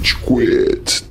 Rage Quit.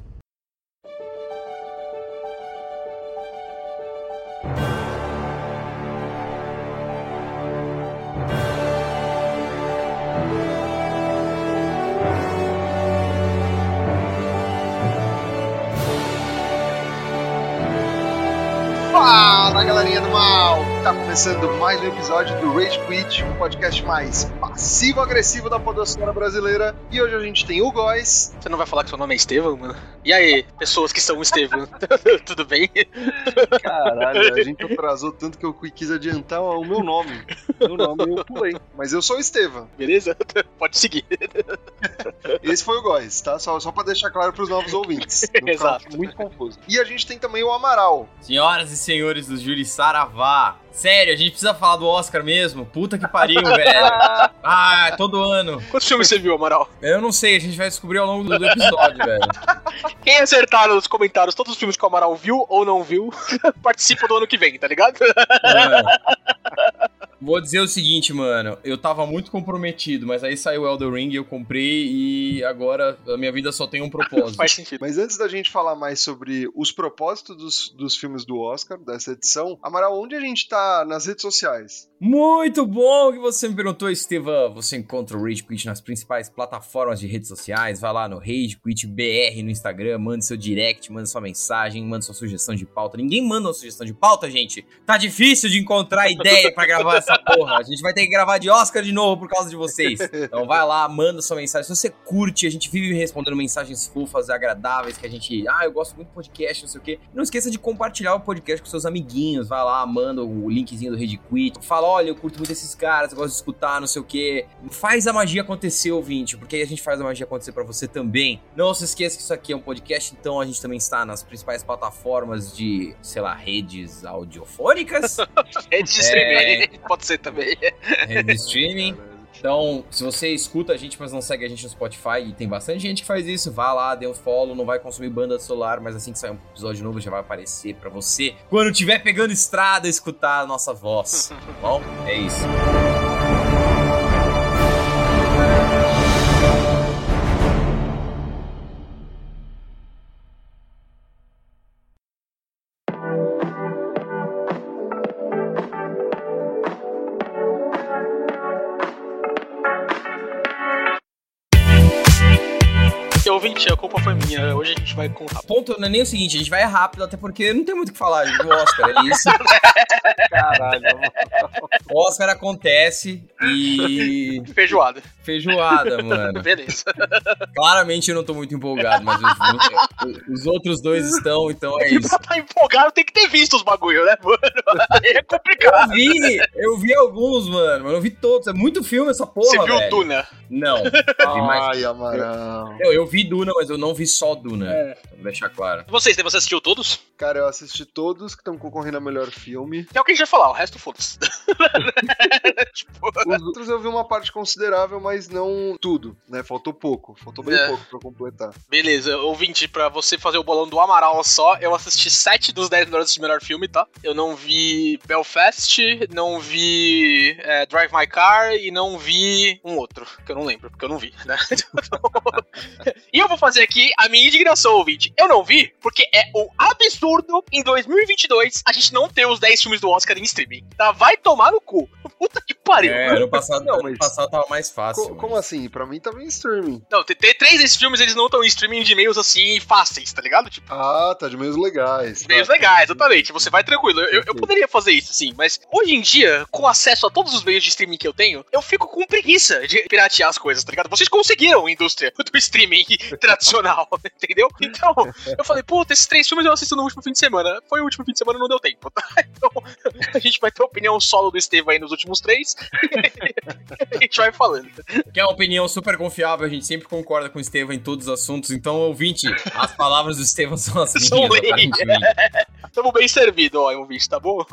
Fala galerinha do mal! Tá começando mais um episódio do Rage Quit, um podcast mais passivo-agressivo da podosfera brasileira. E hoje a gente tem o Góis. Você não vai falar que seu nome é Estevam, mano? E aí, pessoas que são Estevam? Tudo bem? Caralho, a gente atrasou tanto que eu quis adiantar o meu nome. Meu nome eu pulei. Mas eu sou o Estevam. Beleza? Pode seguir. Esse foi o Góis, tá? Só, só pra deixar claro pros novos ouvintes. Não ficar Exato. Muito confuso. E a gente tem também o Amaral. Senhoras e senhores do Júri Saravá. Sério, a gente precisa falar do Oscar mesmo? Puta que pariu, velho. Ah, todo ano. Quantos filmes você viu, Amaral? Eu não sei, a gente vai descobrir ao longo do, do episódio, velho. Quem acertar nos comentários todos os filmes que o Amaral viu ou não viu, participa do ano que vem, tá ligado? Mano. Vou dizer o seguinte, mano. Eu tava muito comprometido, mas aí saiu Elden Ring, eu comprei e agora a minha vida só tem um propósito. Faz sentido. Mas antes da gente falar mais sobre os propósitos dos, dos filmes do Oscar, dessa edição, Amaral, onde a gente tá nas redes sociais? Muito bom que você me perguntou, Estevam. Você encontra o Rage Quit nas principais plataformas de redes sociais. Vai lá no Rage Quit BR no Instagram, manda seu direct, manda sua mensagem, manda sua sugestão de pauta. Ninguém manda uma sugestão de pauta, gente. Tá difícil de encontrar ideia pra gravar essa porra. A gente vai ter que gravar de Oscar de novo por causa de vocês. Então vai lá, manda sua mensagem. Se você curte, a gente vive respondendo mensagens fofas e agradáveis que a gente. Ah, eu gosto muito do podcast, não sei o quê. Não esqueça de compartilhar o podcast com seus amiguinhos. Vai lá, manda o linkzinho do Rede Quit. Fala, olha, eu curto muito esses caras, eu gosto de escutar, não sei o quê. Faz a magia acontecer, ouvinte, porque aí a gente faz a magia acontecer pra você também. Não se esqueça que isso aqui é um podcast, então a gente também está nas principais plataformas de, sei lá, redes audiofônicas, Rede de streaming, pode ser também. rede de streaming. Então, se você escuta a gente, mas não segue a gente no Spotify, e tem bastante gente que faz isso, vá lá, dê um follow, não vai consumir banda do celular, mas assim que sair um episódio novo já vai aparecer pra você. Quando tiver pegando estrada, escutar a nossa voz. Tá bom? É isso. Hoje a gente vai contar. Ponto não é nem o seguinte, a gente vai rápido, até porque não tem muito o que falar do Oscar, é isso. Caralho, O Oscar acontece e. Feijoada. Feijoada, mano. Beleza. Claramente eu não tô muito empolgado, mas os, os outros dois estão, então é isso. Pra tá empolgado tem que ter visto os bagulho, né, mano? Aí é Eu complicado. vi, eu vi alguns, mano, mas não vi todos. É muito filme essa porra, Você viu velho. Duna? Não. Eu. Ai, Amaral. eu, eu vi Duna, mas eu não vi só Duna. É. Vou deixar claro. Vocês, você assistiu todos? Cara, eu assisti todos que estão concorrendo a melhor filme. É o que a gente vai falar, o resto foda-se. tipo, Os outros eu vi uma parte considerável, mas não tudo, né? Faltou pouco. Faltou bem É. pouco pra completar. beleza, ouvinte, pra você fazer o bolão do Amaral só, eu assisti 7 dos 10 melhores de melhor filme, tá? Eu não vi Belfast, não vi é, Drive My Car e não vi um outro, que eu não lembro, porque eu não vi, né? e eu vou fazer aqui a minha indignação, ouvinte. Eu não vi, porque é um absurdo em 2022 a gente não ter os 10 filmes do Oscar em streaming, tá? Vai tomar no cu. Puta que pariu. É, ano passado, Não, ano mas- passado tava mais fácil. Co- como assim? Pra mim tava em streaming. Não, tem, tem três desses filmes, eles não estão em streaming de meios assim fáceis, tá ligado? Tipo, Ah, tá de meios legais. meios tá. legais, exatamente. Você vai tranquilo. Eu, eu poderia fazer isso, sim, mas hoje em dia, com acesso a todos os meios de streaming que eu tenho, eu fico com preguiça de piratear as coisas, tá ligado? Vocês conseguiram, indústria do streaming tradicional, entendeu? Então, eu falei, puta, esses três filmes eu assisto no último fim de semana. Foi o último fim de semana, não deu tempo, tá? Então, a gente vai ter a opinião solo do Estevam aí nos últimos três. a gente vai falando. Que é uma opinião super confiável, a gente sempre concorda com o Estevam em todos os assuntos. Então, ouvinte, as palavras do Estevam são as minhas. São lei. tamo bem servido, ó, ouvinte, tá bom?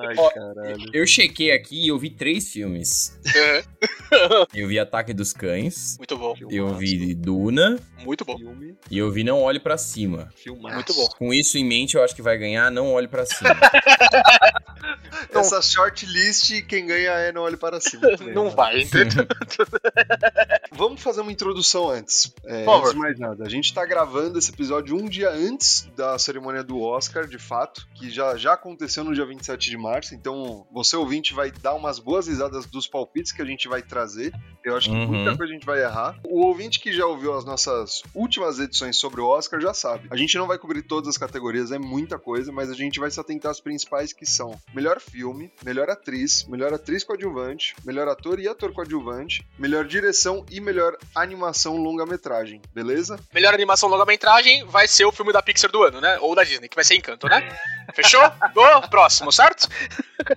Ai, Ó, caralho. Eu chequei aqui e eu vi três filmes. É, Eu vi Ataque dos Cães, muito bom, eu vi Duna muito bom. Filme, e eu vi Não Olhe Pra Cima. filmaço. Muito bom. Com isso em mente, eu acho que vai ganhar Não Olhe Pra Cima. Essa shortlist, quem ganha é Não Olhe Para Cima. Não vai. Vamos fazer uma introdução antes. É, Por antes de mais nada. A gente tá gravando esse episódio um dia antes da cerimônia do Oscar, de fato, que já, já aconteceu no dia 27 de março. Então, você ouvinte vai dar umas boas risadas dos palpites que a gente vai trazer. Eu acho que Uhum. muita coisa a gente vai errar. O ouvinte que já ouviu as nossas últimas edições sobre o Oscar já sabe. A gente não vai cobrir todas as categorias, é muita coisa, mas a gente vai se atentar às principais que são melhor filme, melhor atriz, melhor atriz coadjuvante, melhor ator e ator coadjuvante, melhor direção e melhor animação longa-metragem, beleza? Melhor animação longa-metragem vai ser o filme da Pixar do ano, né? Ou da Disney, que vai ser Encanto, né? Fechou? Go, próximo, certo?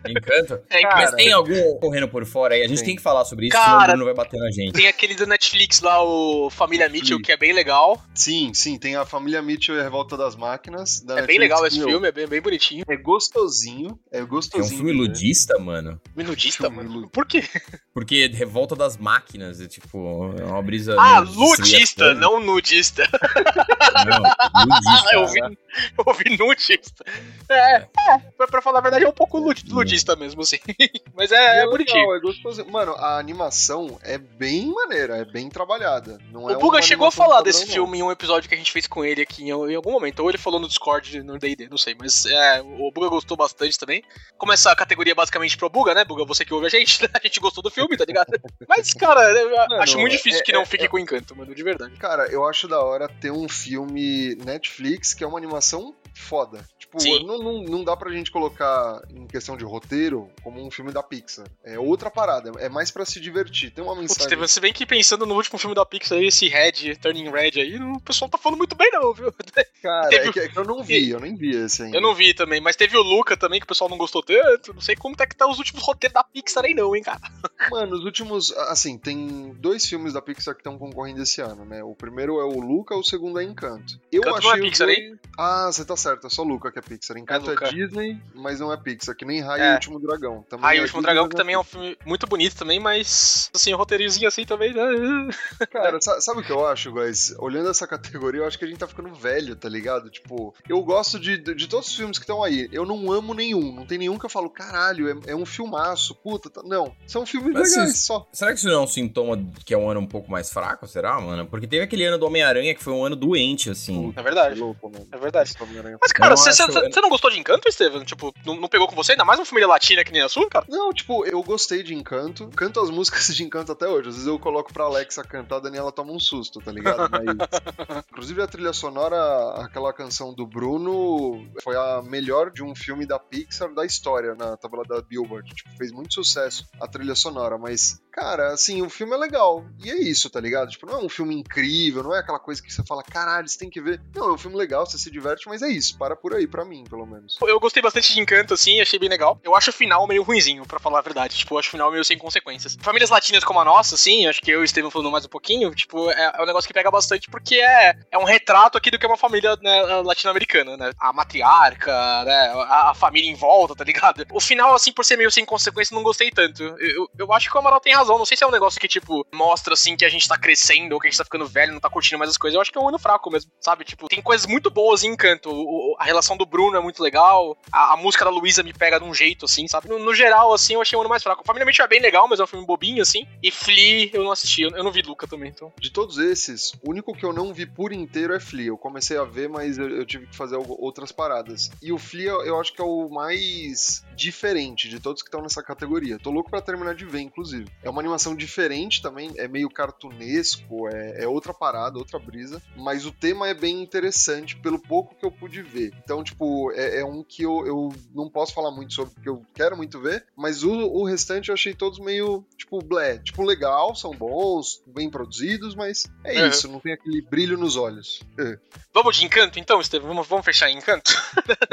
Encanto? É, Cara, Mas tem algum correndo por fora aí? A gente Tem. tem que falar sobre isso, Cara, senão o Bruno vai bater na gente. Tem aquele do Netflix lá, o Família Mitchell, que é bem legal. Sim, sim, tem a família Mitchell e a Revolta das Máquinas. da É bem Netflix, legal esse meu, filme, é bem, bem bonitinho. É gostosinho, é É um gostosinho. filme né? ludista, mano. Minudista, Filme mano. Por quê? Porque Revolta das Máquinas é tipo, é uma brisa. Ah, as ludista, não nudista. Não, ludista. eu, ouvi, eu ouvi nudista. É, é, pra, pra falar a verdade, é um pouco lud- ludista mesmo, assim. Mas é, é legal, bonitinho. é gostosinho. Mano, a animação é bem maneira, é bem trabalhada. Não é O Buga chegou a falar desse não. filme em um episódio que a gente fez com ele aqui em, em algum momento. Ou ele falou no Discord, no D&D, não sei. Mas é, o Buga gostou bastante também. Como essa categoria é basicamente pro Buga, né, Buga? Você que ouve a gente, a gente gostou do filme, tá ligado? Mas, cara, eu Mano, acho muito difícil é- que não é- fique com encanto, mano, de verdade. Cara, eu acho da hora ter um filme Netflix que é uma animação foda. Tipo, Sim. não, não, não dá pra gente colocar em questão de roteiro como um filme da Pixar. É outra parada, é mais pra se divertir. Tem uma Putz, mensagem. Steven, se bem que pensando no último filme da Pixar aí, esse Red, Turning Red aí, o pessoal tá falando muito bem não, viu? Cara, teve- é que, é que eu não vi, eu nem vi esse ainda. Eu não vi também, mas teve o Luca também, que o pessoal não gostou tanto. Não sei como é que tá os últimos roteiros da Pixar aí não, hein, cara. Mano, os últimos. Assim, tem dois filmes da Pixar que estão concorrendo esse ano, né? O primeiro é o Luca, o segundo é Encanto. Eu Encanto achei não é Pixar, dois- Ah, você tá certo, é só Luca que é Pixar. Encanto é, Luca. Disney, mas não é Pixar, que nem Raio É. e o Último Dragão. Também Ah, e é o Último Disney, Dragão, que também é um filme muito bonito também, mas, assim, o roteirozinho assim também... né? Cara, sa- sabe o que eu acho, guys? Olhando essa categoria, eu acho que a gente tá ficando velho, tá ligado? Tipo, eu gosto de, de, de todos os filmes que estão aí. Eu não amo nenhum. Não tem nenhum que eu falo, caralho, é, é um filmaço, puta. tá- Não. São filmes Mas legais vocês- só. Será que isso não é um sintoma que é um ano um pouco mais fraco, será, mano? Porque teve aquele ano do Homem-Aranha que foi um ano doente, assim. É verdade. louco, mano. É verdade. Mas, cara, Eu você acho- você não gostou de Encanto, Estevam? Tipo, não, não pegou com você? Ainda mais uma família latina que nem a sua, cara? Não, tipo, eu gostei de Encanto. Canto as músicas de Encanto até hoje. Às vezes eu coloco pra Alexa cantar, a Daniela toma um susto, tá ligado? Mas... Inclusive a trilha sonora, aquela canção do Bruno, foi a melhor de um filme da Pixar da história na tabela da Billboard. Tipo, fez muito sucesso a trilha sonora, mas, cara, assim, o filme é legal. E é isso, tá ligado? Tipo, não é um filme incrível, não é aquela coisa que você fala, caralho, você tem que ver. Não, é um filme legal, você se diverte, mas é isso. Para por aí, pra mim, pelo menos. Eu gostei bastante de Encanto, assim, achei bem legal. Eu acho o final meio ruinzinho, pra falar a verdade. Tipo, eu acho o final meio sem consequências. Famílias latinas como a nossa, assim, acho que eu e o Estevam falando mais um pouquinho, tipo, é, é um negócio que pega bastante porque é, é um retrato aqui do que é uma família né, latino-americana, né? A matriarca, né? A, a família em volta, tá ligado? O final, assim, por ser meio sem consequência, não gostei tanto. Eu, eu, acho que o Amaral tem razão. Não sei se é um negócio que, tipo, mostra, assim, que a gente tá crescendo ou que a gente tá ficando velho, não tá curtindo mais as coisas. Eu acho que é um ano fraco mesmo, sabe? Tipo, tem coisas muito boas em Encanto. O- a relação do Bruno é muito legal. A, a música da Luísa me pega de um jeito, assim, sabe? No, no geral, assim, eu achei um ano mais fraco. Mitchell é bem legal, mas é um filme bobinho, assim. E Flea, eu não assisti. Eu, eu não vi Luca também, então. De todos esses, o único que eu não vi por inteiro é Flea. Eu comecei a ver, mas eu, eu tive que fazer outras paradas. E o Flea eu acho que é o mais diferente de todos que estão nessa categoria. Tô louco pra terminar de ver, inclusive. É uma animação diferente também, é meio cartunesco, é, é outra parada, outra brisa. Mas o tema é bem interessante pelo pouco que eu pude ver. Então, tipo, é, é um que eu, eu não posso falar muito sobre, porque eu quero muito ver. Mas o, o restante eu achei todos meio, tipo, blé. Tipo, legal, são bons, bem produzidos, mas é Uhum. isso, não tem aquele brilho nos olhos. É. Vamos de Encanto, então, Estevam? Vamos, vamos fechar em Encanto?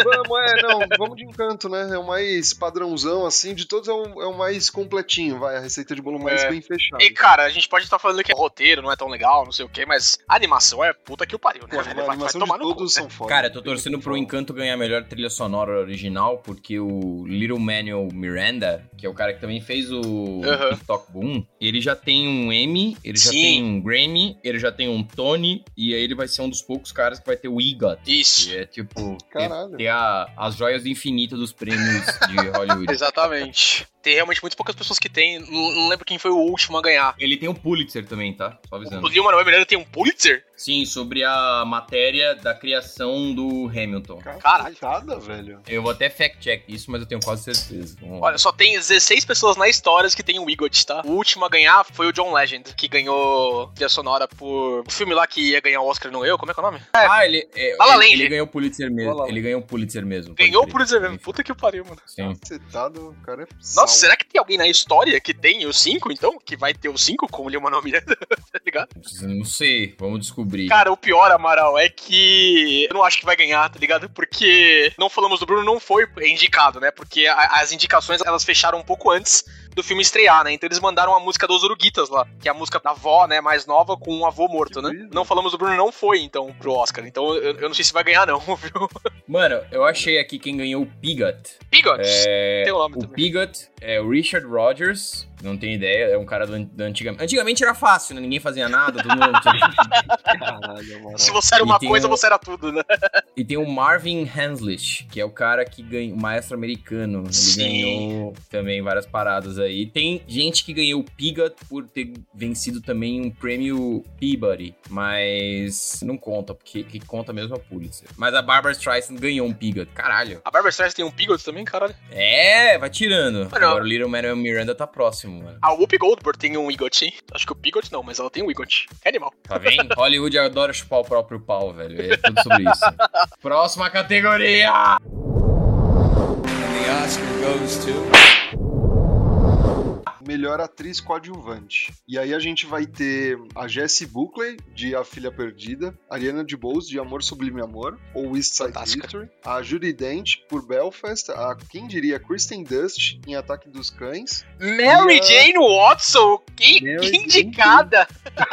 Vamos, é, não, vamos de encanto, né? É o mais padrãozão, assim, de todos é o, é o mais completinho, vai, a receita de bolo mais É. bem fechada. E, cara, a gente pode estar falando que o roteiro não é tão legal, não sei o quê, mas a animação é puta que o pariu, né? Pô, Vai, vai tomar no cu, né? são foda. Cara, eu tô torcendo pro Encanto ganhar a melhor trilha sonora original, porque o Little Manuel Miranda, que é o cara que também fez o. TikTok Boom, ele já tem um Emmy, ele já Sim. tem um Grammy, ele já tem um Tony, e aí ele vai ser um dos poucos caras que vai ter o EGOT. Isso. Que é tipo, ter, Caralho. ter a- as joias do infinito dos prêmios de Hollywood. Exatamente. Exatamente. Tem realmente muito poucas pessoas que tem. Não, não lembro quem foi o último a ganhar. Ele tem o Pulitzer também, tá? Só O avisando. Lil Manuel Miranda tem um Pulitzer? Sim, sobre a matéria da criação do Hamilton. Caralho. Cada, velho. Eu vou até fact-check isso, mas eu tenho quase certeza. Olha, só tem 16 pessoas na história que tem o EGOT, tá? O último a ganhar foi o John Legend, que ganhou trilha sonora por o filme lá que ia ganhar o Oscar, não eu? Como é que é o nome? Ah, ele, é, La La ele, ele ganhou o Pulitzer mesmo. Ele ganhou o Pulitzer mesmo. Ganhou o. Pulitzer mesmo. Puta que pariu, mano. Sim. Cetado, o cara é Nossa. Será que tem alguém na história que tem o 5, então? Que vai ter o 5 com o Lil Manuel Miranda? tá ligado? Não sei, vamos descobrir. Cara, o pior, Amaral, é que eu não acho que vai ganhar, tá ligado? Porque não falamos do Bruno, não foi indicado, né? Porque a- as indicações elas fecharam um pouco antes do filme estrear, né? Então eles mandaram a música dos Uruguitas lá, que é a música da avó, né, mais nova, com um avô morto, né? Que lindo. Não falamos do Bruno, não foi, então, pro Oscar. Então eu, eu não sei se vai ganhar, não, viu? Mano, eu achei aqui quem ganhou o Pigot. Bigots. É, Tem o nome o também. Pigot é o Richard Rogers. Não tenho ideia, é um cara do, an- da antiga. Antigamente era fácil, né? Ninguém fazia nada, todo mundo Caralho, mano. Se você era E uma tem coisa, um- você era tudo, né? E tem o Marvin Hanslish, que é o cara que ganhou, o maestro americano. Ele Sim. ganhou também várias paradas aí. Tem gente que ganhou o Pigot por ter vencido também um prêmio Peabody, mas não conta, porque que conta mesmo é o Pulitzer. Mas a Barbara Streisand ganhou um Pigot. Caralho. A Barbara Streisand tem um Bigots também, caralho. É, vai tirando. Mano, Agora o Little Manuel Miranda tá próximo, mano. A Whoopi Goldberg tem um hein? Acho que o Bigot não, mas ela tem um Egot. É animal. Tá vendo? Hollywood adora chupar o próprio pau, velho. É tudo sobre isso. Próxima categoria! The Oscar goes to. Melhor atriz coadjuvante. E aí a gente vai ter a Jessie Buckley, de A Filha Perdida, a Ariana DeBose, de Amor Sublime Amor, ou East Side Fantástica. History, a Judy Dent, por Belfast, a, quem diria, Kristen Dust, em Ataque dos Cães. Mary a- Jane Watson, que, que indicada!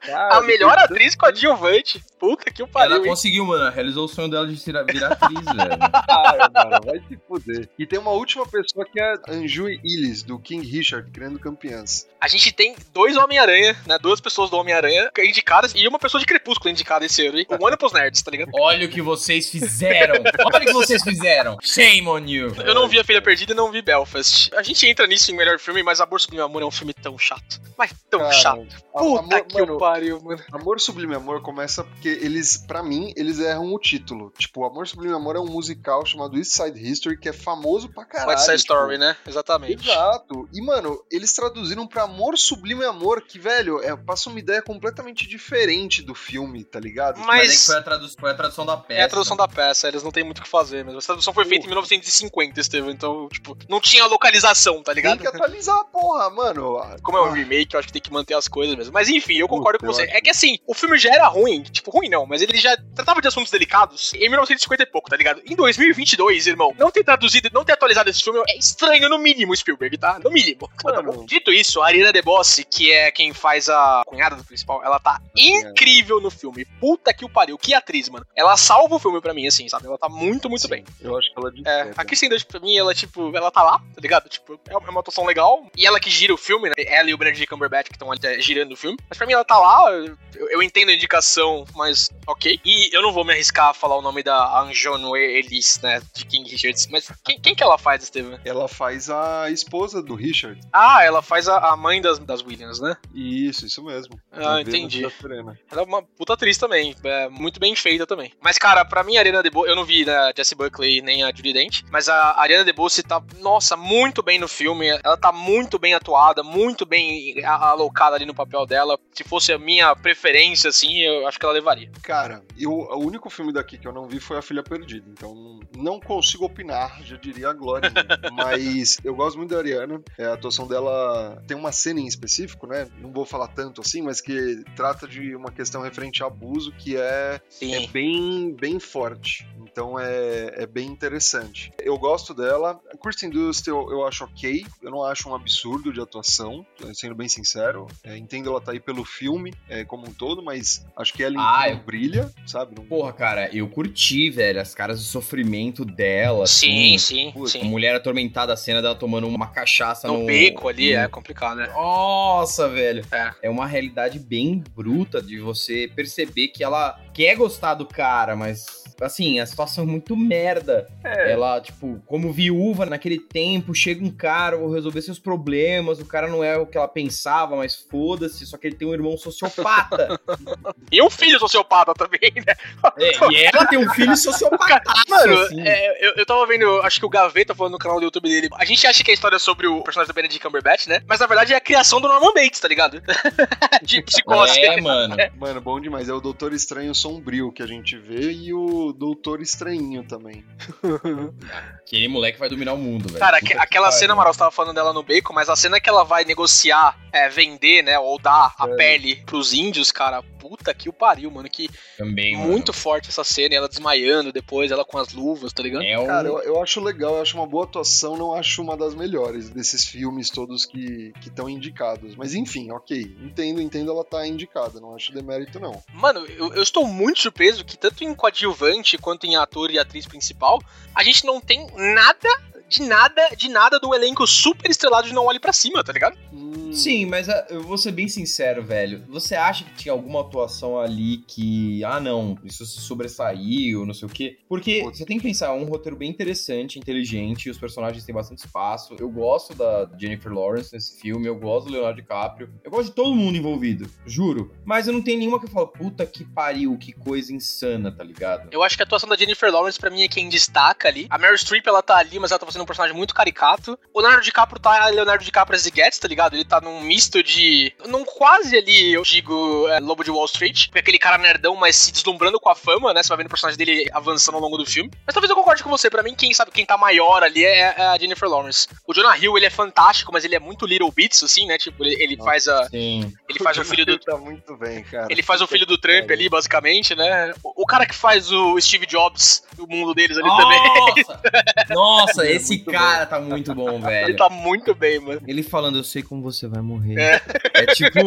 Cara, A melhor atriz coadjuvante. Puta que o pariu, Ela conseguiu, mano. Realizou o sonho dela de virar, virar atriz, velho. Cara, mano, vai se fuder. E tem uma última pessoa que é a Anju Illis, do King Richard, Criando Campeãs. A gente tem dois Homem-Aranha, né? Duas pessoas do Homem-Aranha indicadas e uma pessoa de Crepúsculo indicada esse ano, hein? Um ano pros nerds, tá ligado? Olha o que vocês fizeram. Olha o que vocês fizeram. Shame on you. Eu não vi A Filha Perdida e não vi Belfast. A gente entra nisso em melhor filme, mas Amor Sublime Amor é um filme tão chato. Mas tão Cara, chato. a- Puta amor- que mano, pariu, mano. Amor Sublime Amor começa porque eles, pra mim, eles erram o título. Tipo, Amor Sublime Amor é um musical chamado East Side History que é famoso pra caralho. West Side tipo, Story, né? Exatamente. Exato. E, mano, eles traduziram pra Amor Sublime Amor, que, velho, é, passa uma ideia completamente diferente do filme, tá ligado? Mas- Mas é que foi a, tradu- foi a tradução da peça. É a tradução da peça, eles não tem muito o que fazer mesmo. Essa tradução foi feita em 1950, Estevam, então, tipo, não tinha localização, tá Tem ligado? que atualizar a porra, mano. Como é um remake, eu acho que tem que manter as coisas mesmo. Mas enfim, eu concordo Puta, com você. É que assim, o filme já era ruim, tipo, ruim não, mas ele já tratava de assuntos delicados em 1950 e pouco, tá ligado? Em 2022, irmão, não ter traduzido, não ter atualizado esse filme é estranho no mínimo, Spielberg, tá? No mínimo. Mano. Dito isso, a Ariana DeBose, que é quem faz a cunhada do principal, ela tá incrível no filme. Puta que o pariu, que atriz, mano. Ela salva o filme pra mim, assim, sabe? Ela tá muito, muito bem. Eu acho que ela É, destaca. a Kristen Dunst, pra mim, ela, tipo, ela tá lá, tá ligado? Tipo, é uma atuação legal. E ela que gira o filme, né? Ela e o Benedict Cumberbatch que estão ali é, girando o filme. Mas pra mim, ela tá lá, eu, eu entendo a indicação, mas ok. E eu não vou me arriscar a falar o nome da Anjono Elise, né? De King Richards. Mas quem, quem que ela faz, Steven? Ela faz a esposa do Richard. Ah, ela faz a, a mãe das, das Williams, né? Isso, isso mesmo. Ah, entendi. Ela é uma puta atriz também, é muito bem feita também. Mas, cara, pra mim, a Ariana DeBose, eu não vi né, a Jessie Buckley nem a Judy Dent, mas a Ariana DeBose tá, nossa, muito bem no filme. Ela tá muito bem atuada, muito bem alocada ali no papel dela. Se fosse a minha preferência, assim, eu acho que ela levaria. Cara, eu, o único filme daqui que eu não vi foi A Filha Perdida, então não consigo opinar, já diria a Glória. Mas eu gosto muito da Ariana, é a atuação dela tem uma cena em específico, né? Não vou falar tanto assim, mas que trata de uma questão referente a abuso que é, é bem, bem forte. Então é, é bem interessante. Eu gosto dela. A Kirsten Dunst eu, eu acho ok. Eu não acho um absurdo de atuação, sendo bem sincero. É, entendo ela tá aí pelo filme é, como um todo, mas acho que ela Ah, não brilha, sabe? Não- Porra, cara, eu curti, velho, as caras de sofrimento dela. Sim, assim. sim, Putz, A sim. mulher atormentada, a cena dela tomando uma cachaça No no beco ali no- é complicado, né? Nossa, velho. É. É uma realidade bem bruta de você perceber que ela quer gostar do cara, mas assim, a situação é muito merda. É. Ela, tipo, como viúva naquele tempo, chega um cara, vou resolver seus problemas, o cara não é o que ela pensava, mas foda-se, só que ele tem um irmão sociopata. E um filho sociopata também, né? É, e ela tem um filho sociopata. Mano, assim. é, eu, eu tava vendo, acho que o Gaveta falando no canal do YouTube dele. A gente acha que a história é sobre o personagem do Benedict Cumberbatch, né? Mas na verdade é a criação do Norman Bates, tá ligado? De psicose. É, mano. Mano, bom demais. É o Doutor Estranho Sombrio que a gente vê e o Doutor Estranhinho também. Aquele moleque vai dominar o mundo, velho. Cara, que aquela cena, Amaral, você tava falando dela no Bacon, mas a cena que ela vai negociar, é, vender, né, ou dar a É. pele pros índios, cara, puta que o pariu, mano, que Também, mano. muito forte essa cena, e ela desmaiando depois, ela com as luvas, tá ligado? É um... Cara, eu, eu acho legal, eu acho uma boa atuação, não acho uma das melhores desses filmes todos que estão indicados. Mas enfim, ok. Entendo, entendo, ela tá indicada, não acho demérito, não. Mano, eu, eu estou muito surpreso que tanto em coadjuvante quanto em ator e atriz principal, a gente não tem nada, de nada, de nada do elenco super estrelado de Não Olhe Pra Cima, tá ligado? Hum, Sim, mas ah, eu vou ser bem sincero, velho. Você acha que tinha alguma atuação ali que, ah, não, isso se sobressaiu, não sei o quê? Porque você tem que pensar, é um roteiro bem interessante, inteligente, os personagens têm bastante espaço. Eu gosto da Jennifer Lawrence nesse filme, eu gosto do Leonardo DiCaprio, eu gosto de todo mundo envolvido, juro. Mas eu não tenho nenhuma que eu falo, puta que pariu, que coisa insana, tá ligado? Eu acho que a atuação da Jennifer Lawrence, pra mim, é quem destaca ali. A Meryl Streep, ela tá ali, mas ela tá fazendo um personagem muito caricato. O Leonardo DiCaprio tá Leonardo DiCaprio as Gets, tá ligado? Ele tá num misto de... Num quase ali, eu digo, é, Lobo de Wall Street. Com aquele cara nerdão, mas se deslumbrando com a fama, né? Você vai vendo o personagem dele avançando ao longo do filme. Mas talvez eu concorde com você. Pra mim, quem sabe quem tá maior ali é, é a Jennifer Lawrence. O Jonah Hill, ele é fantástico, mas ele é muito Little Bits, assim, né? Tipo, ele, ele faz a... Sim. Ele faz o filho do... tá muito bem, cara. Ele faz o filho do Trump ali, basicamente, né? O, o cara que faz o Steve Jobs do mundo deles ali também. Nossa! Nossa, É esse muito cara tá muito bom, velho. Ele tá muito bem, mano. Ele falando, eu sei como você vai morrer. É, tipo.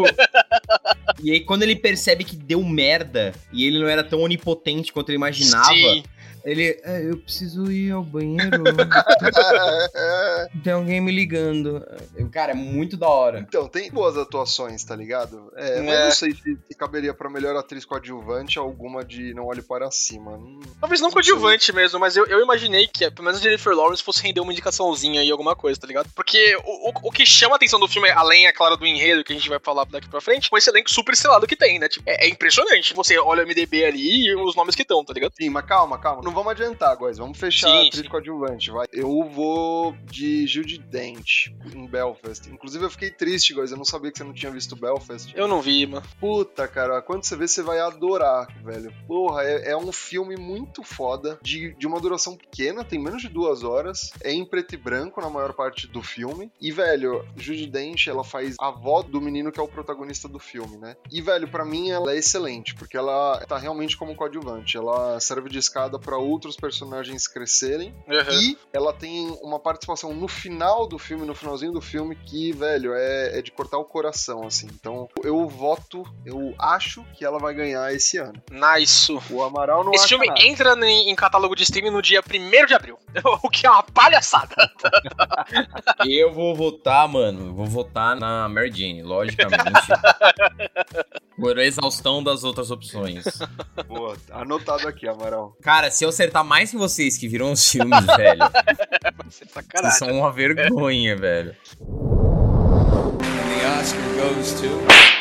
e aí, quando ele percebe que deu merda e ele não era tão onipotente quanto ele imaginava, Sim. Ele. "É, eu preciso ir ao banheiro. Tem alguém me ligando. Cara, é muito da hora. Então, tem boas atuações, tá ligado? É, mas É. não sei se, se caberia pra melhor atriz coadjuvante alguma de Não Olhe Para Cima. Hum, Talvez não Não sei. coadjuvante mesmo, mas eu, eu imaginei que pelo menos a Jennifer Lawrence fosse render uma indicaçãozinha aí, alguma coisa, tá ligado? Porque o, o, o que chama a atenção do filme, além, é claro, do enredo que a gente vai falar daqui pra frente, com esse elenco super estrelado que tem, né? Tipo, é, é impressionante. Você olha o MDB ali e os nomes que estão, tá ligado? Sim, mas calma, calma. Não vamos adiantar, guys. Vamos fechar Sim, a atriz coadjuvante, vai. Eu vou de Judy Dent em Belfast. Inclusive, eu fiquei triste, guys. Eu não sabia que você não tinha visto Belfast. Eu não vi, mano. Puta, cara, quando você vê, você vai adorar, velho. Porra, é, é um filme muito foda, de, de uma duração pequena, tem menos de duas horas, é em preto e branco na maior parte do filme. E, velho, Judy Dench, ela faz a avó do menino que é o protagonista do filme, né? E, velho, pra mim ela é excelente, porque ela tá realmente como coadjuvante. Ela serve de escada pra outros personagens crescerem Uhum. e ela tem uma participação no final do filme, no finalzinho do filme, que, velho, é, é de cortar o coração, assim. Então, eu voto, eu acho que ela vai ganhar esse ano. Nice. O Amaral não Esse acha filme nada. entra em, em catálogo de streaming no dia 1 de abril. O que é uma palhaçada. Eu vou votar, mano. Vou votar na Mary Jane, logicamente. Por exaustão das outras opções. Boa, anotado aqui, Amaral. Cara, se eu acertar mais que vocês que viram os filmes, velho, Vai ser vocês são uma vergonha, velho. And the Oscar goes to.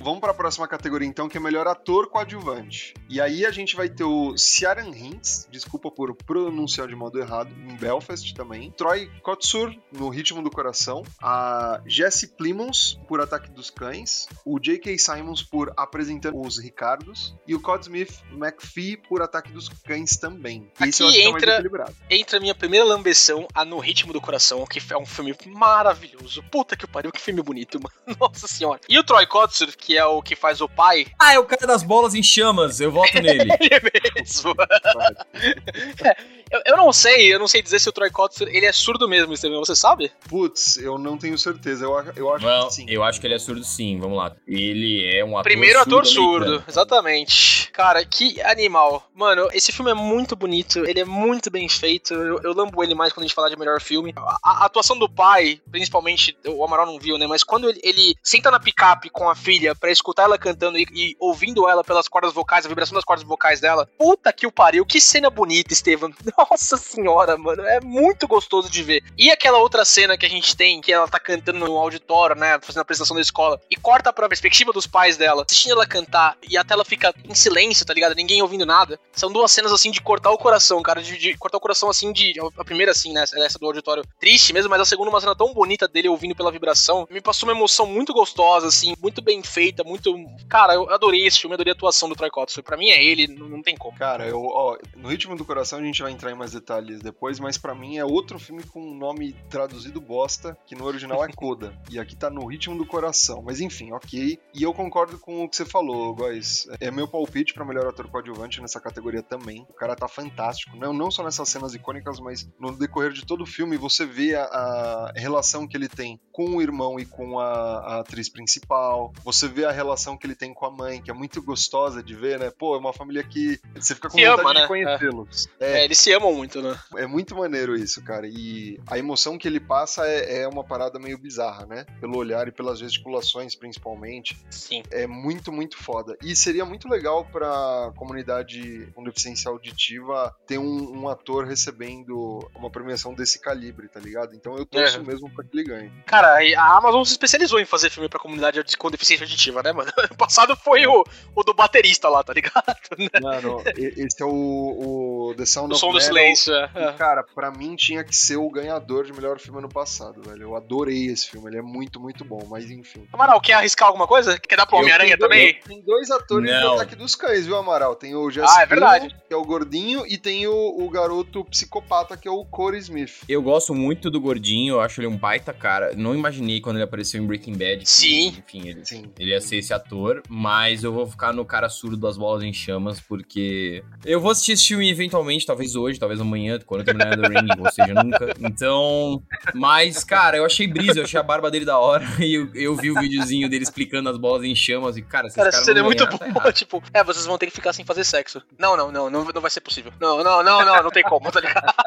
Vamos para a próxima categoria então, que é melhor ator coadjuvante. E aí a gente vai ter o Ciaran Hinds, desculpa por pronunciar de modo errado, em Belfast também. Troy Kotsur, no Ritmo do Coração. A Jesse Plimons, por Ataque dos Cães. O J.K. Simons, por Apresentando os Ricardos. E o Cod Smith McPhee, por Ataque dos Cães também. Esse Aqui entra, entra a minha primeira lambeção a No Ritmo do Coração, que é um filme maravilhoso. Puta que pariu, que filme bonito, mano. Nossa senhora. E o Troy Kotsur, que é o que faz o pai. Ah, é o cara das bolas em chamas. Eu voto nele. ele mesmo. eu, eu, não sei, eu não sei dizer se o Troy Kotsur, ele é surdo mesmo, Steven, você sabe? Putz, eu não tenho certeza. Eu, eu acho não, que sim. Eu acho que ele é surdo sim, vamos lá. Ele é um ator Primeiro surdo ator surdo, exatamente. Cara, que animal. Mano, esse filme é muito bonito, ele é muito bem feito. Eu, eu lambo ele mais quando a gente falar de melhor filme. A, a atuação do pai, principalmente, o Amaral não viu, né? Mas quando ele, ele senta na picape com a filha para escutar ela cantando e, e, ouvindo ela pelas cordas vocais, a vibração das cordas vocais dela, puta que o pariu, que cena bonita, Estevam. Nossa senhora, mano, é muito gostoso de ver. E aquela outra cena que a gente tem, que ela tá cantando no auditório, né? Fazendo a apresentação da escola, e corta pra perspectiva dos pais dela, assistindo ela cantar, e a tela fica em silêncio, tá ligado? Ninguém ouvindo nada. São duas cenas assim de cortar o coração, cara. De, de cortar o coração assim de. A primeira, assim, né? Essa do auditório triste mesmo, mas a segunda, uma cena tão bonita dele ouvindo pela vibração. Me passou uma emoção muito gostosa, assim, muito bem feita, muito. Cara, eu adorei esse filme, adorei a atuação do Troy Kotsur. Pra mim é ele, não, não tem como. Cara, eu, ó, no ritmo do coração a gente vai entrar em mais detalhes depois, mas para mim é outro filme com um nome traduzido bosta, que no original é Coda. e aqui tá no ritmo do coração. Mas enfim, ok. E eu concordo com o que você falou, Góis. É meu palpite para melhor ator coadjuvante nessa categoria também. O cara tá fantástico. Não, não só nessas cenas icônicas, mas no decorrer de todo o filme você vê a, a relação que ele tem com o irmão e com a, a, atriz principal. Você vê a relação que ele tem com a mãe, que é muito gostosa de ver, né? Pô, é uma família que você fica com se vontade ama, de né? conhecê-los. É. é. eles se amam muito, né? É muito maneiro isso, cara. E a emoção que ele passa é, é uma parada meio bizarra, né? Pelo olhar e pelas gesticulações, principalmente. Sim. É muito, muito foda. E seria muito legal pra comunidade com deficiência auditiva ter um, um ator recebendo uma premiação desse calibre, tá ligado? Então eu torço é. mesmo pra que ele ganhe. Cara, a Amazon se especializou em fazer filme pra comunidade com deficiência auditiva, né, mano? O passado foi o, o do baterista lá, tá ligado? Mano, esse é o, o The Sound o of Som do Silêncio. É. E, cara, pra mim tinha que ser o ganhador de melhor filme ano passado, velho. Eu adorei esse filme, ele é muito, muito bom, mas enfim. Amaral, quer arriscar alguma coisa? Quer dar pro Homem-Aranha também? Tem dois atores Não. do Ataque dos Cães, viu, Amaral? Tem o Jesse ah, é verdade. que é o gordinho, e tem o, o garoto psicopata, que é o Corey Smith. Eu gosto muito do gordinho, eu acho ele um baita cara. Não imaginei quando ele apareceu em Breaking Bad. Sim. Que, enfim, ele, Sim. ele ser esse ator, mas eu vou ficar no cara surdo das bolas em chamas, porque eu vou assistir esse filme eventualmente, talvez hoje, talvez amanhã, quando eu terminar The Ring, ou seja, nunca. Então, mas, cara, eu achei brisa, eu achei a barba dele da hora, e eu, eu vi o videozinho dele explicando as bolas em chamas, e, cara, esses cara, caras seria muito bom, tá tipo, é, vocês vão ter que ficar sem fazer sexo. Não, não, não, não, não vai ser possível. Não, não, não, não, não tem como, tá ligado?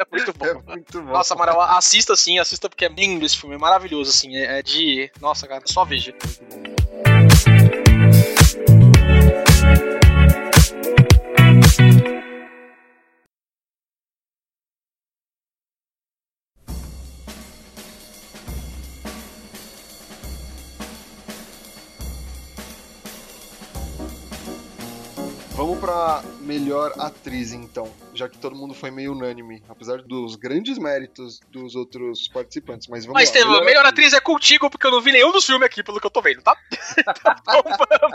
É muito bom. É muito bom. Nossa, Amaral, assista sim, assista porque é lindo esse filme, é maravilhoso, assim, é, é de... Nossa, cara, só veja. Vamos pra melhor atriz, então já que todo mundo foi meio unânime, apesar dos grandes méritos dos outros participantes. Mas vamos mas, lá. Mas, melhor, melhor atriz. é contigo, porque eu não vi nenhum dos filmes aqui, pelo que eu tô vendo, tá? então,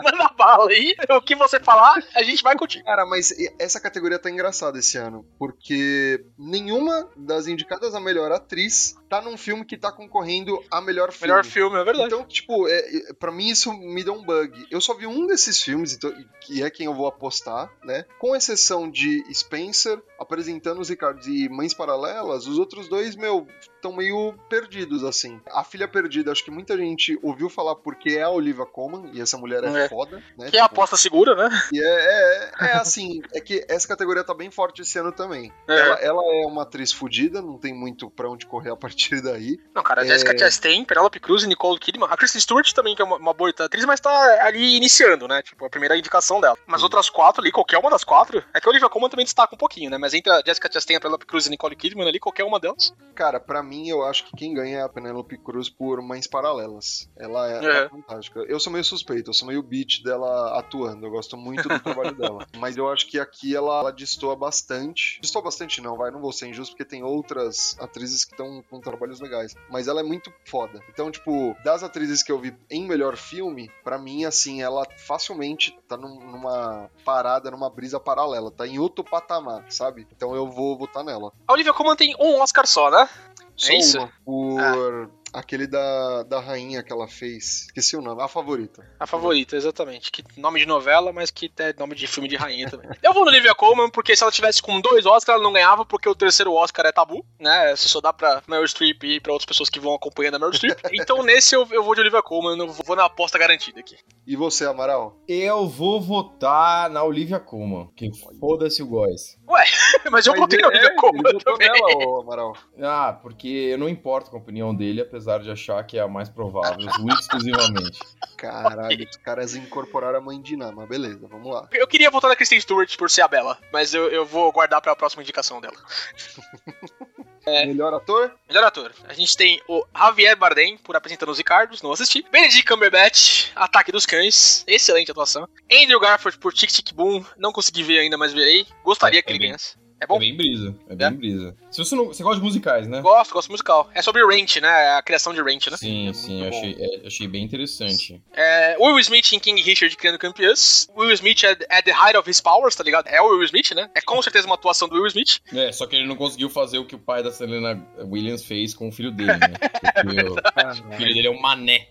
manda bala aí. O que você falar, a gente vai contigo. Cara, mas essa categoria tá engraçada esse ano, porque nenhuma das indicadas a melhor atriz tá num filme que tá concorrendo a melhor filme. Melhor filme, é verdade. Então, tipo, é, é, pra mim isso me deu um bug. Eu só vi um desses filmes, então, que é quem eu vou apostar, né? Com exceção de Spencer apresentando os Ricardos e Mães Paralelas, os outros dois, meu, estão meio perdidos, assim. A Filha Perdida, acho que muita gente ouviu falar porque é a Olivia Colman, e essa mulher é, é. foda. Né? Que é a aposta segura, né? E é, é, é assim, é que essa categoria tá bem forte esse ano também. É. Ela, ela é uma atriz fodida, não tem muito pra onde correr a partir daí. Não, cara, É. Jessica Chastain, Penelope Cruz e Nicole Kidman. A Kristen Stewart também, que é uma, uma boa atriz, mas tá ali iniciando, né? Tipo, a primeira indicação dela. Mas outras quatro ali, qualquer uma das quatro. É que a Olivia Colman também destaca um pouquinho, né? Mas entre a Jessica Chastain, a Penelope Cruz e Nicole Kidman ali, qualquer uma delas. Cara, pra mim, eu acho que quem ganha é a Penelope Cruz por Mães Paralelas. Ela é, É. é fantástica. Eu sou meio suspeito, eu sou meio beat dela atuando. Eu gosto muito do trabalho dela. Mas eu acho que aqui ela, ela destoa bastante. Destoa bastante, não, vai, não vou ser injusto, porque tem outras atrizes que estão com trabalhos legais. Mas ela é muito foda. Então, tipo, das atrizes que eu vi em melhor filme, pra mim, assim, ela facilmente tá num- numa parada, numa brisa paralela. Tá em outro patamar, sabe? Então eu vou votar nela. A Olivia Colman tem um Oscar só, né? Só É isso? Por aquele da, da rainha que ela fez. Esqueci o nome, a favorita. A favorita, exatamente. Que nome de novela, mas que é nome de filme de rainha também. Eu vou no Olivia Colman, porque se ela tivesse com dois Oscars, ela não ganhava, porque o terceiro Oscar é tabu, né? Você só dá pra Meryl Streep e pra outras pessoas que vão acompanhando a Meryl Streep. Então nesse eu, eu vou de Olivia Colman, eu vou na aposta garantida aqui. E você, Amaral? Eu vou votar na Olivia Colman, que foda-se o Góis. Mas eu Mas votei na ele- Olivia é, Colman também. nela, ô, Amaral. Ah, porque eu não importo com a opinião dele, apesar de achar que é a mais provável, exclusivamente. Caralho, os caras incorporaram a mãe de Ná, mas beleza, vamos lá. Eu queria votar na Kristen Stewart por ser a Bela, mas eu, eu vou guardar pra próxima indicação dela. É. Melhor ator? Melhor ator. A gente tem o Javier Bardem, por apresentando os Ricardos, não assisti. Benedict Cumberbatch, Ataque dos Cães, excelente atuação. Andrew Garfield por Tic Tic Boom, não consegui ver ainda, mas verei. Gostaria É, que ele ganhasse. É bom? É bem brisa, é bem É? brisa. Se você não. Você gosta de musicais, né? Gosto, gosto musical. É sobre Ranch, né? A criação de Ranch, né? Sim, É sim, eu achei, é, achei bem interessante. É, Will Smith em King Richard criando campeãs. Will Smith at, at the height of his powers, tá ligado? É o Will Smith, né? É com certeza uma atuação do Will Smith. É, só que ele não conseguiu fazer o que o pai da Selena Williams fez com o filho dele, né? Porque o filho dele é um mané.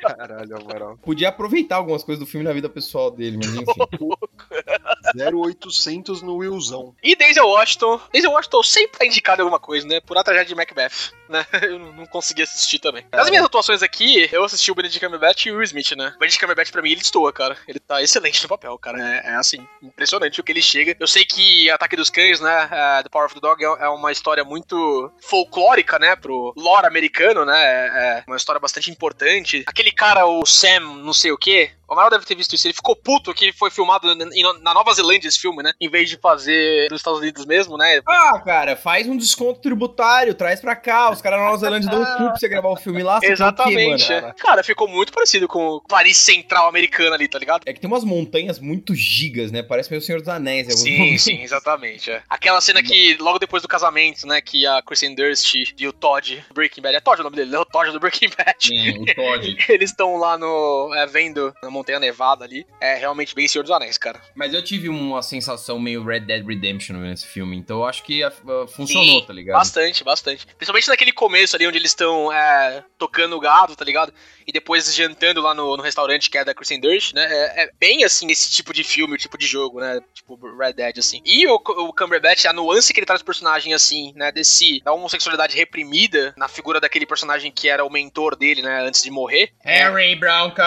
Caralho, Amaral. Podia aproveitar algumas coisas do filme na vida pessoal dele, mas enfim. 0800 no Willzão. E Denzel Washington. Denzel Washington sempre tá indicado alguma coisa, né? Por a tragédia de Macbeth, né? Eu não- consegui assistir também. Nas minhas atuações aqui, eu assisti o Benedict Cumberbatch e o Will Smith, né? O Benedict Cumberbatch, pra mim, ele destoa, cara. Ele tá excelente no papel, cara. É, é, assim, impressionante o que ele chega. Eu sei que Ataque dos Cães, né? é, The Power of the Dog é, é uma história muito folclórica, né? Pro lore americano, né? É, é uma história bastante importante. Aquele cara, o Sam, não sei o quê. O Amaral deve ter visto isso. Ele ficou puto que foi filmado na Nova Zelândia esse filme, né? Em vez de fazer nos Estados Unidos mesmo, né? Ah, cara, faz um desconto tributário, traz pra cá. Os caras na Nova Zelândia dão um cu pra você gravar o filme lá. o quê, Exatamente. mano? é. Cara, ficou muito parecido com o Paris Central americano ali, tá ligado? É que tem umas montanhas muito gigas, né? Parece meio Senhor dos Anéis. Sim, momentos. sim, exatamente. é. Aquela cena que, logo depois do casamento, né, que a Kristen Durst e o Todd Breaking Bad, é Todd o nome dele, né? O Todd do Breaking Bad. Sim, o Todd. Eles estão lá no. É, vendo na Montanha Nevada ali. É realmente bem Senhor dos Anéis, cara. Mas eu tive uma sensação meio Red Dead Redemption nesse filme, então eu acho que ah, funcionou, Sim, tá ligado? Bastante, bastante. Principalmente naquele começo ali, onde eles estão é, tocando o gado, tá ligado? E depois jantando lá no, no restaurante que é da Kristen Durst, né? É, é bem assim, esse tipo de filme, tipo de jogo, né? Tipo Red Dead, assim. E o, o Cumberbatch, a nuance que ele traz pro personagem, assim, né? Desse, da homossexualidade reprimida na figura daquele personagem que era o mentor dele, né? Antes de morrer. Harry Bronco!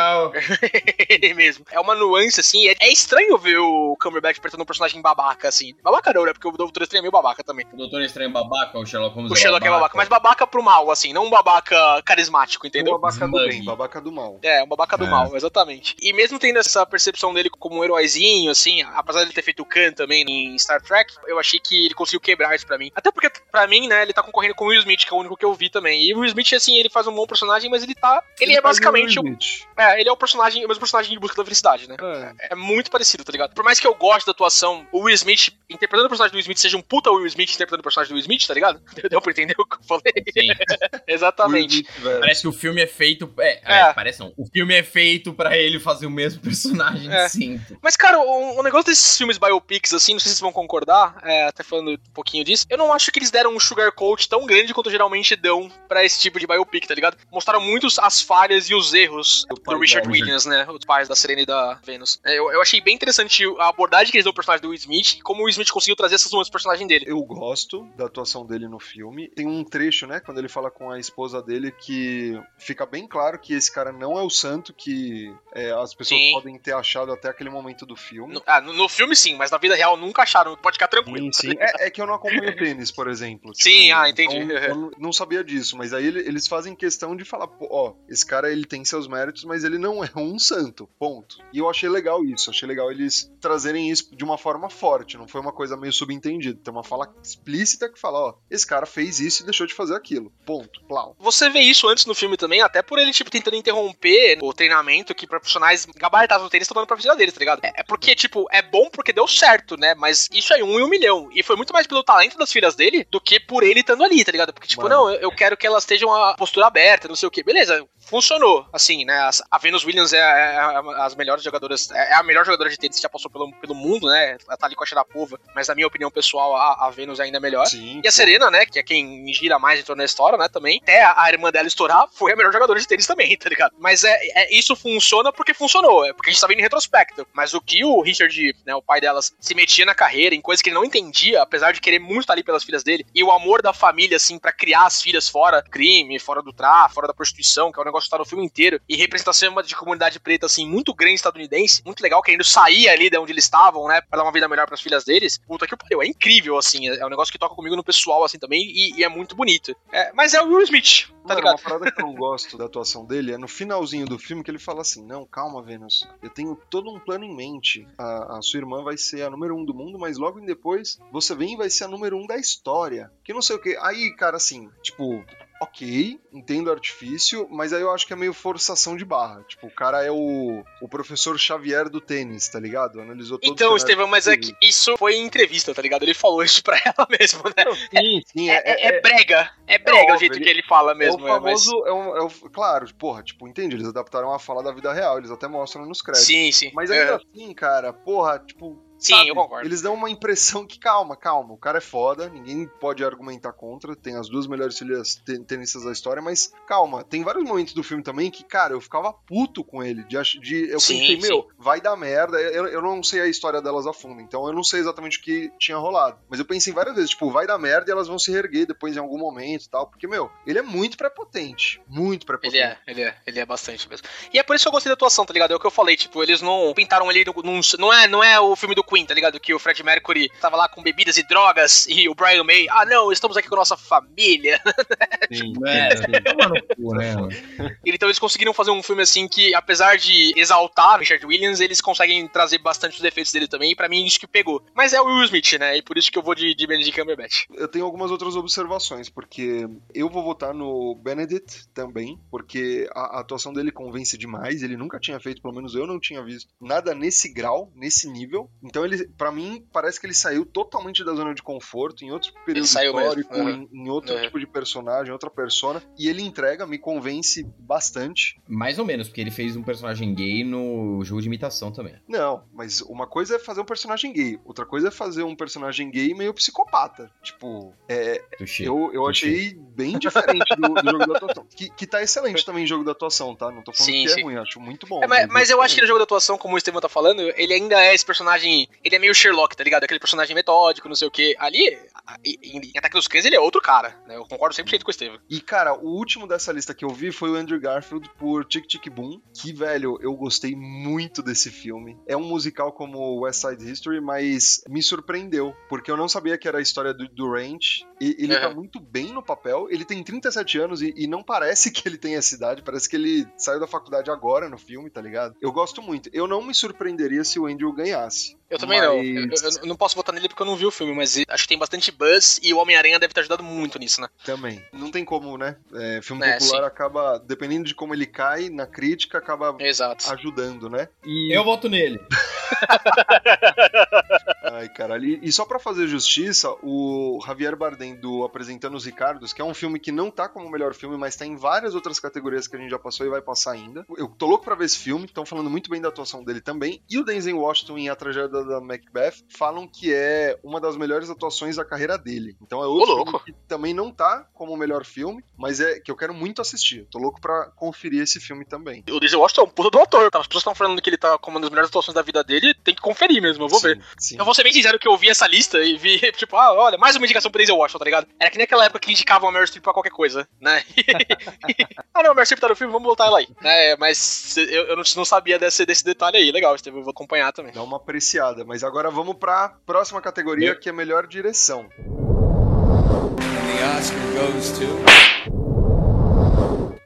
ele mesmo. É uma nuance, assim. É, é estranho ver o Cumberbatch interpretando um personagem babaca, assim. Babaca não, né? Porque o Doutor Estranho é meio babaca também. O Doutor Estranho babaca, o Sherlock Holmes O Sherlock é babaca, mas babaca pro mal, assim, não um babaca carismático, Um entendeu? babaca do bem, babaca do mal. É, um babaca do É. mal, exatamente. E mesmo tendo essa percepção dele como um heróizinho, assim, apesar de ele ter feito o Khan também em Star Trek, eu achei que ele conseguiu quebrar isso pra mim. Até porque, pra mim, né, ele tá concorrendo com o Will Smith, que é o único que eu vi também. E o Will Smith, assim, ele faz um bom personagem, mas ele tá. Ele, é faz basicamente o o. Will Smith. É, ele é o personagem, o mesmo personagem de busca da felicidade, né? É. É muito parecido, tá ligado? Por mais que eu goste da atuação, o Will Smith, interpretando o personagem do Will Smith, seja um puta Will Smith interpretando o personagem do Will Smith, tá ligado? Deu pra entender o que eu falei? Sim. Exatamente. Smith. Parece que o filme é feito. É, É. é, parece não. O filme é feito pra ele fazer o mesmo personagem É. sempre. Mas, cara, o, o negócio desses filmes biopics, assim, não sei se vocês vão concordar, é, até falando um pouquinho disso, eu não acho que eles deram um sugarcoat tão grande quanto geralmente dão pra esse tipo de biopic, tá ligado? Mostraram muitos as falhas e os erros Do Richard Williams, né? Os pais da Serena e da Venus. É, Eu, eu achei bem interessante a abordagem que eles dão pro personagem do Will Smith e como o Will Smith conseguiu trazer essas nuances pro personagem dele. Eu gosto da atuação dele no filme. Tem um trecho, né, quando ele fala com a esposa dele que fica bem claro que esse cara não é o santo que é, as pessoas Sim. podem ter achado até aquele momento do filme. No, ah, no, no filme sim, mas na vida real nunca acharam. Pode ficar tranquilo. Sim, sim. É, é que eu não acompanho tênis, por exemplo. Sim, ah, entendi. então eu não- sabia disso, mas aí ele- eles fazem questão de falar, pô, ó, esse cara ele tem seus méritos, mas ele não é um santo, ponto. E eu achei legal isso, achei legal eles trazerem isso de uma forma forte, não foi uma coisa meio subentendida. Tem uma fala explícita que fala, ó, esse cara fez isso e deixou de fazer aquilo, ponto, plau. Você vê isso antes no filme também, até por ele, tipo, tentando interromper o treinamento que profissionais gabaritados no tênis estão dando pra vida deles, tá ligado? É, é porque, tipo, é bom porque deu certo, né? Mas isso é um em um milhão. E foi muito mais pelo talento das filhas dele do que por ele estando ali, tá ligado? Porque, tipo, Mano. não, eu, eu quero que elas estejam a postura aberta, não sei o que. Beleza, funcionou. Assim, né? As- A Venus Williams é, é- é as melhores jogadoras, é é a melhor jogadora de tênis que já passou pelo, pelo mundo, né? Ela tá ali com a Sharapova, mas na minha opinião pessoal, a, a Venus ainda é melhor. Sim. E a. Serena, né, que é quem gira mais em torno da história, né, também, até a, a irmã dela estourar, foi a melhor jogadora de tênis também, tá ligado? Mas é, é- isso funciona porque funcionou, é porque a gente tá vendo em retrospecto. Mas o que o Richard, né, o pai delas, se metia na carreira, em coisas que ele não entendia, apesar de querer muito estar ali pelas filhas dele, e o amor da família, assim, pra criar as filhas fora do crime, fora do tráfico, fora da prostituição, que é um negócio que tá no filme inteiro, e representação de comunidade preta, assim, muito grande estadunidense, muito legal, querendo sair ali de onde eles estavam, né, pra dar uma vida melhor pras filhas deles. Puta que pariu, é incrível, assim, é é um negócio que toca comigo no pessoal, assim, também, e, e é muito bonito. É, mas é o Will Smith, tá ligado? uma parada que eu não gosto da atuação dele é no finalzinho do filme que ele fala assim: Não, calma, Vênus, eu tenho todo um plano em mente. A, a sua irmã vai ser a número um do mundo, mas logo em depois você vem e vai ser a número um da história. Que não sei o que. Aí, cara, assim, tipo. Ok, entendo o artifício, mas aí eu acho que é meio forçação de barra. Tipo, o cara é o, o professor Xavier do tênis, tá ligado? Analisou todo o Então, Estevão, mas é que isso foi em entrevista, tá ligado? Ele falou isso pra ela mesmo, né? Não, Sim, sim, É, é, é- é brega, é brega o óbvio, jeito ele- que ele fala É mesmo, o é, mas... famoso, é, um, é o, claro, porra, tipo, entende? Eles adaptaram a fala da vida real, eles até mostram nos créditos. Sim, sim. Mas é. ainda assim, cara, porra, tipo. Sim, sabe, eu concordo. Eles dão uma impressão que, calma, calma, o cara é foda, ninguém pode argumentar contra, tem as duas melhores filhas te- tenistas da história, mas calma, tem vários momentos do filme também que, cara, eu ficava puto com ele, de, de eu Sim, pensei, sim. meu, vai dar merda, eu, eu não sei a história delas a fundo, então eu não sei exatamente o que tinha rolado, mas eu pensei várias vezes, tipo, vai dar merda e elas vão se reerguer depois em algum momento e tal, porque, meu, ele é muito prepotente, muito prepotente. Ele é, ele é, ele é bastante mesmo. E é por isso que eu gostei da atuação, tá ligado? É o que eu falei, tipo, eles não pintaram ele num- não é, não é o filme do Queen, tá ligado? Que o Fred Mercury tava lá com bebidas e drogas e o Brian May, ah não, estamos aqui com a nossa família. Sim, É, no cu, né, mano? Então eles conseguiram fazer um filme assim que, apesar de exaltar Richard Williams, eles conseguem trazer bastante os defeitos dele também, e pra mim isso que pegou. Mas é o Will Smith, né? E por isso que eu vou de, de Benedict Cumberbatch. Eu tenho algumas outras observações, porque eu vou votar no Benedict também, porque a, a atuação dele convence demais. Ele nunca tinha feito, pelo menos eu não tinha visto, nada nesse grau, nesse nível. Então, ele, para mim, parece que ele saiu totalmente da zona de conforto, em outro período saiu mesmo, histórico, uhum. em, em outro Uhum. tipo de personagem, outra persona. E ele entrega, me convence bastante. Mais ou menos, porque ele fez um personagem gay no jogo de imitação também. Não, mas uma coisa é fazer um personagem gay, outra coisa é fazer um personagem gay meio psicopata. Tipo, é, Tuxê. Eu, eu Tuxê. achei bem diferente do, do jogo da atuação. Que, que tá excelente também em jogo da atuação, tá? Não tô falando Sim, que sim. é ruim, acho muito bom. É, mas, mas eu acho que no jogo da atuação, como o Estevam tá falando, ele ainda é esse personagem. Ele é meio Sherlock, tá ligado? Aquele personagem metódico, não sei o quê. Ali, em, em Ataque dos Cães, ele é outro cara, né? Eu concordo 100% com o Estevam. E, cara, o último dessa lista que eu vi foi o Andrew Garfield por Tic Tic Boom. Que, velho, eu gostei muito desse filme. É um musical como West Side History, mas me surpreendeu. Porque eu não sabia que era a história do. E ele tá Uhum. muito bem no papel. Ele tem 37 anos e, e não parece que ele tem essa idade. Parece que ele saiu da faculdade agora no filme, tá ligado? Eu gosto muito. Eu não me surpreenderia se o Andrew ganhasse. Eu também não. Mas- Eu, eu não posso votar nele porque eu não vi o filme, mas acho que tem bastante buzz e o Homem-Aranha deve ter ajudado muito nisso, né? Também. Não tem como, né? É, filme É, popular sim. acaba, dependendo de como ele cai na crítica, acaba Exato. ajudando, né? E Eu voto nele. Ai, caralho. E, e só pra fazer justiça, o Javier Bardem do Apresentando os Ricardos, que é um filme que não tá como o melhor filme, mas tá em várias outras categorias que a gente já passou e vai passar ainda. Eu tô louco pra ver esse filme, estão falando muito bem da atuação dele também. E o Denzel Washington em A Tragédia da Macbeth falam que é uma das melhores atuações da carreira dele. Então é outro que também não tá como o melhor filme, mas é que eu quero muito assistir. Tô louco pra conferir esse filme também. O Denzel Washington é um puta do ator, tá? As pessoas estão falando que ele tá como uma das melhores atuações da vida dele, tem que conferir mesmo, eu vou Sim, ver. Sim. Eu vou ser bem sincero que eu vi essa lista e vi, tipo, ah, olha, mais uma indicação pro Denzel Washington, tá ligado? Era que nem aquela época que indicavam a Meryl Streep pra qualquer coisa, né? ah, não, a Meryl Streep tá no filme, vamos botar ela aí. É, mas eu, eu não, não sabia desse, desse detalhe aí, legal, Steve, eu vou acompanhar também. Dá uma apreciada. Mas agora vamos pra próxima categoria, que é melhor direção. The Oscar goes to.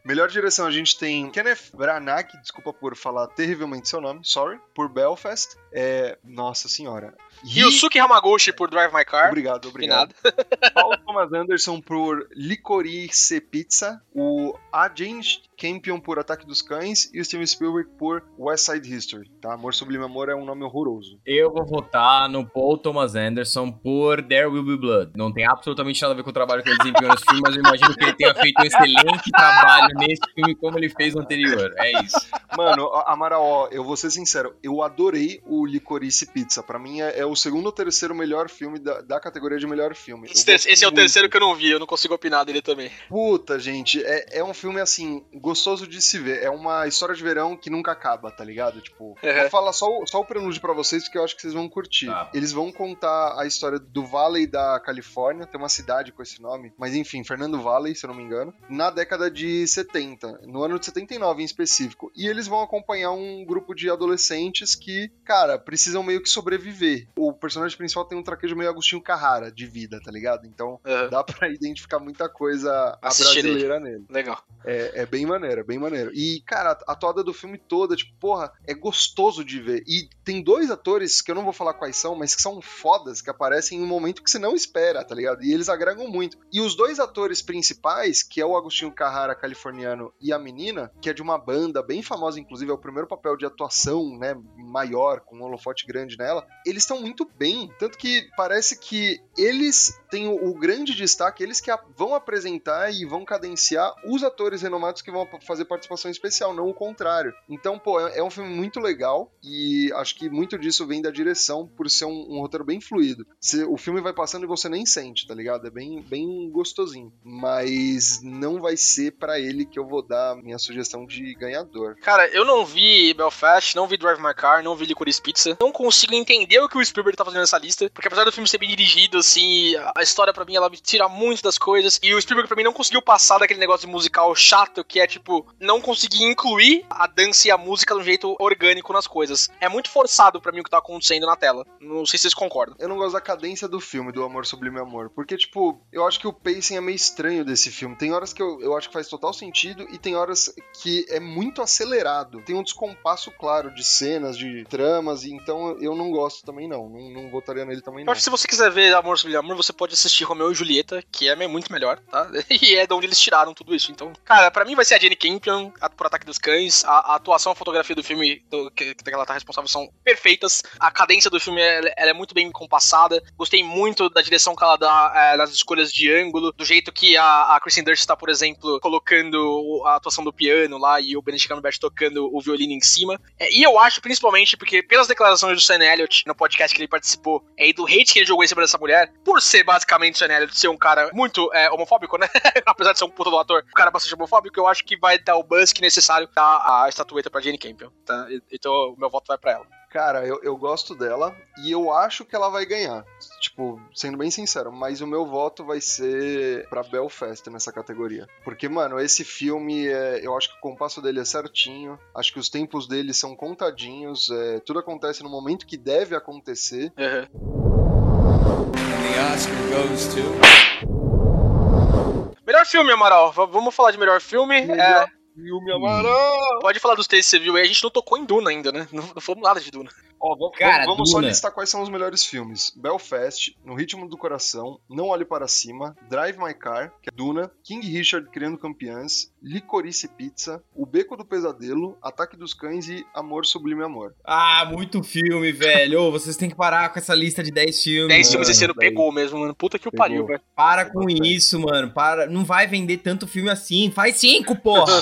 Melhor direção a gente tem Kenneth Branagh, desculpa por falar terrivelmente seu nome, sorry, por Belfast. É, nossa senhora. Ryusuke Hamaguchi por Drive My Car. Obrigado, De obrigado. nada. Paul Thomas Anderson por Licorice Pizza, o A. James Campion por Ataque dos Cães e o Steven Spielberg por West Side History, tá? Amor Sublime Amor é um nome horroroso. Eu vou votar no Paul Thomas Anderson por There Will Be Blood. Não tem absolutamente nada a ver com o trabalho que ele desempenhou nesse filme, mas eu imagino que ele tenha feito um excelente trabalho nesse filme como ele fez no anterior. É isso. Mano, Amaral, ó, eu vou ser sincero, eu adorei o Licorice Pizza. Pra mim é, é o segundo ou terceiro melhor filme da, da categoria de melhor filme. Esse, esse é o terceiro que eu não vi, eu não consigo opinar dele também. Puta, gente, é, é um filme assim, gostoso de se ver. É uma história de verão que nunca acaba, tá ligado? Tipo, Uhum. vou falar só, o- só o prelúdio pra vocês, porque eu acho que vocês vão curtir. Tá. Eles vão contar a história do Valley da Califórnia, tem uma cidade com esse nome, mas enfim, Fernando Valley, se eu não me engano, na década de 70, no ano de 79 em específico. E eles vão acompanhar um grupo de adolescentes que, cara, precisam meio que sobreviver. O personagem principal tem um traquejo meio Agostinho Carrara de vida, tá ligado? Então Uhum. dá pra identificar muita coisa brasileira nele. Legal. É, é bem maneiro, é bem maneiro. E, cara, a toada do filme toda, tipo, porra, é gostoso de ver. E tem dois atores, que eu não vou falar quais são, mas que são fodas, que aparecem em um momento que você não espera, tá ligado? E eles agregam muito. E os dois atores principais, que é o Agostinho Carrara, californiano, e a menina, que é de uma banda bem famosa, inclusive, é o primeiro papel de atuação, né, maior, com um holofote grande nela, eles estão muito bem. Tanto que parece que eles têm o, grande destaque, eles que vão apresentar e vão cadenciar os atores renomados que vão fazer participação especial, não o contrário. Então, pô, é, é um filme muito legal e acho que muito disso vem da direção por ser um, um roteiro bem fluido. Você- o filme vai passando e você nem sente, tá ligado? É bem, bem gostosinho. Mas não vai ser pra ele que eu vou dar minha sugestão de ganhador. Cara, eu não vi Belfast, não vi Drive My Car, não vi Licorice Pizza. Não consigo entender o que o Spielberg tá fazendo nessa lista. Porque apesar do filme ser bem dirigido, assim, a história pra mim, ela me tira muito das coisas. E o Spielberg pra mim não conseguiu passar daquele negócio de musical chato, que é tipo, não conseguir incluir a dança e a música de um jeito orgânico nas coisas. É muito forçado pra mim o que tá acontecendo na tela. Não sei se vocês concordam. Eu não gosto da cadência do filme, do Amor Sublime Amor. Porque, tipo, eu acho que o pacing é meio estranho desse filme. Tem horas que eu, eu acho que faz total sentido e tem horas que é muito acelerado. Tem um descompasso claro de cenas, de tramas, e então eu não gosto também, não. Não, não votaria nele também, Eu não. acho que se você quiser ver Amor Sobre Amor, você pode assistir Romeu e Julieta, que é muito melhor, tá? E é de onde eles tiraram tudo isso. Então, cara, pra mim vai ser a Jenny Campion, por Ataque dos Cães. A, a atuação, a fotografia do filme do, que, que ela tá responsável são perfeitas. A cadência do filme ela, ela é muito bem compassada. Gostei muito da direção que ela dá é, nas escolhas de ângulo, do jeito que a, a Kristen Durst tá, por exemplo, colocando a atuação do piano lá e o Benedict Cumberbatch tocando o violino em cima. É, e eu acho, principalmente, porque pelas declarações do Sam Elliott no podcast que ele participou, é, e do hate que ele jogou em cima dessa mulher, por ser basicamente o Elliott ser um cara muito é, homofóbico, né? Apesar de ser um puta do ator, um cara bastante homofóbico, eu acho que vai dar o buzz que é necessário dar a estatueta pra Jane Campion, tá? Então, o meu voto vai pra ela. Cara, eu, eu gosto dela e eu acho que ela vai ganhar. Tipo, sendo bem sincero, mas o meu voto vai ser pra Belfast nessa categoria. Porque, mano, esse filme, é, eu acho que o compasso dele é certinho, acho que os tempos dele são contadinhos, é, tudo acontece no momento que deve acontecer. Uhum. The Oscar goes to. Melhor filme, Amaral. V- vamos falar de melhor filme. Melhor, É, Filme Amaral! Pode falar dos três que você viu aí, a gente não tocou em Duna ainda, né? Não, não falamos nada de Duna. Ó, vamos, Cara, vamos só listar quais são os melhores filmes. Belfast, No Ritmo do Coração, Não Olhe Para Cima, Drive My Car, que é Duna, King Richard Criando Campeãs, Licorice Pizza, O Beco do Pesadelo, Ataque dos Cães e Amor Sublime Amor. Ah, muito filme, velho. Ô, vocês têm que parar com essa lista de 10 filmes. 10 filmes esse ano pegou mesmo, mano. Puta que o pariu, velho. Para com isso, mano. Para. Não vai vender tanto filme assim. Faz cinco, porra.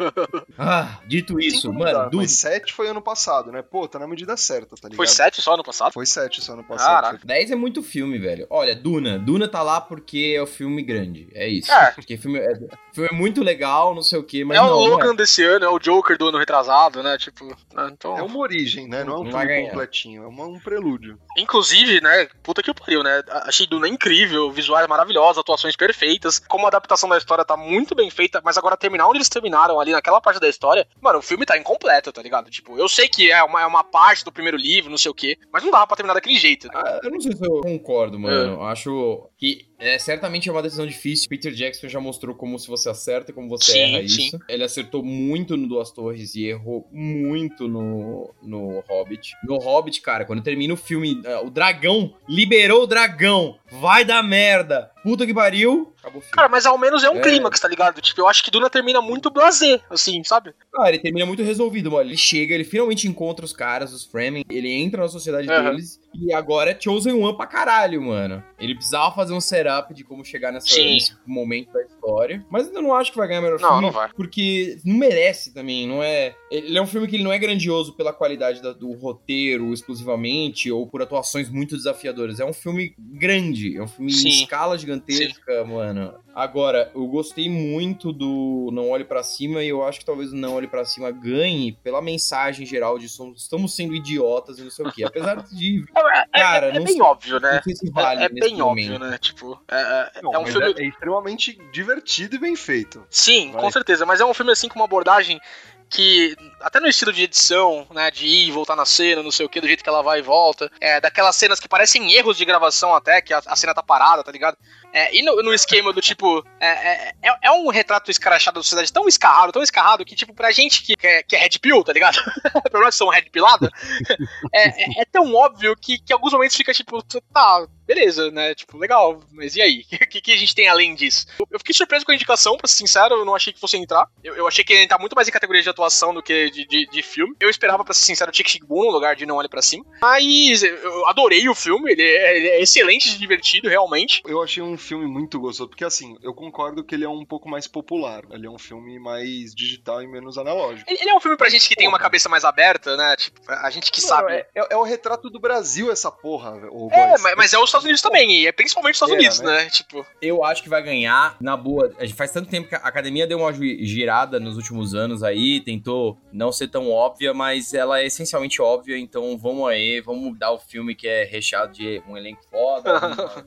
ah, dito isso, Cinco mano. dá, Duna. Mas 7 foi ano passado, né? Pô, tá na medida certa, tá ligado? Foi 7 só ano passado? Foi 7 só ano passado. Caraca. Foi- 10 é muito filme, velho. Olha, Duna. Duna tá lá porque é o filme grande. É isso. É. Porque filme é, filme é muito legal, não sei o quê, mas é não, o não Logan desse ano, é o Joker do ano retrasado, né? Tipo, né? então. É uma origem, né? Não é um Não vai filme ganhar. completinho, é uma- um prelúdio. Inclusive, né? Puta que o pariu, né? Achei Duna incrível, visuais maravilhosos, atuações perfeitas. Como a adaptação da história tá muito bem feita, mas agora terminar onde eles terminaram ali naquela parte da história, mano, o filme tá incompleto, tá ligado? Tipo, eu sei que é uma, é uma parte do primeiro livro, não sei o quê, mas não dava pra terminar daquele jeito. né? Ah, eu não sei se eu concordo, mano. Acho que é, certamente é uma decisão difícil. Peter Jackson já mostrou como se você acerta e como você Sim, erra sim. isso. Ele acertou muito no Duas Torres e errou muito no, no Hobbit. No Hobbit, cara, quando termina o filme, ah, o dragão liberou o dragão. Vai dar merda. Puta que pariu. Acabou o filme. Cara, mas ao menos é um É. clímax, tá ligado? Tipo, eu acho que Duna termina muito blasé, assim, sabe? Ah, ele termina muito resolvido, mano. Ele chega, ele finalmente encontra os caras, os Fremen, ele entra na sociedade Aham. deles e agora é Chosen One pra caralho, mano. Ele precisava fazer um setup de como chegar nessa, Sim. nesse momento da história. Mas eu não acho que vai ganhar melhor Não, filme. não vai. Porque não merece também, não é. Ele é um filme que ele não é grandioso pela qualidade da- do roteiro exclusivamente ou por atuações muito desafiadoras. É um filme grande, é um filme Sim. em escala gigantesca, mano. Agora, eu gostei muito do Não Olhe Pra Cima e eu acho que talvez o Não Olhe Pra Cima ganhe pela mensagem geral de somos, estamos sendo idiotas e não sei o quê. Apesar de. É, é- Cara, é não bem sei- óbvio, né? Não sei se vale É, é bem momento. óbvio, né? Tipo, é, é- Não, é um filme. é, é extremamente divertido e bem feito. Sim, com certeza, mas é um filme assim com uma abordagem que, até no estilo de edição, né, de ir e voltar na cena, não sei o que, do jeito que ela vai e volta, é, daquelas cenas que parecem erros de gravação até, que a, a cena tá parada, tá ligado? É, e no, no esquema do tipo, é, é, é- é um retrato escrachado da sociedade tão escarrado, tão escarrado, que tipo, pra gente que, é, que é red pill, tá ligado? pra nós que somos red pilada, é, é- é tão óbvio que, que alguns momentos fica tipo, tá, beleza, né? Tipo, legal, mas e aí? O que, que a gente tem além disso? Eu fiquei surpreso com a indicação, pra ser sincero, eu não achei que fosse entrar. Eu, eu achei que ia entrar muito mais em categoria de atuação do que de, de, de filme. Eu esperava, pra ser sincero, o Chick Chick Boom no lugar de Não Olhe Pra Cima. Mas eu- adorei o filme, ele é, ele é excelente, divertido, realmente. Eu achei um filme muito gostoso, porque assim, eu concordo que ele é um pouco mais popular. Ele é um filme mais digital e menos analógico. Ele, ele é um filme pra gente que tem uma Porra. cabeça mais aberta, né? Tipo, a gente que Mano, sabe. É, é- é o retrato do Brasil, essa porra, o É, mas, mas é os Estados Unidos também, e é principalmente os Estados É, Unidos, né? né? Tipo, Eu acho que vai ganhar, na boa. A gente Faz tanto tempo que a academia deu uma girada nos últimos anos aí, tentou não ser tão óbvia, mas ela é essencialmente óbvia, então vamos aí, vamos dar o filme que é recheado de um elenco foda.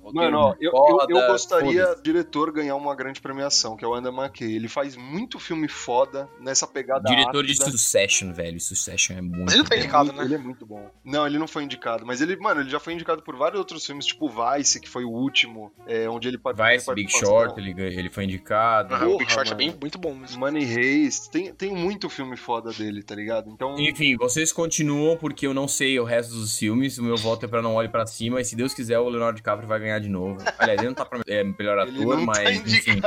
um Mano, ó, eu, eu, foda, eu gostaria foda-se. do diretor ganhar uma grande premiação, que é o Andy McKay. Ele faz muito filme foda nessa pegada Diretor de. Succession, velho. Succession é muito. Mas ele tá. Ele é indicado, né? Ele é muito bom. Não, ele não foi indicado, mas ele, mano, ele já foi indicado por vários outros filmes, tipo Vice, que foi o último, é, onde ele participou. Vice, Big Short, ele, ele foi indicado. Aham, o Big Porra, Short é mano. bem, muito bom mesmo. Money Heist, tem, tem muito filme foda dele, tá ligado? Então, Enfim, vocês continuam porque eu não sei o resto dos filmes. O meu voto é pra não olhe pra cima. E se Deus quiser, o Leonardo DiCaprio vai ganhar de novo. Aliás, ele não tá pra é, melhor Ele ator, tá mas enfim.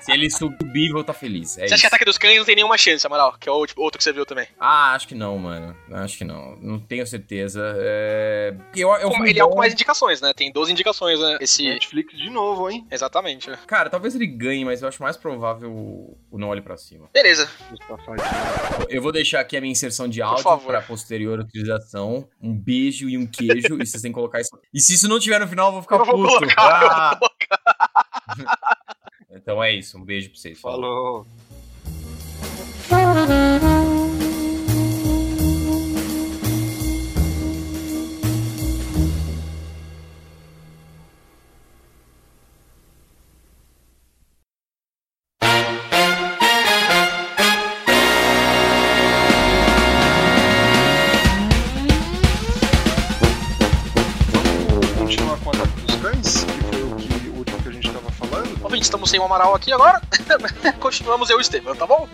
Se ele subir, vou estar feliz. É Você acha que isso. Ataque dos Cães não tem nenhuma chance, Amaral? Que é o tipo, outro que você viu também. Ah, acho que não, mano. Acho que não. Não tenho certeza. É... Eu, eu ele é o com bom. mais indicações, né? Tem 12 indicações, né? Esse. Netflix de novo, hein? Exatamente. Cara, talvez ele ganhe, mas eu acho mais provável o não olhe pra cima. Beleza. Os safadinhos. Eu vou deixar aqui a minha inserção de áudio para posterior utilização. Um beijo e um queijo. e vocês têm que colocar isso. E se isso não tiver no final, eu vou ficar Eu vou puto. colocar, Ah! então é isso. Um beijo pra vocês. Falou. Vamos estamos sem o Amaral aqui agora. Continuamos eu e o Estevam, tá bom?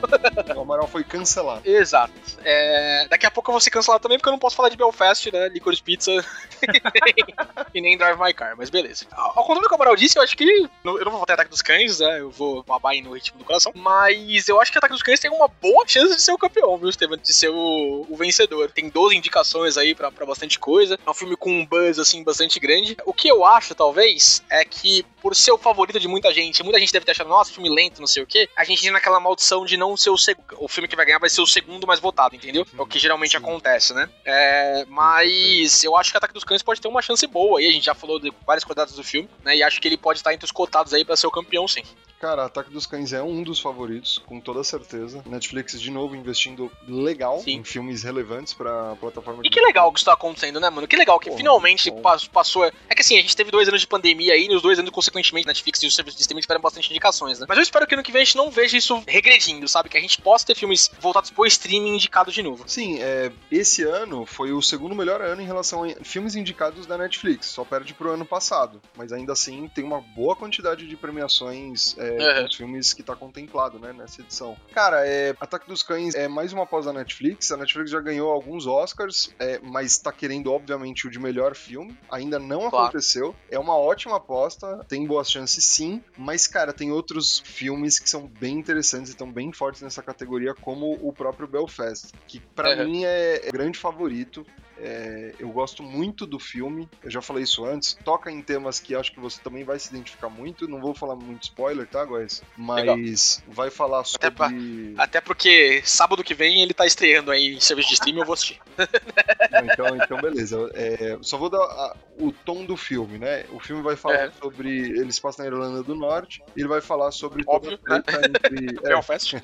O Amaral foi cancelado. Exato. É, daqui a pouco eu vou ser cancelado também, porque eu não posso falar de Belfast, né? Licorice Pizza e nem Drive My Car, mas beleza. Ao contrário do que o Amaral disse, eu acho que. Eu não vou votar Ataque dos Cães, né? Eu vou babar aí no ritmo do coração. Mas eu acho que Ataque dos Cães tem uma boa chance de ser o campeão, viu, Estevam? De ser o, o vencedor. Tem 12 indicações aí pra, pra bastante coisa. É um filme com um buzz, assim, bastante grande. O que eu acho, talvez, é que por ser o favorito de muita gente, muita gente deve ter achado, nossa, filme lento, não sei o quê, a gente tem naquela maldição de não ser o segundo. O filme que vai ganhar vai ser o segundo mais votado, entendeu? É o que geralmente Sim. acontece, né? É, mas eu acho que Ataque dos Cães pode ter uma chance boa aí. A gente já falou de várias qualidades do filme, né? E acho que ele pode estar entre os cotados aí pra ser o campeão, sim. Cara, Ataque dos Cães é um dos favoritos, com toda certeza. Netflix, de novo, investindo legal Sim. em filmes relevantes pra plataforma E que legal que isso tá acontecendo, né, mano? Que legal que Pô, finalmente bom. passou. É que assim, a gente teve dois anos de pandemia aí, e nos dois anos, consequentemente, Netflix e os serviços de streaming tiveram bastante indicações, né? Mas eu espero que ano que vem a gente não veja isso regredindo, sabe? Que a gente possa ter filmes voltados pro streaming indicados de novo. Sim, é, esse ano foi o segundo melhor ano em relação a filmes indicados da Netflix, só perde pro ano passado. Mas ainda assim tem uma boa quantidade de premiações é, Uhum. com os filmes que tá contemplado né, nessa edição. Cara, é, Ataque dos Cães é mais uma pós da Netflix. A Netflix já ganhou alguns Oscars, é, mas tá querendo, obviamente, o de melhor filme. Ainda não Claro. aconteceu. É uma ótima aposta, tem boas chances sim, mas, cara, tem outros filmes que são bem interessantes e estão bem fortes nessa categoria, como o próprio Belfast, que pra Uhum. mim é é grande favorito. É, eu gosto muito do filme, eu já falei isso antes. Toca em temas que acho que você também vai se identificar muito. Não vou falar muito spoiler, tá, Góis? Mas vai falar sobre. Até pra- Até porque sábado que vem ele tá estreando aí em serviço de streaming, eu vou assistir. Não, então, então, beleza. É, só vou dar a- o tom do filme, né? O filme vai falar É. sobre. Ele se passa na Irlanda do Norte, ele vai falar sobre Óbvio, toda a treta entre. é, Belfast.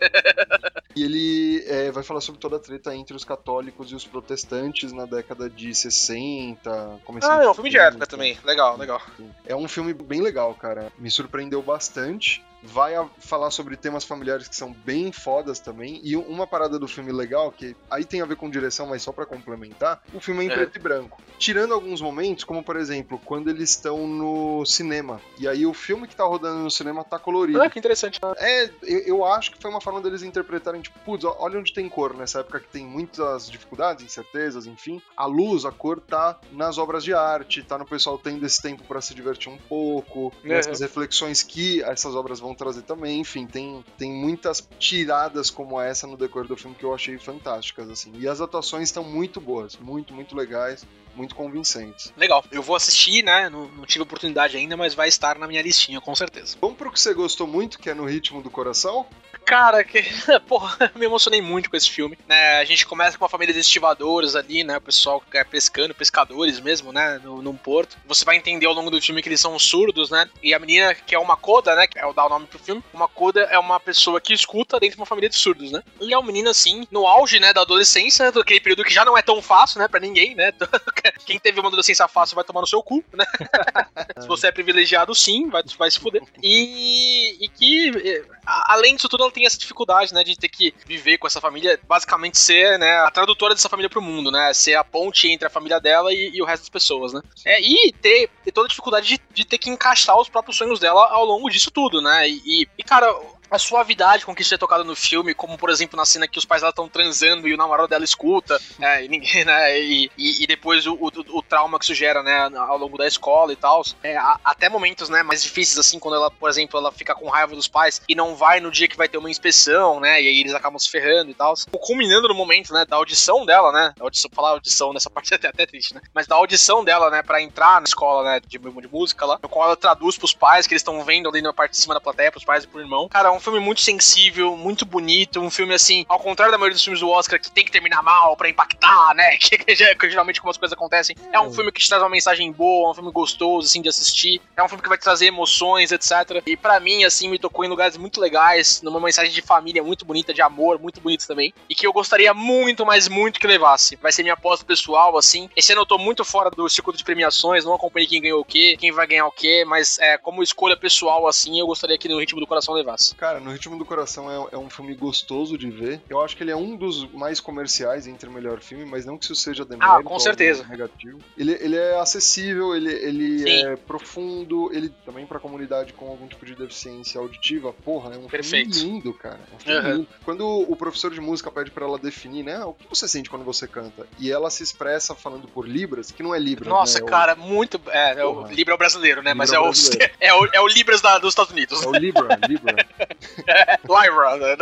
E ele é, vai falar sobre toda a treta entre os católicos e os protestantes na década de 60. comecinho Ah, é um filme de 70. época também. Legal, legal. É um filme bem legal, cara. Me surpreendeu bastante. Vai a- falar sobre temas familiares que são bem fodas também. E uma parada do filme legal, que aí tem a ver com direção, mas só pra complementar, o filme é em É. preto e branco. Tirando alguns momentos, como por exemplo, quando eles estão no cinema. E aí o filme que tá rodando no cinema tá colorido. Ah, que interessante. É, eu, eu acho que foi uma forma deles interpretarem, tipo, putz, olha onde tem cor, nessa época que tem muitas dificuldades, incertezas, enfim. A luz, a cor tá nas obras de arte, tá no pessoal tendo esse tempo pra se divertir um pouco, Uhum. nessas reflexões que essas obras vão trazer também, enfim, tem, tem muitas tiradas como essa no decorrer do filme que eu achei fantásticas, assim. E as atuações estão muito boas, muito, muito legais, muito convincentes. Legal. Eu vou assistir, né? Não, não tive oportunidade ainda, mas vai estar na minha listinha, com certeza. Vamos pro que você gostou muito, que é no ritmo do coração? Cara, que. Porra, me emocionei muito com esse filme. Né, a gente começa com uma família de estivadores ali, né? O pessoal que é pescando, pescadores mesmo, né? No, num porto. Você vai entender ao longo do filme que eles são surdos, né? E a menina, que é uma coda, né? Que é o dar o nome pro filme. Uma coda é uma pessoa que escuta dentro de uma família de surdos, né? E é um menino, assim, no auge, né? Da adolescência, daquele período que já não é tão fácil, né? Pra ninguém, né? Quem teve uma adolescência fácil vai tomar no seu cu, né? Se você é privilegiado, sim, vai, vai se fuder. E, e que, eh, além disso tudo, ela tem essa dificuldade, né, de ter que viver com essa família, basicamente ser, né, a tradutora dessa família pro mundo, né, ser a ponte entre a família dela e, e o resto das pessoas, né. É, e ter, ter toda a dificuldade de, de ter que encaixar os próprios sonhos dela ao longo disso tudo, né, e, e- e, cara... A suavidade com que isso é tocado no filme, como por exemplo na cena que os pais dela estão transando e o namorado dela escuta, é, e ninguém, né? E, e, e depois o, o, o trauma que isso gera, né, ao longo da escola e tal. É, até momentos, né, mais difíceis, assim, quando ela, por exemplo, ela fica com raiva dos pais e não vai no dia que vai ter uma inspeção, né? E aí eles acabam se ferrando e tal. Culminando no momento, né, da audição dela, né? Audição, falar audição nessa parte é até, até triste, né? Mas da audição dela, né, pra entrar na escola, né, de, de música lá, no qual ela traduz pros pais que eles estão vendo ali na parte de cima da plateia, pros pais e pro irmão. Cara, um filme muito sensível, muito bonito, um filme assim, ao contrário da maioria dos filmes do Oscar, que tem que terminar mal pra impactar, né? Que, que, que geralmente como as coisas acontecem. É um filme que te traz uma mensagem boa, um filme gostoso, assim, de assistir. É um filme que vai te trazer emoções, etc. E pra mim, assim, me tocou em lugares muito legais, numa mensagem de família muito bonita, de amor, muito bonito também. E que eu gostaria muito, mas muito que levasse. Vai ser minha aposta pessoal, assim. Esse ano eu tô muito fora do circuito de premiações, não acompanhei quem ganhou o quê, quem vai ganhar o quê, mas é, como escolha pessoal, assim, eu gostaria que no ritmo do coração levasse. Cara, No Ritmo do Coração é, é um filme gostoso de ver. Eu acho que ele é um dos mais comerciais entre o melhor filme, mas não que isso seja demérito. Ah, com certeza. Negativo. Ele, ele é acessível, ele, ele Sim. é profundo, ele também pra comunidade com algum tipo de deficiência auditiva, porra, é um Perfeito. filme lindo, cara. É um filme Aham. lindo. Quando o professor de música pede pra ela definir, né, o que você sente quando você canta? E ela se expressa falando por libras, que não é libras, Nossa, né, é o- cara, muito. É, é o. Libra é o brasileiro, né? Mas é Libra o, brasileiro. é, o, é o Libras da- dos Estados Unidos. É o Libra, Libra. Lyra, né?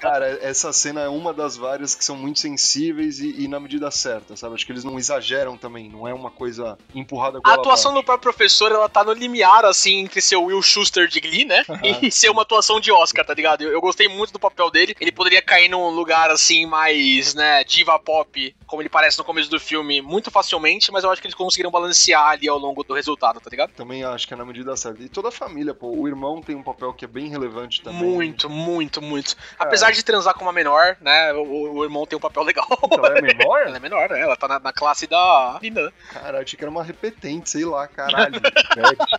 Cara, essa cena é uma das várias que são muito sensíveis e, e na medida certa, sabe? Acho que eles não exageram também, não é uma coisa empurrada A atuação do próprio professor, ela tá no limiar, assim, entre ser o Will Schuster de Glee, né? E ser uma atuação de Oscar, tá ligado? Eu, eu gostei muito do papel dele. Ele poderia cair num lugar, assim, mais, né, diva pop, como ele parece no começo do filme, muito facilmente, mas eu acho que eles conseguiram balancear ali ao longo do resultado, tá ligado? Também acho que é na medida certa. E toda a família, pô, o irmão tem um papel que é bem relevante também. Muito, muito, muito. Apesar de transar com uma menor, né, o, o irmão tem um papel legal. Ela é menor? Ela é menor, né? Ela tá na, na classe da Nina. né? Cara, achei que era uma repetente, sei lá, caralho.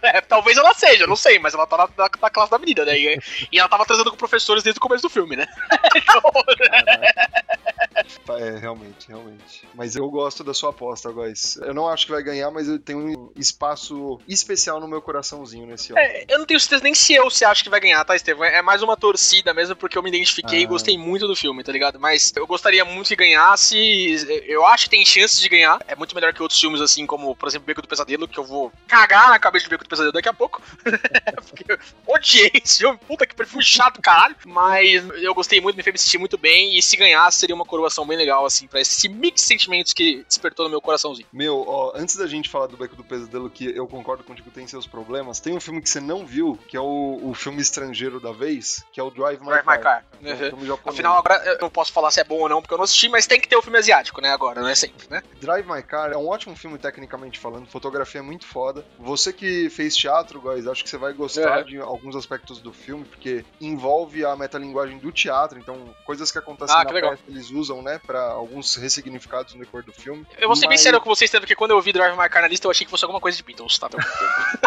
É, talvez ela seja, não sei, mas ela tá na, na- na classe da menina, né? E, e ela tava transando com professores desde o começo do filme, né? Tá, é, realmente, realmente. Mas eu gosto da sua aposta, Góis. Eu não acho que vai ganhar, mas eu tenho um espaço especial no meu coraçãozinho nesse ano. É, eu não tenho certeza nem se eu se acho que vai ganhar, tá, Estevam? É mais uma torcida mesmo, porque eu me identifiquei e Ah. gostei muito do filme, tá ligado? Mas eu gostaria muito que ganhasse. Eu acho que tem chances de ganhar. É muito melhor que outros filmes, assim, como, por exemplo, Beco do Pesadelo, que eu vou cagar na cabeça de Beco do Pesadelo daqui a pouco. porque eu odiei esse filme. Puta que perfil chato, caralho. Mas eu gostei muito, me fez me sentir muito bem. E se ganhasse, seria uma coroação bem legal, assim, pra esse mix de sentimentos que despertou no meu coraçãozinho. Meu, ó, antes da gente falar do Beco do Pesadelo, que eu concordo contigo, tem seus problemas, tem um filme que você não viu, que é o, o filme estrangeiro da vez, que é o Drive My Drive Car. My Car. É um Uhum. Afinal, agora eu não posso falar se é bom ou não, porque eu não assisti, mas tem que ter o filme asiático, né? Agora, não é sempre, né? Drive My Car é um ótimo filme tecnicamente falando, fotografia é muito foda. Você que fez teatro, guys, acho que você vai gostar É. de alguns aspectos do filme, porque envolve a metalinguagem do teatro, então coisas que acontecem Ah, na que legal. peça eles usam, né, pra alguns ressignificados no decorrer do filme. Eu vou ser bem Mas- sério com vocês, porque quando eu vi Drive My Car na lista, eu achei que fosse alguma coisa de Beatles, tá?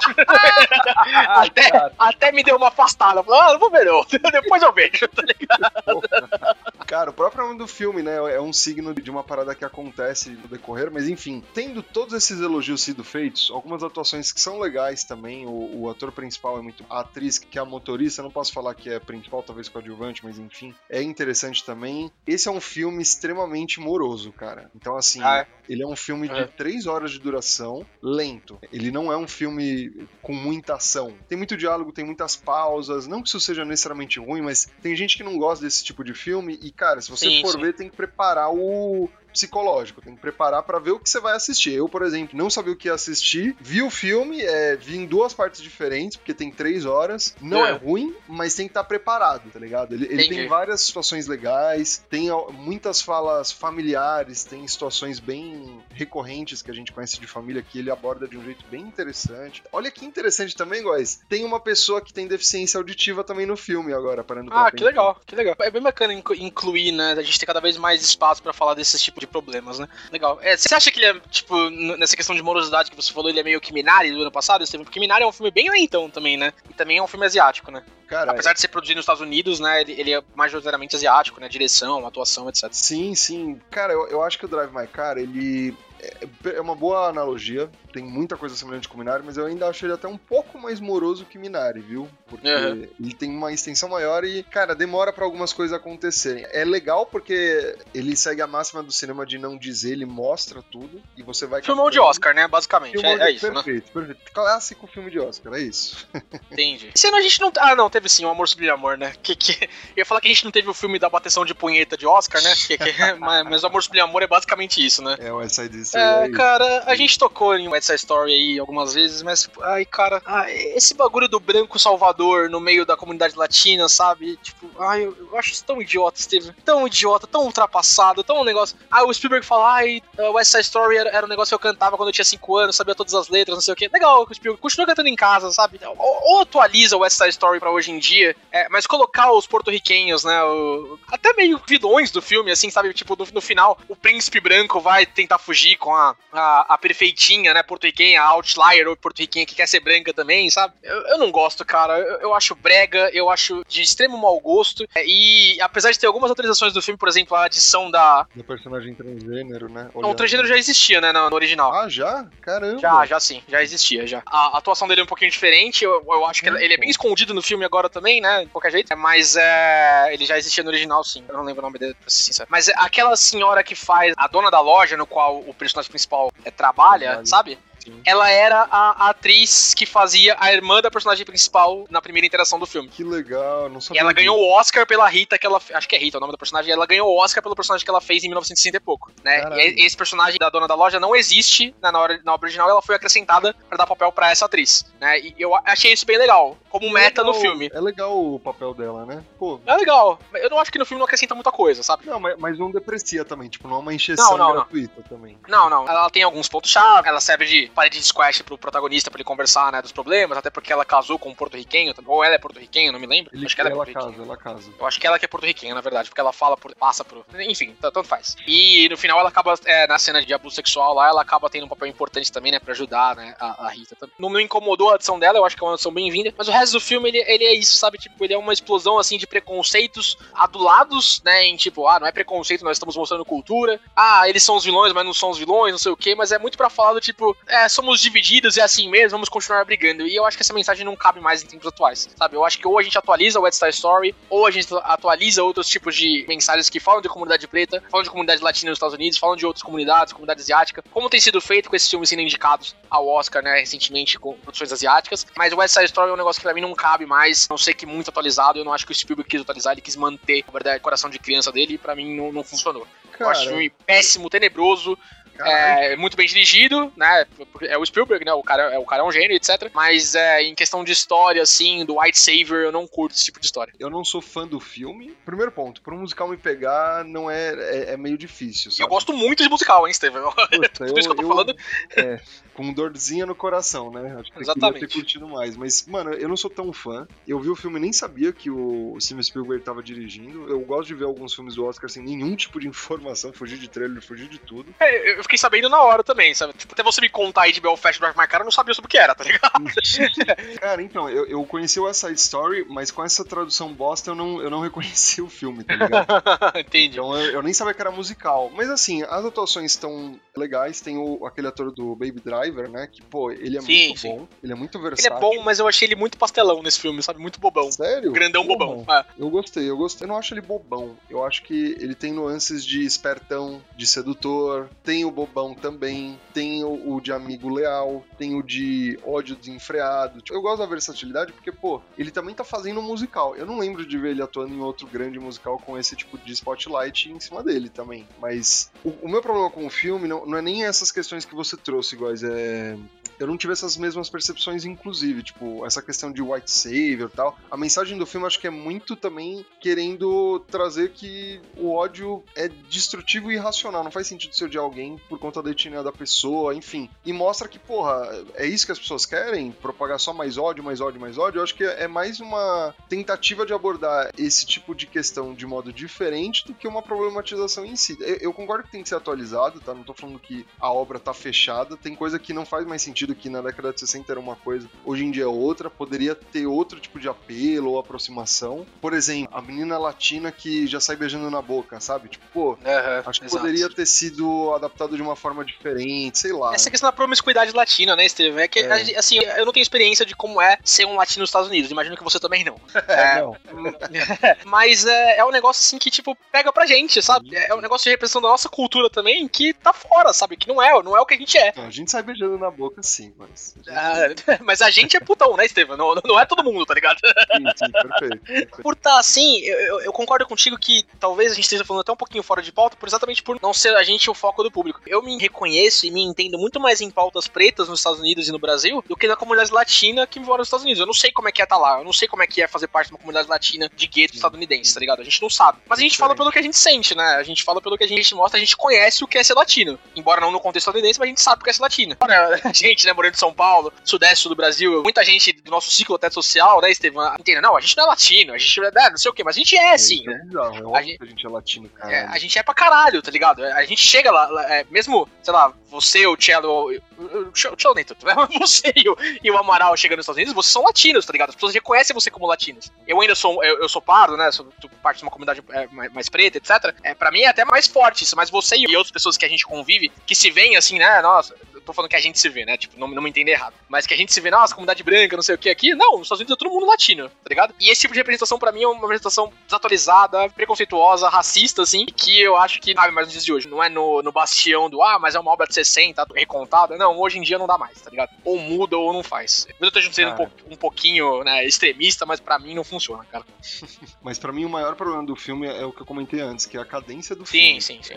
até, cara. Até me deu uma afastada. Eu falei, ah, não vou ver não. Depois eu vejo. tá ligado? Cara, o próprio nome do filme, né, é um signo de uma parada que acontece no decorrer, mas enfim, tendo todos esses elogios sido feitos, algumas atuações que são legais também, o, o ator principal é muito... A atriz, que é a motorista, não posso falar que é principal, talvez coadjuvante, mas enfim, é interessante também. Esse é um filme extremamente moroso, cara. Então, assim, Ah, ele é um filme de É. três horas de duração, lento. Ele não é um filme com muita ação. Tem muito diálogo, tem muitas pausas. Não que isso seja necessariamente ruim, mas tem gente que não gosta desse tipo de filme. E, cara, se você Sim, for sim. ver, tem que preparar o psicológico, tem que preparar pra ver o que você vai assistir. Eu, por exemplo, não sabia o que ia assistir, vi o filme, é, vi em duas partes diferentes, porque tem três horas. Não é, É. ruim, mas tem que estar preparado, tá ligado? Ele, ele tem várias situações legais, tem muitas falas familiares, tem situações bem recorrentes que a gente conhece de família que ele aborda de um jeito bem interessante. Olha que interessante também, guys. Tem uma pessoa que tem deficiência auditiva também no filme agora, parando Ah, que legal, que legal. É bem bacana inclu- incluir, né? A gente ter cada vez mais espaço pra falar desses tipos de problemas, né? Legal. É, você acha que ele é, tipo, nessa questão de morosidade que você falou, ele é meio que Minari do ano passado, Estevam? Porque Minari é um filme bem lentão também, né? E também é um filme asiático, né? Cara, Apesar de ser produzido nos Estados Unidos, né? Ele, ele é majoritariamente asiático, né? Direção, atuação, etc. Sim, sim. Cara, eu, eu acho que o Drive My Car, ele é, é uma boa analogia. Tem muita coisa semelhante com o Minari, mas eu ainda acho ele até um pouco mais moroso que o Minari, viu? Porque Uhum. ele tem uma extensão maior e, cara, demora pra algumas coisas acontecerem. É legal porque ele segue a máxima do cinema de não dizer, ele mostra tudo e você vai. Filmão de. Oscar, né? Basicamente. Filmão É, de- é isso, né? perfeito, perfeito. Clássico filme de Oscar, é isso. Entendi. Esse ano a gente não. Ah, não, teve sim, o Amor Sublime Amor, né? Que, que... Eu ia falar que a gente não teve o filme da bateção de punheta de Oscar, né? Que, que... mas, mas o Amor Sublime Amor é basicamente isso, né? É o Side Story. É, isso. cara, a gente tocou em West Side Story aí algumas vezes, mas, ai, cara, ah, esse bagulho do branco salvador no meio da comunidade latina, sabe? Tipo, ai, eu, eu acho isso tão idiota, Steven. Tão idiota, tão ultrapassado, tão um negócio. Ah, o Spielberg fala, ai, uh, West Side Story era, era um negócio que eu cantava quando eu tinha 5 anos, sabia todas as letras, não sei o quê. Legal, o Spielberg continua cantando em casa, sabe? Ou, ou atualiza o West Side Story pra hoje hoje em dia, é, mas colocar os porto-riquenhos, né, o- até meio vilões do filme, assim, sabe, tipo, no, no final, o príncipe branco vai tentar fugir com a, a, a perfeitinha, né, porto-riquenha, a outlier ou porto-riquenha que quer ser branca também, sabe? Eu, eu não gosto, cara, eu, eu acho brega, eu acho de extremo mau gosto, é, e apesar de ter algumas atualizações do filme, por exemplo, a adição da... Do personagem transgênero, né? Não, o transgênero já existia, né, no, no original. Ah, já? Caramba. Já, já sim, já existia, já. A atuação dele é um pouquinho diferente, eu, eu acho que Hum, ele é bem pô. escondido no filme agora também, né, de qualquer jeito, mas é, ele já existia no original, sim, eu não lembro o nome dele, pra ser sincero. Mas é aquela senhora que faz a dona da loja no qual o personagem principal é, trabalha, Trabalha. sabe? Sim. Ela era a, a atriz que fazia a irmã da personagem principal na primeira interação do filme. Que legal, não E sabia. ela disso. ganhou o Oscar pela Rita que ela. Acho que é Rita o nome da personagem. Ela ganhou o Oscar pelo personagem que ela fez em 1960 e pouco. Né? Caralho. E esse personagem da dona da loja não existe na, na, hora- na obra original. Ela foi acrescentada pra dar papel pra essa atriz. Né? E eu achei isso bem legal. Como É meta no legal- filme. É legal o papel dela, né? Pô. É legal. Eu não acho que no filme não acrescenta muita coisa, sabe? Não, mas, mas não deprecia também, tipo, não é uma encheção Não, não, não. gratuita também. Não, não. Ela tem alguns pontos-chave. Ela serve de parede de squash pro protagonista pra ele conversar, né, dos problemas. Até porque ela casou com um porto-riquenho. Ou ela é porto-riquenha, não me lembro. Ele, acho que ela é ela porto-riquenha. casa, ela casa. Eu acho que ela que é porto-riquenha, na verdade, porque ela fala por. passa por. Enfim, tanto faz. E no final ela acaba, é, na cena de abuso sexual lá, ela acaba tendo um papel importante também, né, pra ajudar, né, a, a Rita. também. Não me incomodou a adição dela, eu acho que é uma adição bem-vinda. Mas o resto do filme, ele, ele é isso, sabe? Tipo, ele é uma explosão, assim, de preconceitos adulados, né, em tipo, ah, não é preconceito, nós estamos mostrando cultura. Ah, eles são os vilões, mas não são os vilões, não sei o quê. Mas é muito pra falar do tipo, é, somos divididos, é assim mesmo, vamos continuar brigando. E eu acho que essa mensagem não cabe mais em tempos atuais, sabe? Eu acho que ou a gente atualiza o West Side Story, ou a gente atualiza outros tipos de mensagens que falam de comunidade preta, falam de comunidade latina nos Estados Unidos, falam de outras comunidades, comunidade asiática, como tem sido feito com esses filmes sendo indicados ao Oscar, né, recentemente com produções asiáticas. Mas o West Side Story é um negócio que pra mim não cabe mais, a não sei que muito atualizado, eu não acho que o Spielberg quis atualizar, ele quis manter, na verdade, o coração de criança dele, e pra mim não, não funcionou. eu acho o Cara, filme péssimo, tenebroso, caralho. é muito bem dirigido, né? É o Spielberg, né? O cara, é, o cara é um gênio, etc. Mas é, em questão de história, assim, do White Savior, eu não curto esse tipo de história. Eu não sou fã do filme. Primeiro ponto, um musical me pegar não é, é, é meio difícil, sabe? eu gosto muito de musical, hein, Steven? Puta, Tudo isso que eu tô falando. É, com dorzinha no coração, né? Acho que eu Exatamente. queria ter curtido mais. Mas, mano, eu não sou tão fã. Eu vi o filme e nem sabia que o Steven Spielberg tava dirigindo. Eu gosto de ver alguns filmes do Oscar sem nenhum tipo de informação, fugir de trailer, fugir de tudo. É, eu fiquei sabendo na hora também, sabe? Tipo, até você me contar aí de Belfast Drive My Car, eu não sabia sobre o que era, tá ligado? Cara, então, eu, eu conheci o West Side Story, mas com essa tradução bosta eu não, eu não reconheci o filme, tá ligado? Entendi. Então eu, eu nem sabia que era musical. Mas assim, as atuações estão legais. Tem o, aquele ator do Baby Driver, né? Que, pô, ele é Sim, muito sim. bom. Ele é muito Ele versátil. é bom, mas eu achei ele muito pastelão nesse filme, sabe? Muito bobão. Sério? Grandão Porra. bobão. É. Eu gostei, eu gostei. Eu não acho ele bobão. Eu acho que ele tem nuances de espertão, de sedutor. Tem o bobão também. Tem o, o de amigo leal. Tem o de ódio desenfreado. Tipo, Eu gosto da versatilidade porque, pô, ele também tá fazendo um musical. Eu não lembro de ver ele atuando em outro grande musical com esse tipo de spotlight em cima dele também. Mas o, o meu problema com o filme não, não é nem essas questões que você trouxe, iguais. É é, eu não tive essas mesmas percepções, inclusive, tipo, essa questão de white savior e tal. A mensagem do filme acho que é muito também querendo trazer que o ódio é destrutivo e irracional. Não faz sentido se odiar alguém por conta da etnia da pessoa, enfim. E mostra que, porra, é isso que as pessoas querem? Propagar só mais ódio, mais ódio, mais ódio? Eu acho que é mais uma tentativa de abordar esse tipo de questão de modo diferente do que uma problematização em si. Eu, eu concordo que tem que ser atualizado, tá? Não tô falando que a obra tá fechada. Tem coisa que não faz mais sentido que na década de 60 era uma coisa, hoje em dia é outra, poderia ter outro tipo de apelo ou aproximação. Por exemplo, a menina latina que já sai beijando na boca, sabe? Tipo, pô, Aham, acho que exato. poderia ter sido adaptado de uma forma diferente, sei lá. Essa questão da promiscuidade latina, né, Steven? É que, É. a gente- assim, eu não tenho experiência de como é ser um latino nos Estados Unidos. Imagino que você também não. É, não. Mas é, é um negócio assim que, tipo, pega pra gente, sabe? É um negócio de representação da nossa cultura também que tá fora, sabe? Que não é, não é o que a gente é. A gente sai beijando na boca, sim, mas. Ah, mas a gente é putão, né, Steven? Não, não é todo mundo, tá ligado? Sim, sim, perfeito. perfeito. Por estar assim, eu, eu- concordo contigo que talvez a gente esteja falando até um pouquinho fora de pauta, por exatamente por não ser a gente o foco do público. Eu me reconheço e me entendo muito mais em pautas pretas nos Estados Unidos e no Brasil do que na comunidade latina que mora nos Estados Unidos. Eu não sei como é que é estar lá, eu não sei como é que é fazer parte de uma comunidade latina de gueto estadunidense, tá ligado? A gente não sabe. Mas a gente fala pelo que a gente sente, né? A gente fala pelo que a gente mostra, a gente conhece o que é ser latino. Embora não no contexto estadunidense, mas a gente sabe o que é ser latino. Gente gente, né, morando em São Paulo, sudeste do Brasil, muita gente do nosso ciclo até social, né, Estevam, entende? Não, a gente não é latino, a gente é, não sei o quê, mas a gente é, sim, Isso né? É é A gente- a gente é latino, cara. É, a gente é pra caralho, tá ligado? A gente chega lá, lá, é, mesmo, sei lá, você, o Cello, o- Cello nem tanto, né? você e o, e o Amaral chegando nos Estados Unidos, vocês são latinos, tá ligado? As pessoas reconhecem você como latinos. Eu ainda sou, eu, eu sou pardo, né? Sou parte de uma comunidade é, mais, mais preta, etc. É, pra mim é até mais forte isso, mas você e outras pessoas que a gente convive, que se veem assim, né? Nossa, tô falando que a gente se vê, né? Tipo, não, não me entender errado. Mas que a gente se vê, nossa, comunidade branca, não sei o que aqui. Não, nos Estados Unidos é todo mundo latino, tá ligado? E esse tipo de representação pra mim é uma representação desatualizada, preconceituosa, racista, assim, que eu acho que cabe mais nos dias de hoje. Não é no, no bastião do, ah, mas é uma obra de 60, recontada. Não, hoje em dia não dá mais, tá ligado? Ou muda ou não faz. Eu tô sendo um, po- um pouquinho, né, extremista, mas pra mim não funciona, cara. Mas pra mim o maior problema do filme é o que eu comentei antes, que é a cadência do Sim, filme. sim, sim.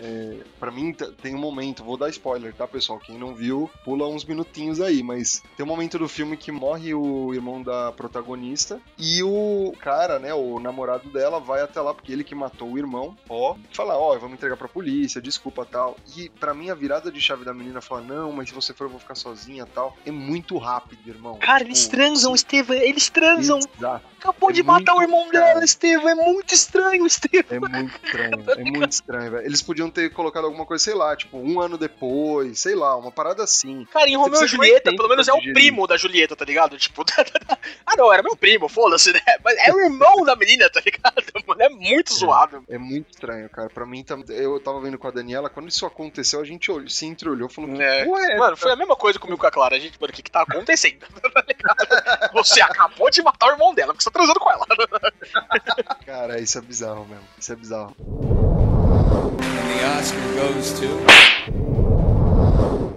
Pra mim tem um momento, vou dar spoiler, tá, pessoal? Quem não viu, pula uns minutinhos aí, mas tem um momento do filme que morre o irmão da protagonista e o cara, né, o namorado dela vai até lá porque ele que matou o irmão, ó, fala, ó, vamos entregar pra polícia, desculpa, tal. E pra mim a virada de chave da menina fala, não, mas se você for eu vou ficar sozinha, tal. É muito rápido, irmão. Cara, Tipo, eles transam, Estevam, eles transam. Exato. Acabou É de matar o irmão cara. dela, Estevam. É muito estranho, Estevam. É muito estranho, é muito estranho, velho. Eles podiam ter colocado alguma coisa, sei lá, tipo, um ano depois, sei lá, uma parada assim. Cara, em Romeu e Julieta, pelo menos é o primo da Julieta, tá ligado? Tipo, ah não, era meu primo, foda-se, né? Mas é o irmão da menina, tá ligado? Mano, é muito zoado. É muito estranho, cara. Pra mim, eu tava vendo com a Daniela, quando isso aconteceu, a gente se entreolhou e falou, que É. porra é Mano, foi a mesma coisa comigo com a Clara. A gente, mano, o que que tá acontecendo? Tá ligado? Você acabou de matar o irmão dela, porque você tá transando com ela. Cara, isso é bizarro mesmo. Isso é bizarro. And the Oscar goes to.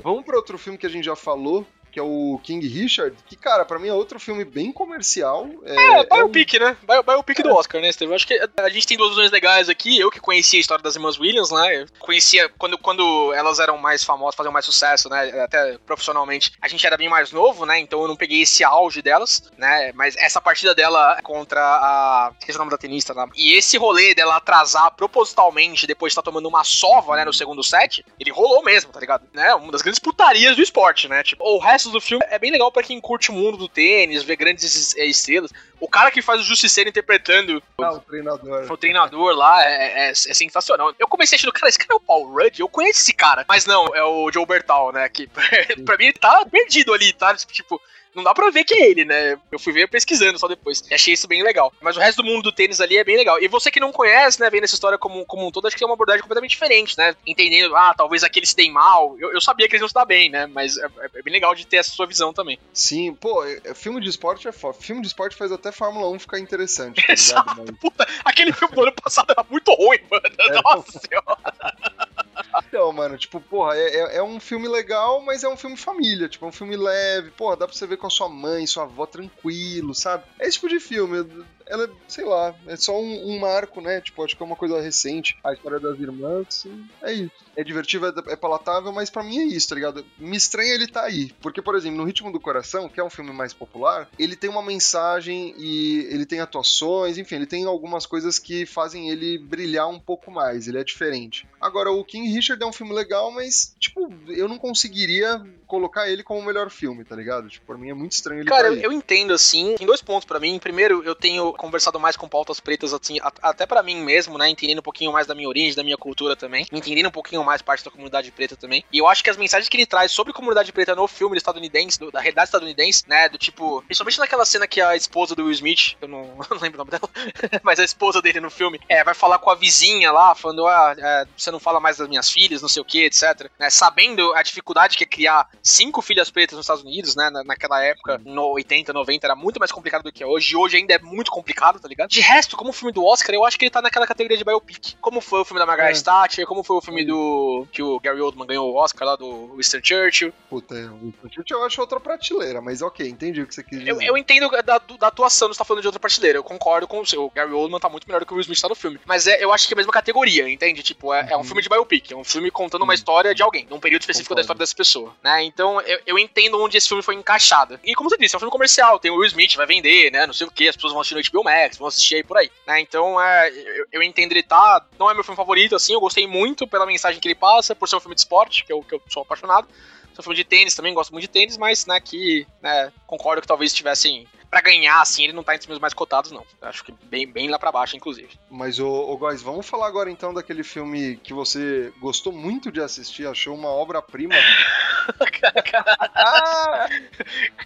Vamos pra outro filme que a gente já falou, que é o King Richard, que, cara, pra mim é outro filme bem comercial. É, um- biopic, né? Bio, biopic do Oscar, né, Steve? Eu acho que a gente tem duas visões legais aqui. Eu que conhecia a história das irmãs Williams, né? Eu conhecia quando, quando elas eram mais famosas, faziam mais sucesso, né? Até profissionalmente. A gente era bem mais novo, né? Então eu não peguei esse auge delas, né? Mas essa partida dela contra a. Esqueci o nome da tenista lá. E esse rolê dela atrasar propositalmente depois de estar tomando uma sova, né? No segundo set, ele rolou mesmo, tá ligado? Né? Uma das grandes putarias do esporte, né? Tipo, o resto do filme é bem legal pra quem curte o mundo do tênis, ver grandes es- estrelas. O cara que faz o Justiceiro interpretando Ah, o treinador. o treinador lá é, é- é sensacional. Eu comecei achando, cara, esse cara é o Paul Rudd, eu conheço esse cara. Mas não, é o Joe Bertal, né? Que pra mim ele tá perdido ali, tá? Tipo, não dá pra ver que é ele, né? Eu fui ver pesquisando só depois. E achei isso bem legal. Mas o resto do mundo do tênis ali é bem legal. E você que não conhece, né, vendo essa história como, como um todo, acho que é uma abordagem completamente diferente, né? Entendendo, ah, talvez aqui eles se deem mal. Eu, eu sabia que eles não se dar bem, né? Mas é, é bem legal de ter essa sua visão também. Sim, pô, é- é- filme de esporte é foda. Filme de esporte faz até Fórmula 1 ficar interessante, tá Exato. ligado? Mas- Puta, aquele filme do ano passado era muito ruim, mano. Nossa senhora. Então, mano, tipo, porra, é, é- é um filme legal, mas é um filme família, tipo, é um filme leve, porra, dá pra você ver com a sua mãe, sua avó tranquilo, sabe? É esse tipo de filme, ela, sei lá, é só um, um marco, né? Tipo, acho que é uma coisa recente, a história das irmãs, e é isso. É divertido, é, é palatável, mas pra mim é isso, tá ligado? Me estranha ele tá aí, porque, por exemplo, no Ritmo do Coração, que é um filme mais popular, ele tem uma mensagem e ele tem atuações, enfim, ele tem algumas coisas que fazem ele brilhar um pouco mais, ele é diferente. Agora, o King Richard é um filme legal, mas, tipo, eu não conseguiria colocar ele como o melhor filme, tá ligado? Tipo, por mim é muito estranho ele Cara, tá eu, aí. eu entendo, assim. Tem dois pontos pra mim. Primeiro, eu tenho conversado mais com pautas pretas, assim, a- até pra mim mesmo, né? Entendendo um pouquinho mais da minha origem, da minha cultura também. Entendendo um pouquinho mais parte da comunidade preta também. E eu acho que as mensagens que ele traz sobre comunidade preta no filme estadunidense, do- da realidade estadunidense, né? Do tipo, principalmente naquela cena que a esposa do Will Smith, eu não, não lembro o nome dela, mas a esposa dele no filme, é, vai falar com a vizinha lá, falando, ah, é, você não fala mais das minhas filhas, não sei o que, etc. Né, sabendo a dificuldade que é criar cinco filhas pretas nos Estados Unidos, né? na- naquela época, no 80, 90, era muito mais complicado do que é hoje. E hoje ainda é muito complicado, tá ligado? De resto, como o filme do Oscar, eu acho que ele tá naquela categoria de biopic. Como foi o filme da Margaret É. Thatcher, como foi o filme do. que o Gary Oldman ganhou o Oscar lá do Winston Churchill. Puta, é, o Winston eu acho outra prateleira, mas ok, entendi o que você quis dizer. Eu, eu entendo da, da atuação, você tá falando de outra prateleira. Eu concordo com o seu. O Gary Oldman tá muito melhor do que o Will Smith tá no filme. Mas é, eu acho que é a mesma categoria, entende? Tipo, é, é um Uhum. filme de biopic. É um filme contando uma Uhum. história de alguém, num período específico da Concordo. história dessa pessoa. Né? Então, eu, eu entendo onde esse filme foi encaixado. E como você disse, é um filme comercial. Tem o Will Smith, vai vender, né? Não sei o que. As pessoas vão assistir no HBO Max, vão assistir aí por aí. Né? Então, é, eu, eu entendo ele tá. Não é meu filme favorito, assim. Eu gostei muito pela mensagem que ele passa, por ser um filme de esporte, que eu, que eu sou apaixonado. Sou fã de tênis também, gosto muito de tênis, mas, né, que, né, concordo que talvez tivessem pra ganhar, assim, ele não tá entre os meus mais cotados, não. Acho que bem, bem lá pra baixo, inclusive. Mas, ô, ô Góis, vamos falar agora então daquele filme que você gostou muito de assistir, achou uma obra-prima. ah!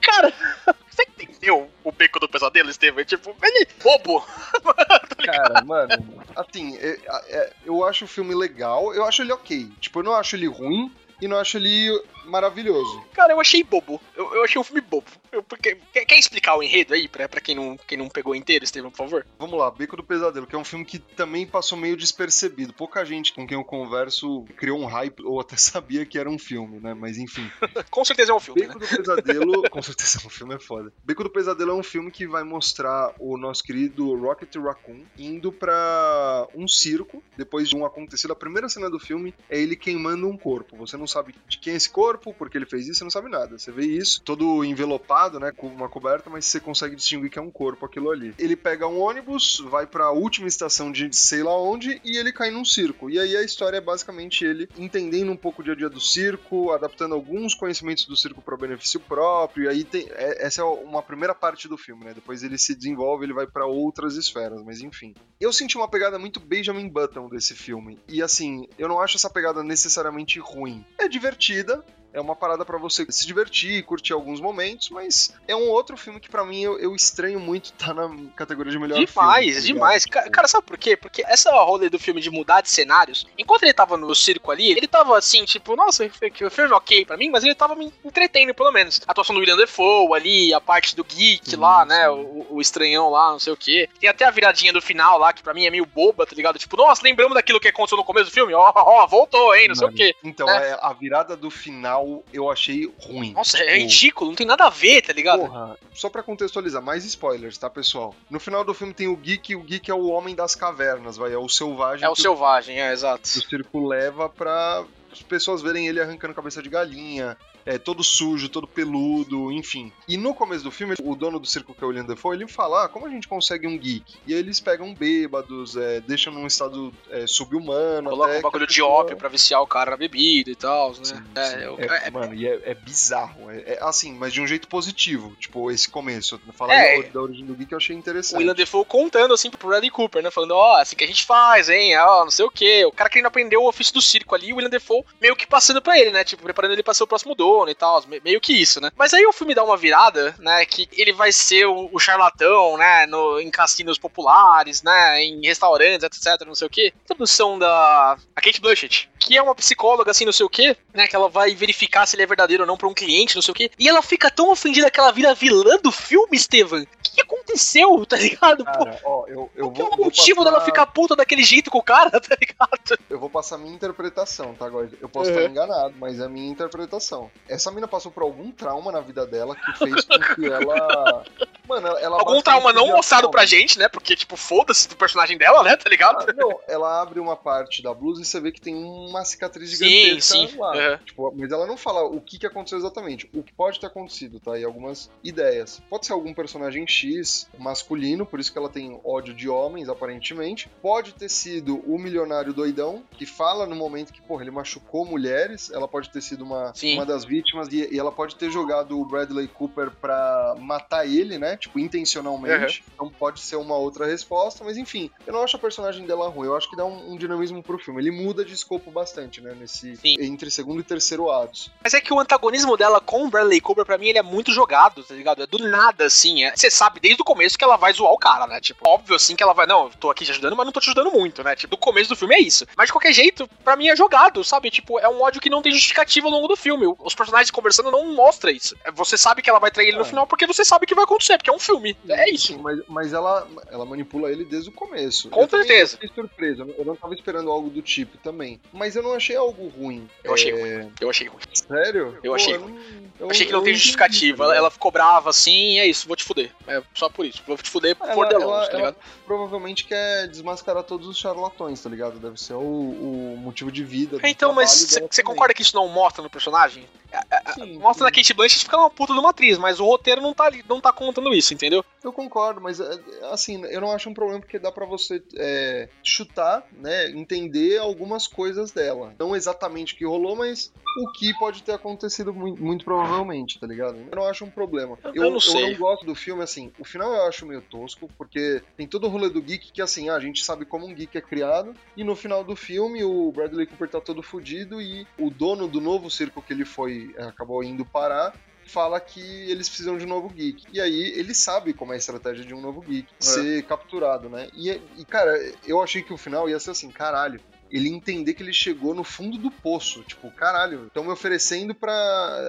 Cara, você entendeu o beco do pesadelo, Estevam? Tipo, ele é bobo. Cara, mano, assim, é, é, eu acho o filme legal, eu acho ele ok. Tipo, eu não acho ele ruim e não acho ele maravilhoso. Cara, eu achei bobo. Eu, eu achei um filme bobo. Porque, quer, quer, explicar o enredo aí pra, pra quem, não, quem não pegou inteiro, Estevam, por favor? Vamos lá, Beco do Pesadelo, que é um filme que também passou meio despercebido. Pouca gente com quem eu converso criou um hype ou até sabia que era um filme, né? Mas enfim. com certeza é um filme. Beco né? do Pesadelo, com certeza é um filme, é foda. Beco do Pesadelo é um filme que vai mostrar o nosso querido Rocket Raccoon indo pra um circo, depois de um acontecido. A primeira cena do filme é ele queimando um corpo. Você não sabe de quem é esse corpo, porque ele fez isso, você não sabe nada. Você vê isso, todo envelopado, né, com uma coberta, mas você consegue distinguir que é um corpo aquilo ali. Ele pega um ônibus, vai para a última estação de sei lá onde e ele cai num circo. E aí a história é basicamente ele entendendo um pouco o dia a dia do circo, adaptando alguns conhecimentos do circo para benefício próprio. E aí tem, é, essa é uma primeira parte do filme, né? Depois ele se desenvolve, ele vai para outras esferas, mas enfim. Eu senti uma pegada muito Benjamin Button desse filme. E assim, eu não acho essa pegada necessariamente ruim. É divertida, é uma parada para você se divertir, curtir alguns momentos, mas é um outro filme que para mim eu, eu, estranho muito tá na categoria de melhor demais, filme. Demais, tá demais. Cara, cara, sabe por quê? Porque essa rolê do filme de mudar de cenários, enquanto ele tava no circo ali, ele tava assim, tipo, nossa, o filme é ok pra mim, mas ele tava me entretendo pelo menos. A atuação do William Defoe ali, a parte do geek sim, lá, né, o, o, estranhão lá, não sei o quê. Tem até a viradinha do final lá, que pra mim é meio boba, tá ligado? Tipo, nossa, lembramos daquilo que aconteceu no começo do filme? Ó, ó, voltou, hein, não Mano, sei o quê. Então, é. a virada do final eu achei ruim. Nossa, é ridículo, não tem nada a ver, tá ligado? Porra, só pra contextualizar, mais spoilers, tá, pessoal? No final do filme tem o Geek, o Geek é o homem das cavernas, vai, é o selvagem. É o selvagem, é, exato. O circo leva pra as pessoas verem ele arrancando cabeça de galinha, é, todo sujo, todo peludo, enfim. E no começo do filme, o dono do circo, que é o William Dafoe, ele fala, ah, como a gente consegue um geek? E aí eles pegam bêbados, é, deixam num estado é, subhumano. Coloca um bagulho de pessoa... ópio pra viciar o cara na bebida e tal, né? Sim, é, sim. Eu, é, mano, e é, bizarro. É, assim, mas de um jeito positivo. Tipo, esse começo. Falar é, da origem do geek eu achei interessante. O William Dafoe contando, assim, pro Bradley Cooper, né? Falando, ó, oh, assim que a gente faz, hein? Ó, não sei o quê. O cara querendo aprender o ofício do circo ali, o William Meio que passando pra ele, né? Tipo, preparando ele pra ser o próximo dono e tal. Meio que isso, né? Mas aí o filme dá uma virada, né? Que ele vai ser o, o charlatão, né? No, em cassinos populares, né? Em restaurantes, etc, não sei o quê. Introdução da a Kate Blanchett, que é uma psicóloga, assim, não sei o quê, né? Que ela vai verificar se ele é verdadeiro ou não pra um cliente, não sei o quê. E ela fica tão ofendida que ela vira vilã do filme, Steven. O que aconteceu, tá ligado? Cara, ó, eu, eu Qual vou, é o motivo passar... dela ficar puta daquele jeito com o cara, tá ligado? Eu vou passar minha interpretação, tá, agora Eu posso uhum. estar enganado, mas é a minha interpretação. Essa mina passou por algum trauma na vida dela que fez com que ela. Mano, ela. Algum trauma não mostrado pra gente, né? Porque, tipo, foda-se do personagem dela, né? Tá ligado? Ah, não, ela abre uma parte da blusa e você vê que tem uma cicatriz gigantesca sim, sim. lá. Uhum. Tipo, mas ela não fala o que, que aconteceu exatamente. O que pode ter acontecido, tá? E algumas ideias. Pode ser algum personagem X masculino, por isso que ela tem ódio de homens, aparentemente. Pode ter sido o milionário doidão, que fala no momento que, porra, ele machucou mulheres. Ela pode ter sido uma, uma das vítimas e, e ela pode ter jogado o Bradley Cooper pra matar ele, né? Tipo, intencionalmente. Uhum. Então pode ser uma outra resposta, mas enfim, eu não acho a personagem dela ruim. Eu acho que dá um, um dinamismo pro filme. Ele muda de escopo bastante, né? Nesse, Sim. entre segundo e terceiro atos. Mas é que o antagonismo dela com o Bradley Cooper, pra mim, ele é muito jogado, tá ligado? É do nada, assim. Você é, sabe desde o começo que ela vai zoar o cara, né? Tipo, óbvio, assim, que ela vai. Não, tô aqui te ajudando, mas não tô te ajudando muito, né? Tipo, do começo do filme é isso. Mas de qualquer jeito, pra mim é jogado, sabe? Tipo, é um ódio que não tem justificativa ao longo do filme. Os personagens conversando não mostra isso. É, você sabe que ela vai trair ele no é. final porque você sabe que vai acontecer, porque é um filme. É isso. Mas, mas ela, ela manipula ele desde o começo. Com eu certeza. Fiquei surpresa. Eu não tava esperando algo do tipo também. Mas eu não achei algo ruim. Eu achei é... ruim. Eu achei ruim. Sério? Eu Pô, achei ruim. Eu, achei que não tem justificativa. Ela, ela, ficou brava assim, é isso, vou te fuder. É só por isso. Vou te fuder por ela, Delonge, tá ligado? provavelmente quer desmascarar todos os charlatões, tá ligado? Deve ser o, o motivo de vida. É, então, mas você concorda que isso não mostra no personagem? Sim, Mostra sim. na Kate Blanchett fica uma puta de uma atriz, mas o roteiro não tá, ali- não tá contando isso, entendeu? Eu concordo, mas é, assim, eu não acho um problema porque dá pra você é, chutar, né, entender algumas coisas dela. Não exatamente o que rolou, mas o que pode ter acontecido muito, muito provavelmente, tá ligado? Eu não acho um problema. Eu- eu não sei. Eu não gosto do filme, assim, o final eu acho meio tosco, porque tem todo o rolê do geek que, assim, ah, a gente sabe como um geek é criado, e no final do filme o Bradley Cooper tá todo fudido e o dono do novo circo que ele foi, é, acabou indo parar, fala que eles precisam de um novo geek. E aí ele sabe como é a estratégia de um novo geek, ser capturado, né? E, e, cara, eu achei que o final ia ser assim, caralho. Ele entender que ele chegou no fundo do poço. Tipo, caralho, estão me oferecendo pra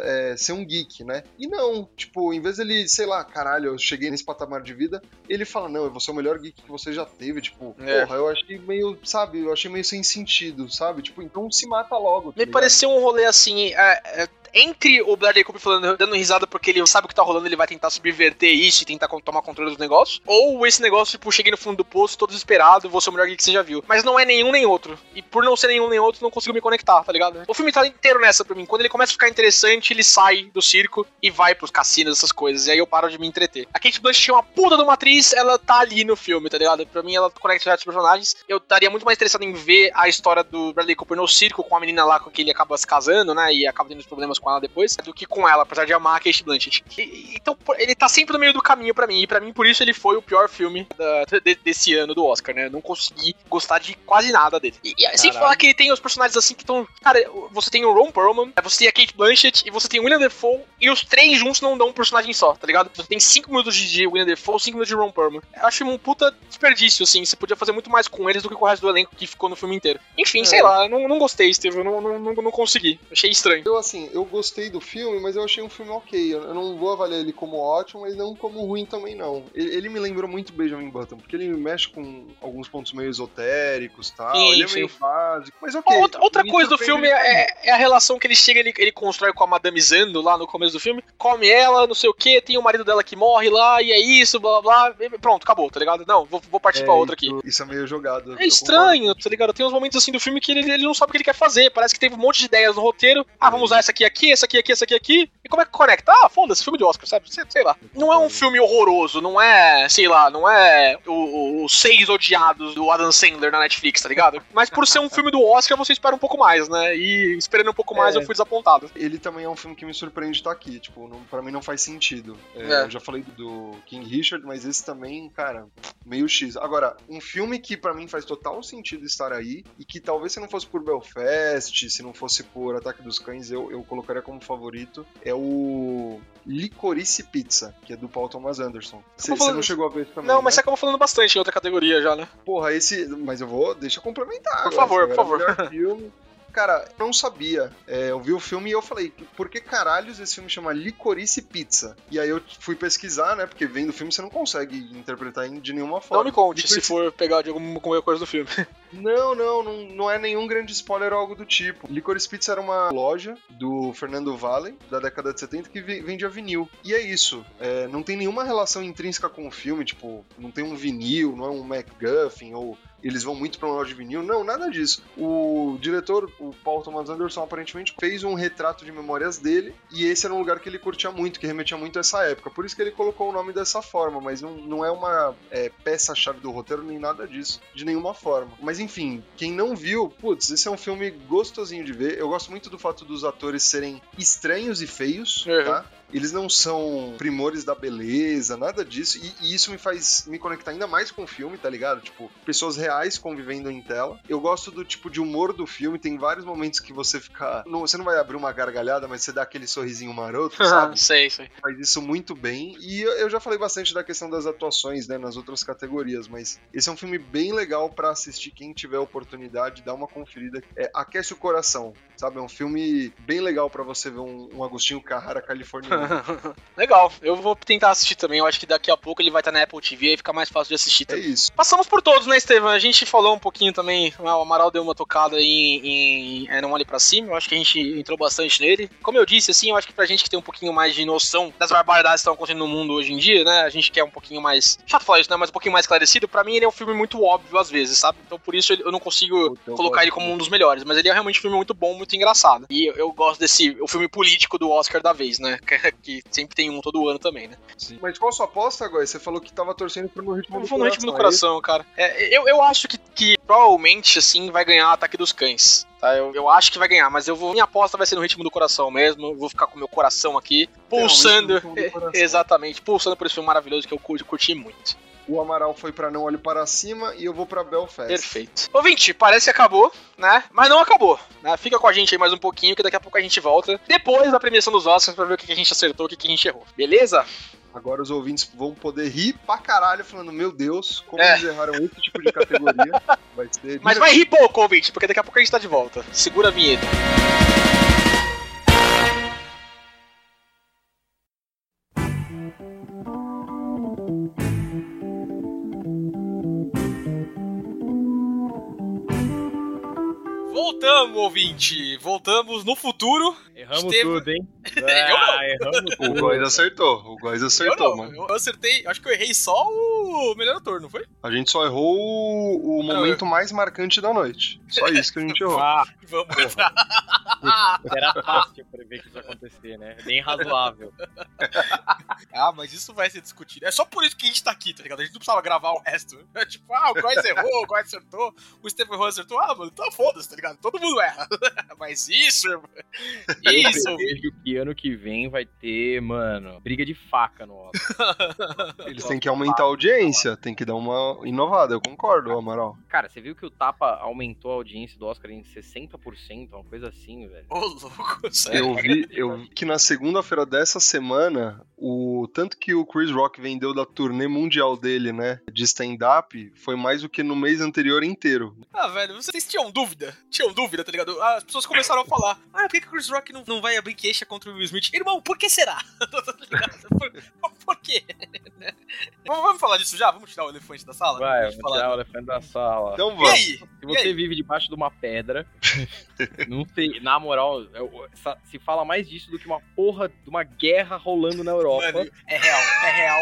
é, ser um geek, né? E não, tipo, em vez dele, sei lá, caralho, eu cheguei nesse patamar de vida, ele fala, não, eu vou ser o melhor geek que você já teve. Tipo, É. porra, eu achei meio, sabe, eu achei meio sem sentido, sabe? Tipo, então se mata logo. tá Me ligado? pareceu um rolê assim. é, é, entre o Bradley Cooper falando, dando risada porque ele sabe o que tá rolando, ele vai tentar subverter isso e tentar tomar controle dos negócios. Ou esse negócio, tipo, cheguei no fundo do poço, todo desesperado, vou ser o melhor geek que você já viu. Mas não é nenhum nem outro. E por não ser nenhum nem outro, não consigo me conectar, tá ligado? O filme tá inteiro nessa pra mim. Quando ele começa a ficar interessante, ele sai do circo e vai pros cassinos, essas coisas. E aí eu paro de me entreter. A Kate Blanchett é uma puta de uma atriz, ela tá ali no filme, tá ligado? Pra mim, ela conecta certos personagens. Eu estaria muito mais interessado em ver a história do Bradley Cooper no circo com a menina lá com que ele acaba se casando, né? E acaba tendo problemas com ela depois, do que com ela, apesar de amar a Kate Blanchett. E- então, ele tá sempre no meio do caminho pra mim. E pra mim, por isso, ele foi o pior filme da- de- desse ano do Oscar, né? Eu não consegui gostar de quase nada dele. E, e sem falar que tem os personagens assim que estão. Cara, você tem o Ron Perlman, você tem a Kate Blanchett e você tem o William Defoe. E os três juntos não dão um personagem só, tá ligado? Você tem 5 minutos de William Defoe, 5 minutos de Ron Perlman. Eu acho um puta desperdício, assim. Você podia fazer muito mais com eles do que com o resto do elenco que ficou no filme inteiro. Enfim, É. sei lá, eu não, não gostei, Steve. Eu não, não, não, não consegui. Achei estranho. Eu, assim, eu gostei do filme, mas eu achei um filme ok. Eu não vou avaliar ele como ótimo, mas não como ruim também, não. Ele, ele me lembrou muito Benjamin Button, porque ele mexe com alguns pontos meio esotéricos e tal. Sim, ele é meio básico, mas ok. Outra, outra coisa do filme é, é a relação que ele chega, ele, ele constrói com a Madame Zando lá no começo do filme. Come ela, não sei o que, tem o marido dela que morre lá, e é isso, blá blá blá. Pronto, acabou, tá ligado? Não, vou, vou partir É, pra outra aqui. Isso, isso é meio jogado. É estranho, tá ligado? Tem uns momentos assim do filme que ele, ele não sabe o que ele quer fazer. Parece que teve um monte de ideias no roteiro. Ah, vamos usar essa aqui, aqui, essa aqui, aqui, essa aqui, aqui. E como é que conecta? Ah, foda-se, filme de Oscar, sabe? Sei, sei lá. Não é um filme horroroso, não é, sei lá, não é os seis odiados do Adam Sandler na Netflix, tá ligado? Mas por ser um filme do Oscar, você espera um pouco mais, né? E esperando um pouco mais, É. eu fui desapontado. Ele também é um filme que me surpreende estar aqui. Tipo, não, pra mim não faz sentido. É, É. Eu já falei do King Richard, mas esse também, cara, meio X. Agora, um filme que pra mim faz total sentido estar aí, e que talvez se não fosse por Belfast, se não fosse por Ataque dos Cães, eu, eu colocaria como favorito, é o Licorice Pizza, que é do Paul Thomas Anderson. Você falando- não chegou a ver também, Não, mas né? você acabou falando bastante em outra categoria já, né? Porra, esse. Mas eu vou. Deixa eu complementar. Por favor, esse por favor. filme. Cara, eu não sabia. É, eu vi o filme e eu falei, por que caralhos esse filme chama Licorice Pizza? E aí eu fui pesquisar, né? Porque vendo o filme você não consegue interpretar de nenhuma forma. Não me conte se Licorice- for pegar de alguma coisa do filme. Não, não, não, não é nenhum grande spoiler ou algo do tipo. Licorice Pizza era uma loja do Fernando Valley, da década de 70, que ve- vendia vinil. E é isso. É, não tem nenhuma relação intrínseca com o filme, tipo, não tem um vinil, não é um MacGuffin, ou eles vão muito pra uma loja de vinil. Não, nada disso. O diretor, o Paul Thomas Anderson, aparentemente fez um retrato de memórias dele, e esse era um lugar que ele curtia muito, que remetia muito a essa época. Por isso que ele colocou o nome dessa forma, mas não, não é uma é, peça-chave do roteiro, nem nada disso, de nenhuma forma. Mas enfim, quem não viu, putz, esse é um filme gostosinho de ver. Eu gosto muito do fato dos atores serem estranhos e feios, Uhum. tá? Eles não são primores da beleza, nada disso. E, e isso me faz me conectar ainda mais com o filme, tá ligado? Tipo, pessoas reais convivendo em tela. Eu gosto do tipo de humor do filme. Tem vários momentos que você fica. Não, você não vai abrir uma gargalhada, mas você dá aquele sorrisinho maroto, sabe? sei, sei. faz isso muito bem. E eu eu já falei bastante da questão das atuações, né, nas outras categorias, mas esse é um filme bem legal pra assistir quem tiver oportunidade, dá uma conferida. É, aquece o coração, sabe? É um filme bem legal pra você ver um, um Agostinho Carrara californiano Legal, eu vou tentar assistir também. Eu acho que daqui a pouco ele vai estar na Apple TV e fica mais fácil de assistir É também. isso. Passamos por todos, né, Estevam? A gente falou um pouquinho também. O Amaral deu uma tocada em, em é, Não Olhe Pra Cima. Eu acho que a gente entrou bastante nele. Como eu disse, assim, eu acho que pra gente que tem um pouquinho mais de noção das barbaridades que estão acontecendo no mundo hoje em dia, né? A gente quer um pouquinho mais. Chato falar isso, né? Mas um pouquinho mais esclarecido. Pra mim, ele é um filme muito óbvio às vezes, sabe? Então por isso eu não consigo Eu colocar ele como um dos melhores. Mas ele é realmente um filme muito bom, muito engraçado. E eu, eu gosto desse. O filme político do Oscar da vez, né? Que, sempre tem um todo ano também, né? Sim. Mas qual a sua aposta, agora? Você falou que tava torcendo pro No Ritmo Eu do vou no ritmo do Coração, coração, cara. É, eu, eu acho que, que provavelmente, assim, vai ganhar Ataque dos Cães. Tá? Eu, eu acho que vai ganhar, mas eu vou. Minha aposta vai ser no ritmo do coração mesmo. Eu vou ficar com o meu coração aqui, pulsando. no ritmo do coração. Exatamente, pulsando por esse filme maravilhoso que eu curti, curti muito. O Amaral foi pra Não Olhe Para Cima e eu vou pra Belfast. Perfeito. Ouvinte, parece que acabou, né? Mas não acabou. Né? Fica com a gente aí mais um pouquinho, que daqui a pouco a gente volta. Depois da premiação dos Oscars pra ver o que a gente acertou, o que que a gente errou. Beleza? Agora os ouvintes vão poder rir pra caralho, falando: Meu Deus, como É. eles erraram esse tipo de categoria. Vai ser. Mas vai rir pouco, ouvinte, porque daqui a pouco a gente tá de volta. Segura a vinheta. Voltamos, ouvinte! Voltamos no futuro. Erramos Estevam. tudo, hein? Eu. Ah, erramos O tudo. Góis acertou. O Góis Eu acertou, não, mano. eu, eu acertei, acho que eu errei só o melhor ator, não foi? A gente só errou o, o momento mais marcante da noite. Só isso que a gente errou. Ah, Vamos. era fácil prever que isso ia acontecer, né? Bem razoável. Ah, mas isso vai ser discutido. É só por isso que a gente tá aqui, tá ligado? A gente não precisava gravar o resto. É tipo, ah, o Góis errou, o Góis acertou, o Stephen errou, acertou. Ah, mano, então foda-se, tá ligado? Todo mundo erra. Mas isso, irmão. Isso. Eu vejo que ano que vem vai ter, mano, briga de faca no Oscar. Eles têm que aumentar a audiência, tem que dar uma inovada, eu concordo, Amaral. Cara, você viu que o Tapa aumentou a audiência do Oscar em 60%, uma coisa assim, velho. Ô, louco, sério. Eu vi, eu vi que na segunda-feira dessa semana, o tanto que o Chris Rock vendeu da turnê mundial dele, né, de stand-up, foi mais do que no mês anterior inteiro. Ah, velho, vocês tinham dúvida? Tinham dúvida, tá ligado? As pessoas começaram a falar: Ah, por que, que o Chris Rock não, não vai abrir queixa contra o Will Smith? Irmão, por que será? Tá por, por quê? vamos, falar disso já? Vamos tirar o elefante da sala? Vai, Vamos falar. tirar o elefante da sala. Então E vamos. aí? Se E você aí? vive debaixo de uma pedra, não sei, na moral, eu- essa- se fala mais disso do que uma porra de uma guerra rolando na Europa. Mano, é real, é real.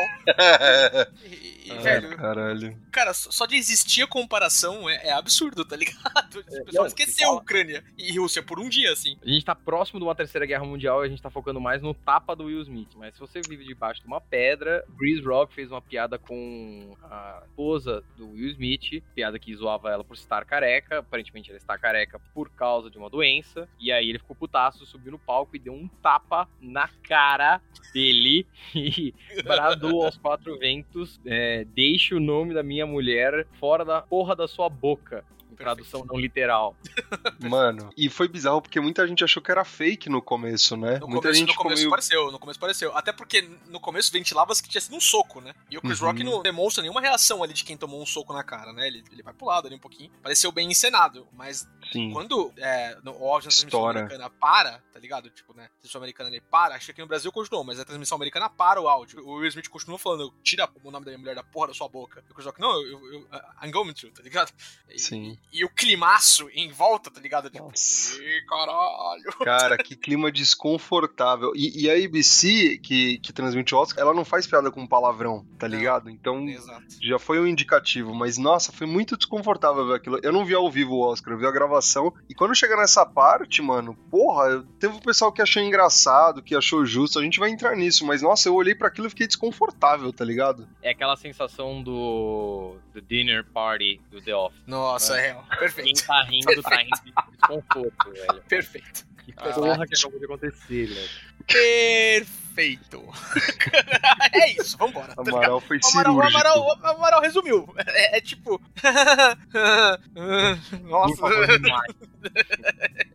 E, e, Ah, velho, caralho. cara, só de existir a comparação é, é absurdo, tá ligado? O pessoal não, esqueceu fala- Ucrânia e Rússia por um dia, assim. A gente tá próximo de uma terceira guerra mundial e a gente tá focando mais no tapa do Will Smith. Mas se você vive debaixo de uma pedra, Chris Rock fez uma piada com a esposa do Will Smith, piada que zoava ela por estar careca. Aparentemente ela está careca por causa de uma doença. E aí ele ficou putaço, subiu no palco e deu um tapa na cara dele e bradou aos quatro ventos: é, Deixe o nome da minha mulher fora da porra da sua boca. Tradução não literal. Mano, e foi bizarro porque muita gente achou que era fake no começo, né? No muita começo, gente no começo meio... pareceu, no começo pareceu. Até porque no começo ventilava-se que tinha sido um soco, né? E o Chris Uhum. Rock não demonstra nenhuma reação ali de quem tomou um soco na cara, né? Ele, ele vai pro lado ali um pouquinho. Pareceu bem encenado, mas Sim. quando é, no, o áudio da transmissão americana para, tá ligado? Tipo, né? A transmissão americana ele para, acho que aqui no Brasil continuou, mas a transmissão americana para o áudio. O Will Smith continua falando, tira o nome da minha mulher da porra da sua boca. E o Chris Rock, não, eu, eu, eu- I'm going to, tá ligado? E, Sim. E, o climaço em volta, tá ligado? Tipo, Nossa. "Ih, caralho. Cara, que clima desconfortável. E, e a ABC, que, que transmite o Oscar, ela não faz piada com palavrão, tá Não. ligado? Então Exato. já foi um indicativo. Mas nossa, foi muito desconfortável ver aquilo. Eu não vi ao vivo o Oscar, eu vi a gravação. E quando chega nessa parte, mano, porra, teve o pessoal que achou engraçado, que achou justo. A gente vai entrar nisso. Mas nossa, eu olhei para aquilo e fiquei desconfortável, tá ligado? É aquela sensação do, do dinner party do The Office. Nossa, é real. Quem Perfeito. tá rindo, tá rindo de desconforto, velho. Perfeito. Que porra que acabou de acontecer, velho. Perfeito. é isso, vambora. tá? Amaral foi O Amaral, o cirúrgico. Amaral, o Amaral resumiu. É, é tipo. Nossa.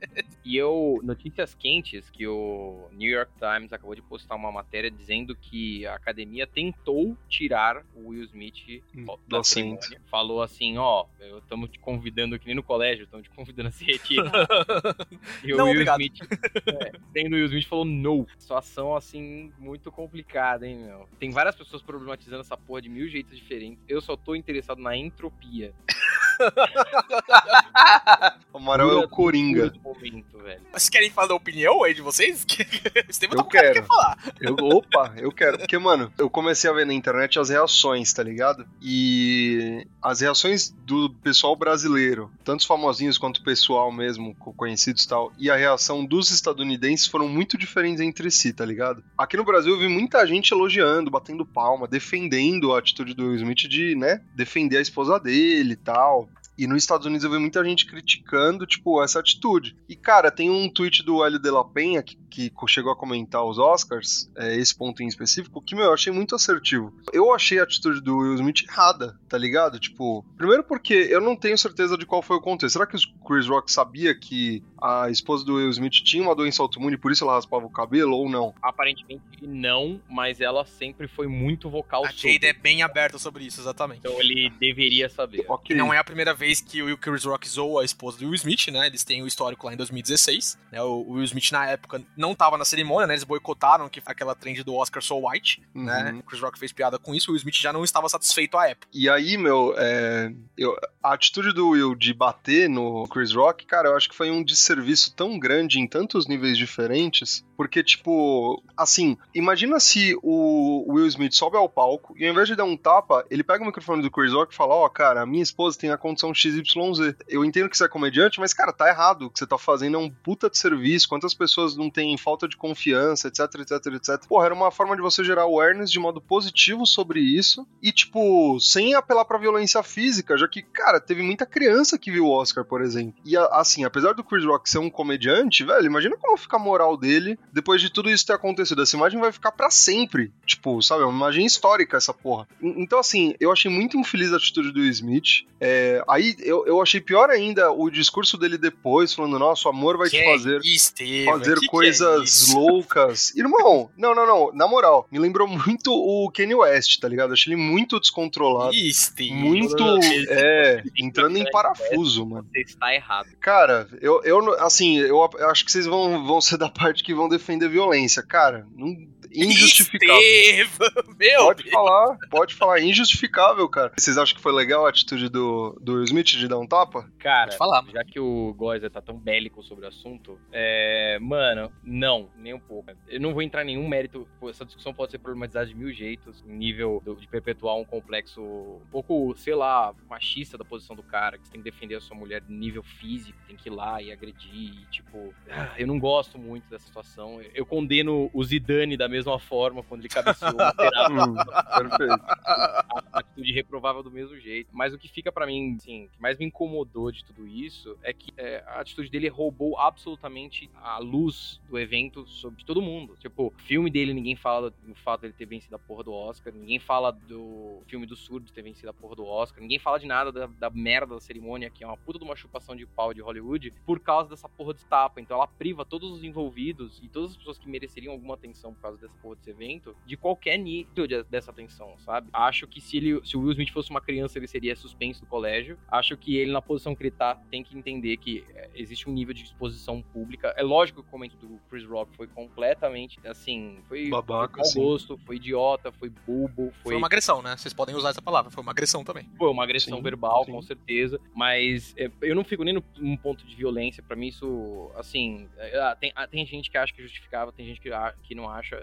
E eu, notícias quentes, que o New York Times acabou de postar uma matéria dizendo que a academia tentou tirar o Will Smith da Docente. cerimônia. Falou assim, ó, estamos te convidando que nem no colégio, estamos te convidando a se retirar. e o Não, Will obrigado. Smith, é, sendo o Will Smith falou no. Situação, assim, muito complicada, hein, meu. Tem várias pessoas problematizando essa porra de mil jeitos diferentes. Eu só tô interessado na entropia. O Amaral é o Coringa. Momento, velho. Vocês querem falar da opinião aí de vocês? Estevam Eu tá com quero. que falar. Eu, opa, eu quero. Porque, mano, eu comecei a ver na internet as reações, tá ligado? E as reações do pessoal brasileiro, tanto os famosinhos quanto o pessoal mesmo, co- conhecidos e tal, e a reação dos estadunidenses foram muito diferentes entre si, tá ligado? Aqui no Brasil eu vi muita gente elogiando, batendo palma, defendendo a atitude do Will Smith de, né, defender a esposa dele e tal. E nos Estados Unidos eu vi muita gente criticando, tipo, essa atitude. E, cara, tem um tweet do Hélio de la Penha, que, que chegou a comentar os Oscars, é, esse ponto em específico, que, meu, eu achei muito assertivo. Eu achei a atitude do Will Smith errada, tá ligado? Tipo, primeiro porque eu não tenho certeza de qual foi o contexto. Será que o Chris Rock sabia que a esposa do Will Smith tinha uma doença autoimune e por isso ela raspava o cabelo ou não? Aparentemente não, mas ela sempre foi muito vocal A sobre. Jade é bem aberta sobre isso, exatamente. Então ele deveria saber. E Ok. não é a primeira vez que o Chris Rock zoou a esposa do Will Smith, né? Eles têm o histórico lá em 2016. Né? O Will Smith, na época, não tava na cerimônia, né? Eles boicotaram que aquela trend do Oscar So White, né? Uhum. O Chris Rock fez piada com isso, o Will Smith já não estava satisfeito à época. E aí, meu, é, eu- a atitude do Will de bater no Chris Rock, cara, eu acho que foi um desserviço tão grande em tantos níveis diferentes, porque, tipo, assim, imagina se o Will Smith sobe ao palco e ao invés de dar um tapa, ele pega o microfone do Chris Rock e fala: Ó, cara, a minha esposa tem a condição XYZ. Eu entendo que você é comediante, mas, cara, tá errado. O que você tá fazendo é um puta de serviço. Quantas pessoas não têm falta de confiança, etc, etc, etc. Porra, era uma forma de você gerar awareness de modo positivo sobre isso e, tipo, sem apelar pra violência física, já que, cara, teve muita criança que viu o Oscar, por exemplo. E, assim, apesar do Chris Rock ser um comediante, velho, imagina como fica a moral dele depois de tudo isso ter acontecido. Essa imagem vai ficar pra sempre. Tipo, sabe, é uma imagem histórica essa porra. En- Então, assim, eu achei muito infeliz a atitude do Smith. É, aí eu, eu achei pior ainda o discurso dele depois, falando, nossa, o amor vai te fazer isso, Estevam? fazer Que que é coisas loucas. Irmão, não, não, não. Na moral, me lembrou muito o Kanye West, tá ligado? Achei ele muito descontrolado. Muito, é, entrando em parafuso, mano. Você está errado. Cara, eu, eu assim, eu acho que vocês vão, vão ser da parte que vão defender violência. Cara, não, injustificável. Meu Pode Deus. falar, pode falar, injustificável, cara. Vocês acham que foi legal a atitude do, do Will Smith de dar um tapa? Cara, Pode falar. já que o Goizer tá tão bélico sobre o assunto, é. Mano, não, nem um pouco. Eu não vou entrar em nenhum mérito. Essa discussão pode ser problematizada de mil jeitos, em nível do- de perpetuar um complexo um pouco, sei lá, machista da posição do cara, que você tem que defender a sua mulher no nível físico, tem que ir lá e agredir. E, tipo, ah, eu não gosto muito dessa situação. Eu condeno o Zidane da mesma forma quando ele cabeceou Hum, perfeito. a atitude reprovável do mesmo jeito. Mas o que fica pra mim, assim, o que mais me incomodou de tudo isso é que é, a atitude dele roubou absolutamente a luz do evento sobre todo mundo. Tipo, o filme dele, ninguém fala do fato dele ter vencido a porra do Oscar, ninguém fala do filme do surdo ter vencido a porra do Oscar, ninguém fala de nada da, da merda da cerimônia, que é uma puta de uma chupação de pau de Hollywood, por causa dessa porra de tapa. Então ela priva todos os envolvidos e todas as pessoas que mereceriam alguma atenção por causa dessa porra desse evento de qualquer nível de- dessa atenção, sabe? Acho que se ele, se o Will Smith fosse uma criança, ele seria suspenso do colégio. Acho que ele, na posição que ele tá, tem que entender que é, existe um nível de exposição pública. É lógico que o comento do Chris Rock foi completamente, assim, foi Babaca, mau sim. gosto, foi idiota, foi bobo, foi, Foi uma agressão, né? Vocês podem usar essa palavra. Foi uma agressão também. foi uma agressão Sim, verbal, sim. com certeza. Mas é, eu não fico nem no- num ponto de violência. Pra mim, isso, assim. é, ah, tem, ah, tem gente que acha que é justificável, tem gente que, que não acha.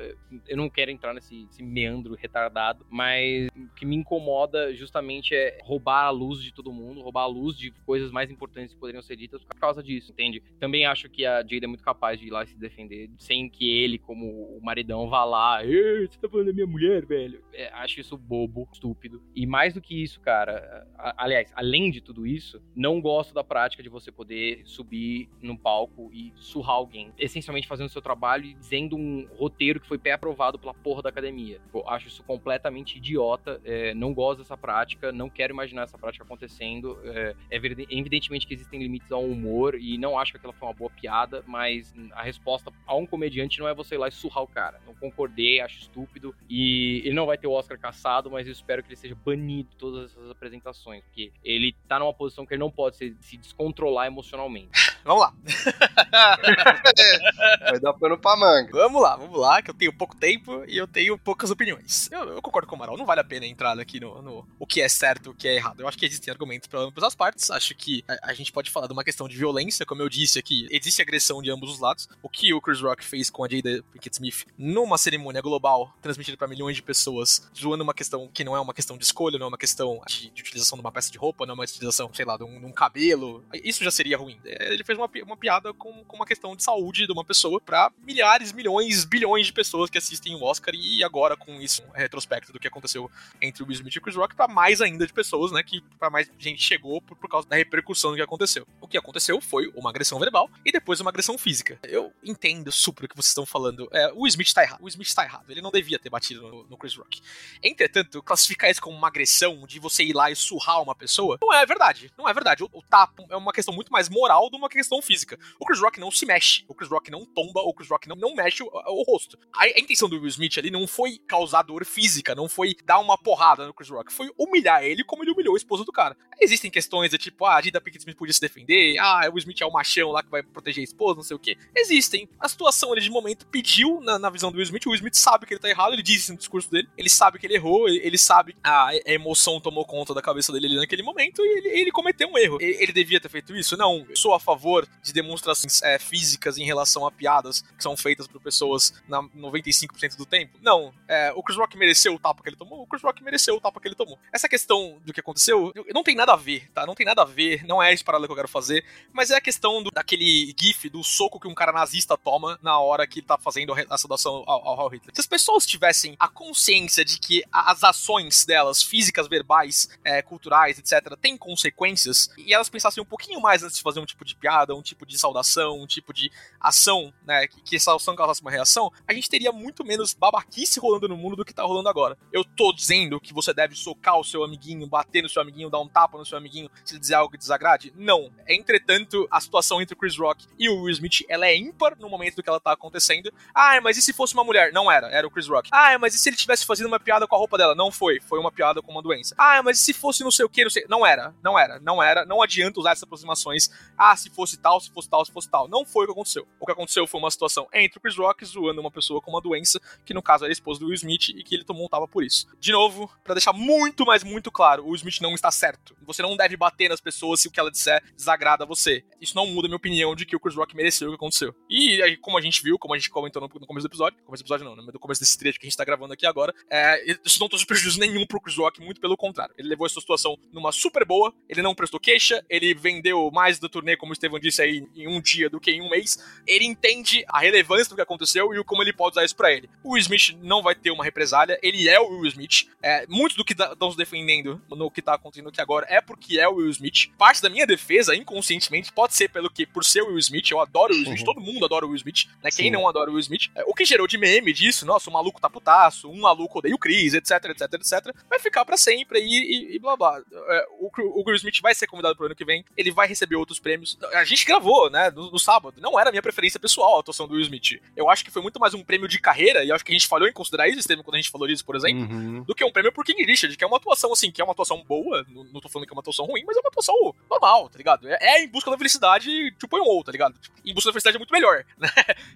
Eu não quero entrar nesse, meandro retardado, mas o que me incomoda justamente é roubar a luz de todo mundo, roubar a luz de coisas mais importantes que poderiam ser ditas por causa disso, entende? Também acho que a Jade é muito capaz de ir lá e se defender, sem que ele, como o maridão, vá lá. Você tá falando da minha mulher, velho? É, acho isso bobo, estúpido. E mais do que isso, cara, a- aliás, além de tudo isso, não gosto da prática de você poder subir num palco e surrar alguém, essencialmente fazendo o seu trabalho e dizendo um roteiro que foi pré-aprovado pela porra da academia. Eu acho isso completamente idiota, é, não não gosto dessa prática, não quero imaginar essa prática acontecendo. É, é evidentemente que existem limites ao humor e não acho que aquela foi uma boa piada, mas a resposta a um comediante não é você ir lá e surrar o cara. Não concordei, acho estúpido e ele não vai ter o Oscar caçado, mas eu espero que ele seja banido de todas essas apresentações, porque ele tá numa posição que ele não pode se, se descontrolar emocionalmente. Vamos lá. Vai dar pano pra manga. Vamos lá, vamos lá, que eu tenho pouco tempo e eu tenho poucas opiniões. Eu, eu concordo com o Amaral, não vale a pena entrar aqui no, no, o que é certo, o que é errado. Eu acho que existem argumentos para ambas as partes. Acho que a, a, gente pode falar de uma questão de violência, como eu disse aqui, existe agressão de ambos os lados. O que o Chris Rock fez com a Jada Pinkett Smith numa cerimônia global, transmitida para milhões de pessoas, zoando uma questão que não é uma questão de escolha, não é uma questão de, de utilização de uma peça de roupa, não é uma utilização, sei lá, de um, de um cabelo. Isso já seria ruim. É, ele fez uma, uma piada com, com uma questão de saúde de uma pessoa para milhares, milhões, bilhões de pessoas que assistem o Oscar e agora com isso, um retrospecto do que aconteceu entre o Will Smith e o Chris Rock, para mais ainda de pessoas, né, que para mais gente chegou por, por causa da repercussão do que aconteceu. O que aconteceu foi uma agressão verbal e depois uma agressão física. Eu entendo super o que vocês estão falando. É, o Smith tá errado. O Smith tá errado. Ele não devia ter batido no, no Chris Rock. Entretanto, classificar isso como uma agressão de você ir lá e surrar uma pessoa não é verdade. Não é verdade. O, o tapa é uma questão muito mais moral do que uma questão física. O Chris Rock não se mexe. O Chris Rock não tomba. O Chris Rock não, não mexe o, o rosto. A, a, intenção do Will Smith ali não foi causar dor física, não foi dar uma porrada no Chris Rock. Foi humilhar ele como ele humilhou a esposa do cara. Existem questões de tipo, ah, a Dida Pinkett Smith podia se defender. Ah, o Will Smith é o machão lá que vai proteger a esposa, não sei o que. Existem. A situação ali de momento pediu, na, na, visão do Will Smith, o Will Smith sabe que ele tá errado, ele disse no discurso dele, ele sabe que ele errou, ele, sabe a, a, emoção tomou conta da cabeça dele ali naquele momento e ele, ele cometeu um erro. Ele, ele, devia ter feito isso? Não. Sou a favor de demonstrações é, físicas em relação a piadas que são feitas por pessoas na 95% do tempo. Não. É, o Chris Rock mereceu o tapa que ele tomou? O Chris Rock mereceu o tapa que ele tomou. Essa questão do que aconteceu não tem nada a ver, tá? Não tem nada a ver, não é esse paralelo que eu quero fazer, mas é a questão do, daquele gif do soco que um cara nazista toma na hora que tá fazendo a saudação ao, ao Hitler. Se as pessoas tivessem a consciência de que as ações delas, físicas, verbais, é, culturais, etc., têm consequências, e elas pensassem um pouquinho mais antes de fazer um tipo de piada, um tipo de saudação, um tipo de ação, né, que, que essa ação causasse uma reação, a gente teria muito menos babaquice rolando no mundo do que tá rolando agora. Eu tô dizendo que você deve socar o seu amiguinho, bater no seu amiguinho, dar um tapa no seu amiguinho se ele dizer algo que desagrade? Não. Entretanto, a situação entre o Chris Rock e o Will Smith, ela é ímpar no momento do que ela tá acontecendo. Ah, mas e se fosse uma mulher? Não era, era o Chris Rock. Ah, mas e se ele tivesse fazendo uma piada com a roupa dela? Não foi, foi uma piada com uma doença. Ah, mas e se fosse não sei o que, não sei. Não era, não era, não era. Não adianta usar essas aproximações. Ah, se fosse tal, se fosse tal, se fosse tal. Não foi o que aconteceu. O que aconteceu foi uma situação entre o Chris Rock zoando uma pessoa com uma doença, que no caso era a esposa do Will Smith, e que ele tomou um tapa por isso. De novo, para deixar muito, mas muito claro, o Will Smith não está certo. Você não deve bater nas pessoas se o que ela disser desagrada a você. Isso não muda a minha opinião de que o Chris Rock mereceu o que aconteceu. E como a gente viu, como a gente comentou no, começo do episódio, começo do episódio não, no começo desse trecho que a gente tá gravando aqui agora, é, isso não trouxe prejuízo nenhum pro Chris Rock, muito pelo contrário. Ele levou essa situação numa super boa, ele não prestou queixa, ele vendeu mais do turnê, como o Estevão disse aí, em um dia do que em um mês. Ele entende a relevância do que aconteceu e como ele pode usar isso pra ele. O Will Smith não vai ter uma represália, ele é o Will Smith. É, muito do que estão se defendendo no que tá acontecendo aqui agora é porque é o Will Smith. Parte da minha defesa, inconscientemente, pode ser pelo que, por ser o Will Smith, eu adoro o Will Smith, uhum. todo mundo adora o Will Smith, né? Quem não adora o Will Smith? É, o que gerou de meme disso, nossa, o maluco tá putaço, um maluco odeia o Chris, etc, etc, etc, vai ficar para sempre e, e, e, blá blá. É, o, o Will Smith vai ser convidado pro ano que vem, ele vai receber outros prêmios. A gente gravou, né, no, no sábado. Não era a minha preferência pessoal a atuação do Will Smith. Eu acho que foi muito mais um prêmio de carreira, e acho que a gente falhou em considerar isso, Estevam, quando a gente falou disso, por exemplo, uhum. do que um prêmio por King Richard, que é uma atuação, assim, que é uma atuação boa, não, não tô falando que é uma atuação ruim, mas é uma atuação normal, tá ligado? É, é em busca da felicidade, tipo, um ou, tá ligado? Tipo, em busca da felicidade é muito melhor, né?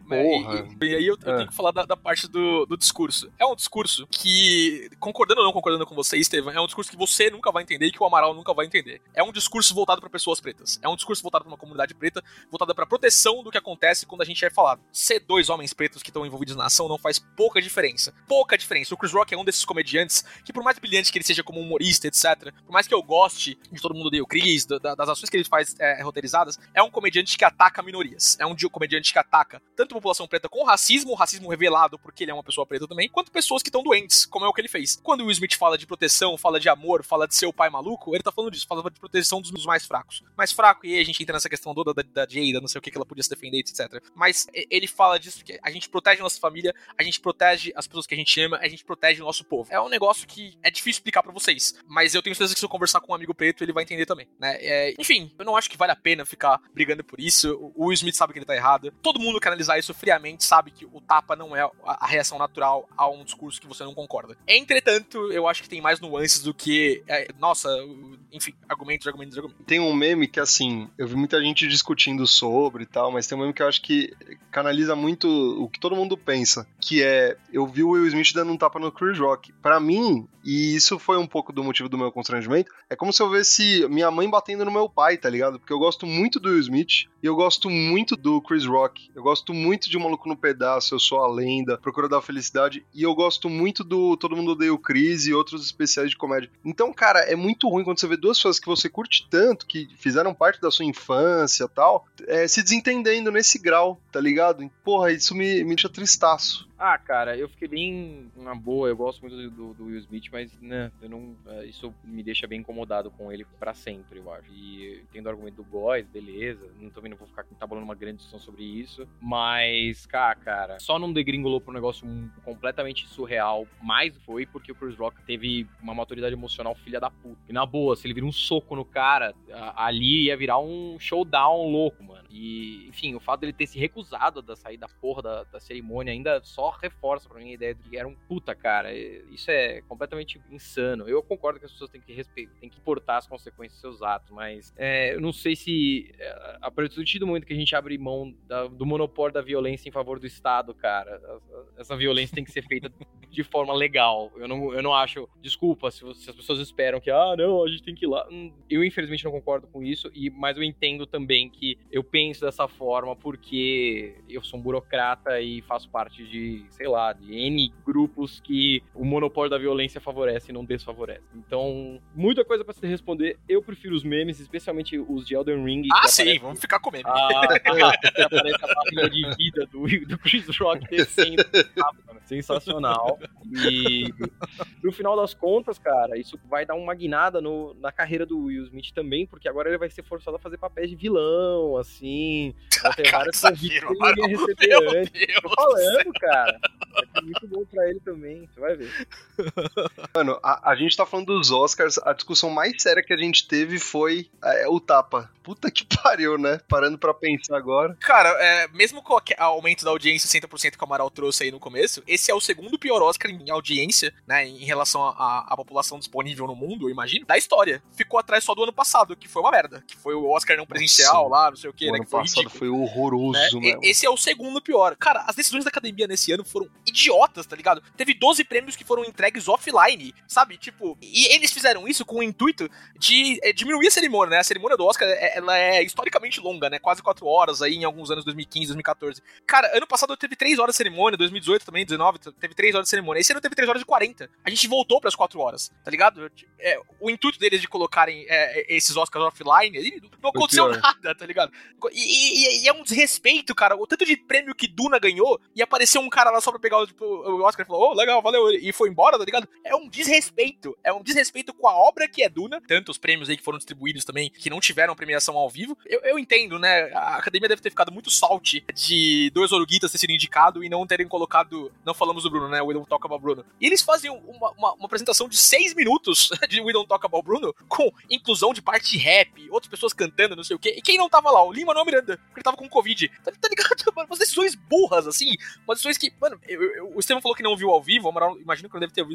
Porra. E, e, e aí eu, eu é. tenho que falar da, da parte do, do, discurso. É um discurso que, concordando ou não concordando com você, Estevam, é um discurso que você nunca vai entender e que o Amaral nunca vai entender. É um discurso voltado para pessoas pretas. É um discurso voltado para uma comunidade preta, voltado para proteção do que acontece quando a gente é falado. Ser dois homens pretos que estão envolvidos na ação não faz pouca diferença. Pouca diferença. O Chris Rock é um desses comediantes que, por mais brilhante que ele seja como humorista, etc., por mais que eu goste de todo mundo odeia o Chris, da, das ações que ele faz é, roteirizadas, é um comediante que ataca minorias. É um comediante que ataca tanto a população preta com racismo, racismo revelado porque ele é uma pessoa preta também, quanto pessoas que estão doentes, como é o que ele fez. Quando o Will Smith fala de proteção, fala de amor, fala de ser o pai maluco, ele tá falando disso, fala de proteção dos mais fracos. Mais fraco, e aí a gente entra nessa questão falando da, da Jada, não sei o que, que ela podia se defender, etc. Mas ele fala disso que a gente protege a nossa família, a gente protege as pessoas que a gente ama, a gente protege o nosso povo. É um negócio que é difícil explicar para vocês, mas eu tenho certeza que se eu conversar com um amigo preto, ele vai entender também, né? É, enfim, eu não acho que vale a pena ficar brigando por isso. O Will Smith sabe que ele tá errado. Todo mundo que analisar isso friamente sabe que o tapa não é a reação natural a um discurso que você não concorda. Entretanto, eu acho que tem mais nuances do que, é, nossa, enfim, argumentos, argumentos, argumentos. Tem um meme que, assim, eu vi muita gente discutindo sobre e tal, mas tem um meme que eu acho que canaliza muito o que todo mundo pensa, que é, eu vi o Will Smith dando um tapa no Chris Rock. Para mim, e isso foi um pouco do motivo do meu constrangimento, é como se eu visse minha mãe batendo no meu pai, tá ligado? Porque eu gosto muito do Will Smith e eu gosto muito do Chris Rock. Eu gosto muito de O Maluco no Pedaço, Eu Sou a Lenda, Procura da Felicidade e eu gosto muito do Todo Mundo Odeia o Chris e outros especiais de comédia. Então, cara, é muito ruim quando você vê duas pessoas que você curte tanto, que fizeram parte da sua infância tal, é, se desentendendo nesse grau, tá ligado? Porra, isso me, me deixa tristaço. Ah, cara, eu fiquei bem na boa. Eu gosto muito do, do Will Smith, mas né, não, é, isso me deixa bem incomodado com ele para sempre, eu acho. E entendo o argumento do Boys, beleza. Não, também não vou ficar tabalando uma grande discussão sobre isso. Mas, cá, cara, só não degringolou pra um negócio completamente surreal. Mais foi porque o Chris Rock teve uma maturidade emocional filha da puta. E na boa, se ele vira um soco no cara, ali ia virar um showdown louco, mano. E, enfim, o fato dele ter se recusado a sair da porra da, da cerimônia ainda só reforça para mim a ideia de que era um puta, cara. Isso é completamente insano. Eu concordo que as pessoas têm que respeitar, têm que importar as consequências dos seus atos, mas é, eu não sei se é, a partir do momento que a gente abre mão da, do monopólio da violência em favor do Estado, cara, essa violência tem que ser feita de forma legal. Eu não, eu não acho, desculpa, se, se as pessoas esperam que, ah, não, a gente tem que ir lá. Hum, eu, infelizmente, não concordo com isso, e, mas eu entendo também que eu penso dessa forma porque eu sou um burocrata e faço parte de sei lá, de N grupos que o monopólio da violência favorece e não desfavorece. Então, muita coisa para se responder. Eu prefiro os memes, especialmente os de Elden Ring. Ah, sim, aparece... vamos ficar com memes. Ah, que aparece a barriga de vida do, do Chris Rock descendo. Sensacional. E no final das contas, cara, isso vai dar uma guinada no, na carreira do Will Smith também, porque agora ele vai ser forçado a fazer papéis de vilão, assim. Vai ter vários convites que ele ia receber antes. Tô falando, cara. Vai ser muito bom pra ele também, você vai ver. Mano, a, a gente tá falando dos Oscars, a discussão mais séria que a gente teve foi é, o tapa. Puta que pariu, né? Parando pra pensar agora. Cara, é, mesmo com o aumento da audiência 60% que o Amaral trouxe aí no começo, esse é o segundo pior Oscar em audiência, né? Em relação à população disponível no mundo, eu imagino, da história. Ficou atrás só do ano passado, que foi uma merda. Que foi o Oscar não presencial Nossa, lá, não sei o que, o né? Ano que foi passado ridículo. foi horroroso, né? Esse é o segundo pior. Cara, as decisões da academia nesse ano foram idiotas, tá ligado? Teve 12 prêmios que foram entregues offline, sabe? Tipo, e eles fizeram isso com o intuito de é, diminuir a cerimônia, né? A cerimônia do Oscar, é, ela é historicamente longa, né? Quase 4 horas aí em alguns anos, 2015, 2014. Cara, ano passado teve 3 horas de cerimônia, 2018 também, 19, teve 3 horas de cerimônia. Esse ano teve 3 horas de 40. A gente voltou pras 4 horas, tá ligado? É, o intuito deles de colocarem é, esses Oscars offline, não aconteceu nada, tá ligado? E, e, e, é um desrespeito, cara. O tanto de prêmio que Duna ganhou e apareceu um cara lá só pra pegar o, tipo, o Oscar e falou, oh, legal, valeu, e foi embora, tá ligado? É um desrespeito. É um desrespeito com a obra que é Duna. Tantos prêmios aí que foram distribuídos também, que não tiveram premiação ao vivo. Eu, eu entendo, né? A academia deve ter ficado muito salty de dois Oruguitas ter sido indicado e não terem colocado. Não falamos do Bruno, né? We Don't Talk About Bruno. E eles fazem uma, uma, uma apresentação de seis minutos de We Don't Talk About Bruno, com inclusão de parte de rap, outras pessoas cantando, não sei o quê. E quem não tava lá? O Lima Manuel Miranda, porque ele tava com Covid. Tá, tá ligado? Umas decisões burras, assim. Umas decisões que, mano, eu, eu, o Estevam falou que não viu ao vivo, Amaral, imagino que ele deve ter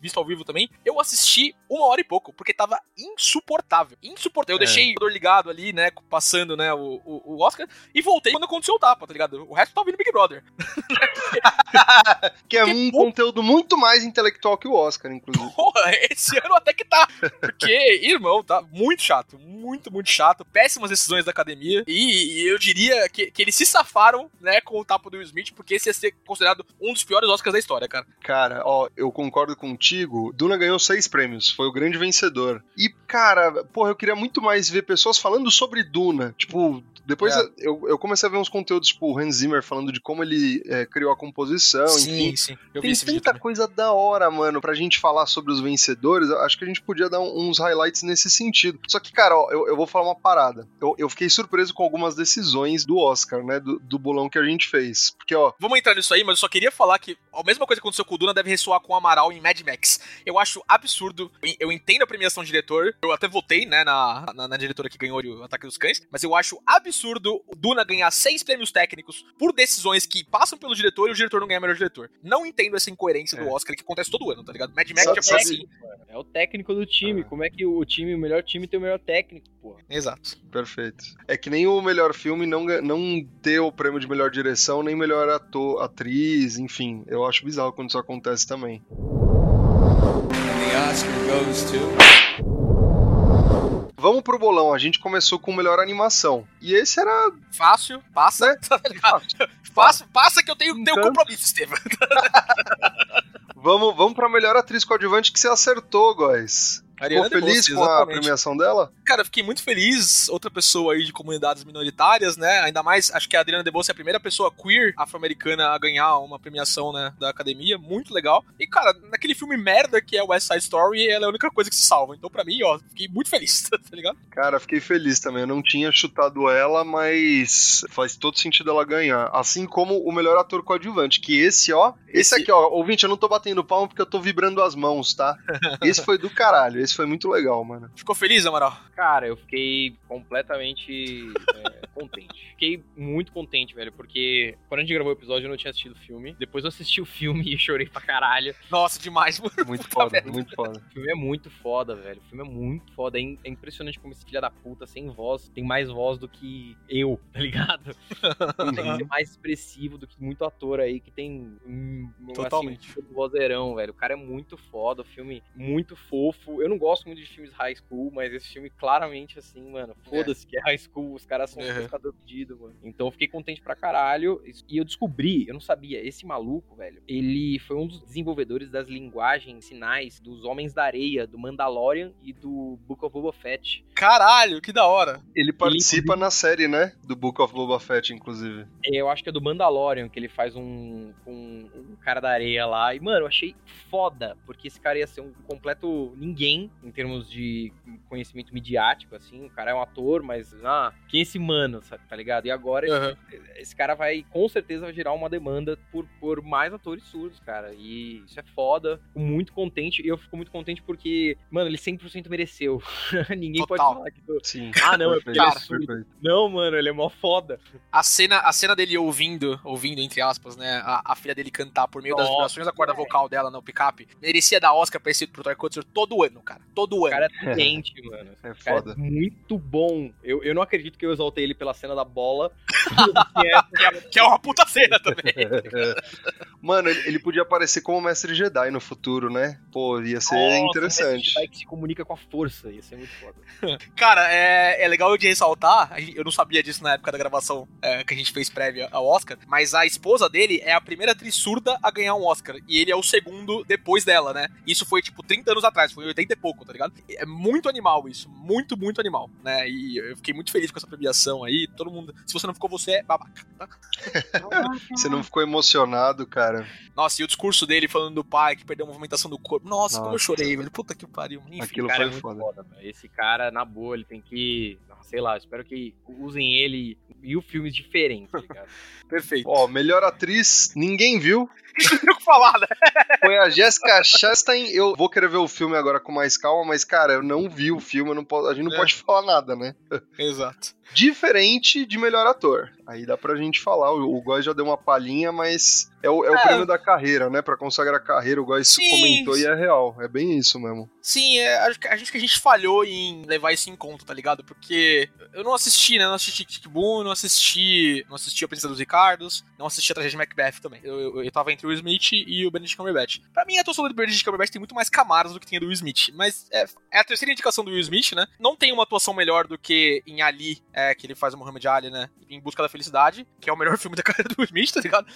visto ao vivo também. Eu assisti uma hora e pouco, porque tava insuportável. Insuportável. Eu é. deixei o dor ligado ali, né, passando, né, o, o, o, Oscar, e voltei quando aconteceu o tapa, tá ligado? O resto tá ouvindo Big Brother. que é um conteúdo muito mais intelectual que o Oscar, inclusive. Porra, esse ano até que tá. Porque, irmão, tá muito chato. Muito, muito chato. Péssimas decisões da academia. E, e eu diria que, que eles se safaram, né, com o tapa do Will Smith, porque esse ia ser considerado um dos piores Oscars da história, cara. Cara, ó, eu concordo contigo. Duna ganhou seis prêmios, foi o grande vencedor. E, cara, porra, eu queria muito mais ver pessoas falando sobre Duna. Tipo, Depois É. eu, eu comecei a ver uns conteúdos, tipo, o Hans Zimmer falando de como ele é, criou a composição, enfim. sim, sim. Eu Tem tanta coisa da hora, mano, pra gente falar sobre os vencedores. Acho que a gente podia dar uns highlights nesse sentido. Só que, cara, ó, eu, eu vou falar uma parada. Eu, eu fiquei surpreso com algumas decisões do Oscar, né? Do, do bolão que a gente fez. Porque, ó, Vamos entrar nisso aí, mas eu só queria falar que a mesma coisa que aconteceu com o Duna deve ressoar com o Amaral em Mad Max. Eu acho absurdo. eu- Eu entendo a premiação de diretor. Eu até votei, né, na, na, na diretora que ganhou o Ataque dos Cães. Mas eu acho absurdo o Duna ganhar seis prêmios técnicos por decisões que passam pelo diretor e o diretor não ganha melhor diretor. Não entendo essa incoerência É. do Oscar que acontece todo ano, tá ligado? Mad Max já foi assim. É o técnico do time. Como é que o time, o melhor time, tem o melhor técnico, porra? Exato. perfeito. É que nem o melhor filme não, não ter o prêmio de melhor direção, nem melhor ator, atriz, enfim. Eu acho bizarro quando isso acontece também. And the Oscar goes to. Vamos pro bolão. A gente começou com melhor animação. E esse era. Fácil, passa. Né? tá? Fácil, passa que eu tenho, tenho Encanto. compromisso, Estevam. Vamos, vamos pra melhor atriz coadjuvante que você acertou, guys. Ariana Ficou feliz com a premiação dela? Cara, fiquei muito feliz. Outra pessoa aí de comunidades minoritárias, né? Ainda mais, acho que a Adriana DeBose é a primeira pessoa queer afro-americana a ganhar uma premiação, né, da academia. Muito legal. E, cara, naquele filme merda que é West Side Story, ela é a única coisa que se salva. Então, pra mim, ó, fiquei muito feliz, tá ligado? Cara, fiquei feliz também. Eu não tinha chutado ela, mas faz todo sentido ela ganhar. Assim como o melhor ator coadjuvante, que esse, ó. Esse, Esse- aqui, ó. Ouvinte, eu não tô batendo palma porque eu tô vibrando as mãos, tá? Esse foi do caralho. Esse foi muito legal, mano. Ficou feliz, Amaral? Cara, eu fiquei completamente é, contente. Fiquei muito contente, velho, porque quando a gente gravou o episódio eu não tinha assistido o filme. Depois eu assisti o filme e chorei pra caralho. Nossa, demais, mano. Muito Puta foda, merda. muito foda. O filme é muito foda, velho. O filme é muito foda. É, in- é impressionante como esse filho da puta, sem voz, tem mais voz do que eu, tá ligado? Tem que ser mais expressivo do que muito ator aí que tem um, um, Totalmente. assim, um vozeirão, velho. O cara é muito foda, o filme muito fofo. Eu não gosto muito de filmes high school, mas esse filme claramente assim, mano, foda-se que é high school, os caras são Uhum. pescador pedido, mano. Então eu fiquei contente pra caralho. E eu descobri, eu não sabia, esse maluco, velho, ele foi um dos desenvolvedores das linguagens sinais dos Homens da Areia, do Mandalorian e do Book of Boba Fett. Caralho, que da hora. Ele participa na série, né? Do Book of Boba Fett, inclusive. É, Eu acho que é do Mandalorian, que ele faz um com um cara da areia lá. E, mano, eu achei foda, porque esse cara ia ser um completo ninguém em termos de conhecimento midiático, assim. O cara é um ator, mas, ah, quem é esse mano, sabe, tá ligado? E agora esse, Aham. esse cara vai, com certeza, vai gerar uma demanda por, por mais atores surdos, cara. E isso é foda. Fico muito contente. E eu fico muito contente porque, mano, ele 100% mereceu. Ninguém pode Total. falar que. do- Sim. Ah, não, é é Cara, surdo. perfeito. Não, mano, ele é mó foda. A cena, a cena dele ouvindo, ouvindo, entre aspas, né, a, a filha dele cantar por meio das Nossa, vibrações da corda velho. vocal dela no picape, merecia dar Oscar pra esse pro Troy Kutzer todo ano, cara. Todo O ano. cara é doente, mano. É O cara foda. é muito bom. Eu, eu não acredito que eu exaltei ele pela cena da bola. que, é, que é uma puta cena também. Mano, ele, ele podia aparecer como mestre Jedi no futuro, né? Pô, ia ser Nossa, interessante. Jedi que se comunica com a força. Ia ser muito foda. Cara, é, é legal de ressaltar, eu não sabia disso na época da gravação é, que a gente fez prévia ao Oscar, mas a esposa dele é a primeira atriz surda a ganhar um Oscar, e ele é o segundo depois dela, né? Isso foi, tipo, 30 anos atrás, foi em 80 e pouco, tá ligado? É muito animal isso, muito, muito animal, né? E eu fiquei muito feliz com essa premiação aí, todo mundo... Se você não ficou, você é babaca, tá? Você não ficou emocionado, cara? Nossa, e o discurso dele falando do pai que perdeu a movimentação do corpo, nossa, como eu Nossa. chorei, velho, puta que pariu. Enfim, Aquilo Esse cara foi é muito foda. foda. Esse cara, na boa, ele tem que. Sei lá, espero que usem ele e o filmes diferentes, tá ligado? perfeito. Ó, melhor atriz, ninguém viu. Não tem o que falar, né? Foi a Jessica Chastain. Eu vou querer ver o filme agora com mais calma, mas, cara, eu não vi o filme, não posso- a gente não É. pode falar nada, né? Exato. Diferente de melhor ator. Aí dá pra gente falar. O, o Góis já deu uma palhinha, mas é o, é o É. prêmio da carreira, né? Pra consagrar a carreira. O Góis Sim. comentou e é real. É bem isso mesmo. Sim, é, acho que, a gente falhou em levar isso em conta, tá ligado? Porque eu não assisti, né? Não assisti Tic Boom, não assisti. Não assisti A Princesa dos Ricardos, não assisti a tragédia de Macbeth também. Eu, eu, eu tava entre o Will Smith e o Benedict Cumberbatch. Pra mim, a atuação do Benedict Cumberbatch tem muito mais camadas do que tem a do Will Smith. Mas é, é a terceira indicação do Will Smith, né? Não tem uma atuação melhor do que em Ali, é, que ele faz o Muhammad Ali, né? Em Busca da Felicidade, que é o melhor filme da carreira do Will Smith, tá ligado?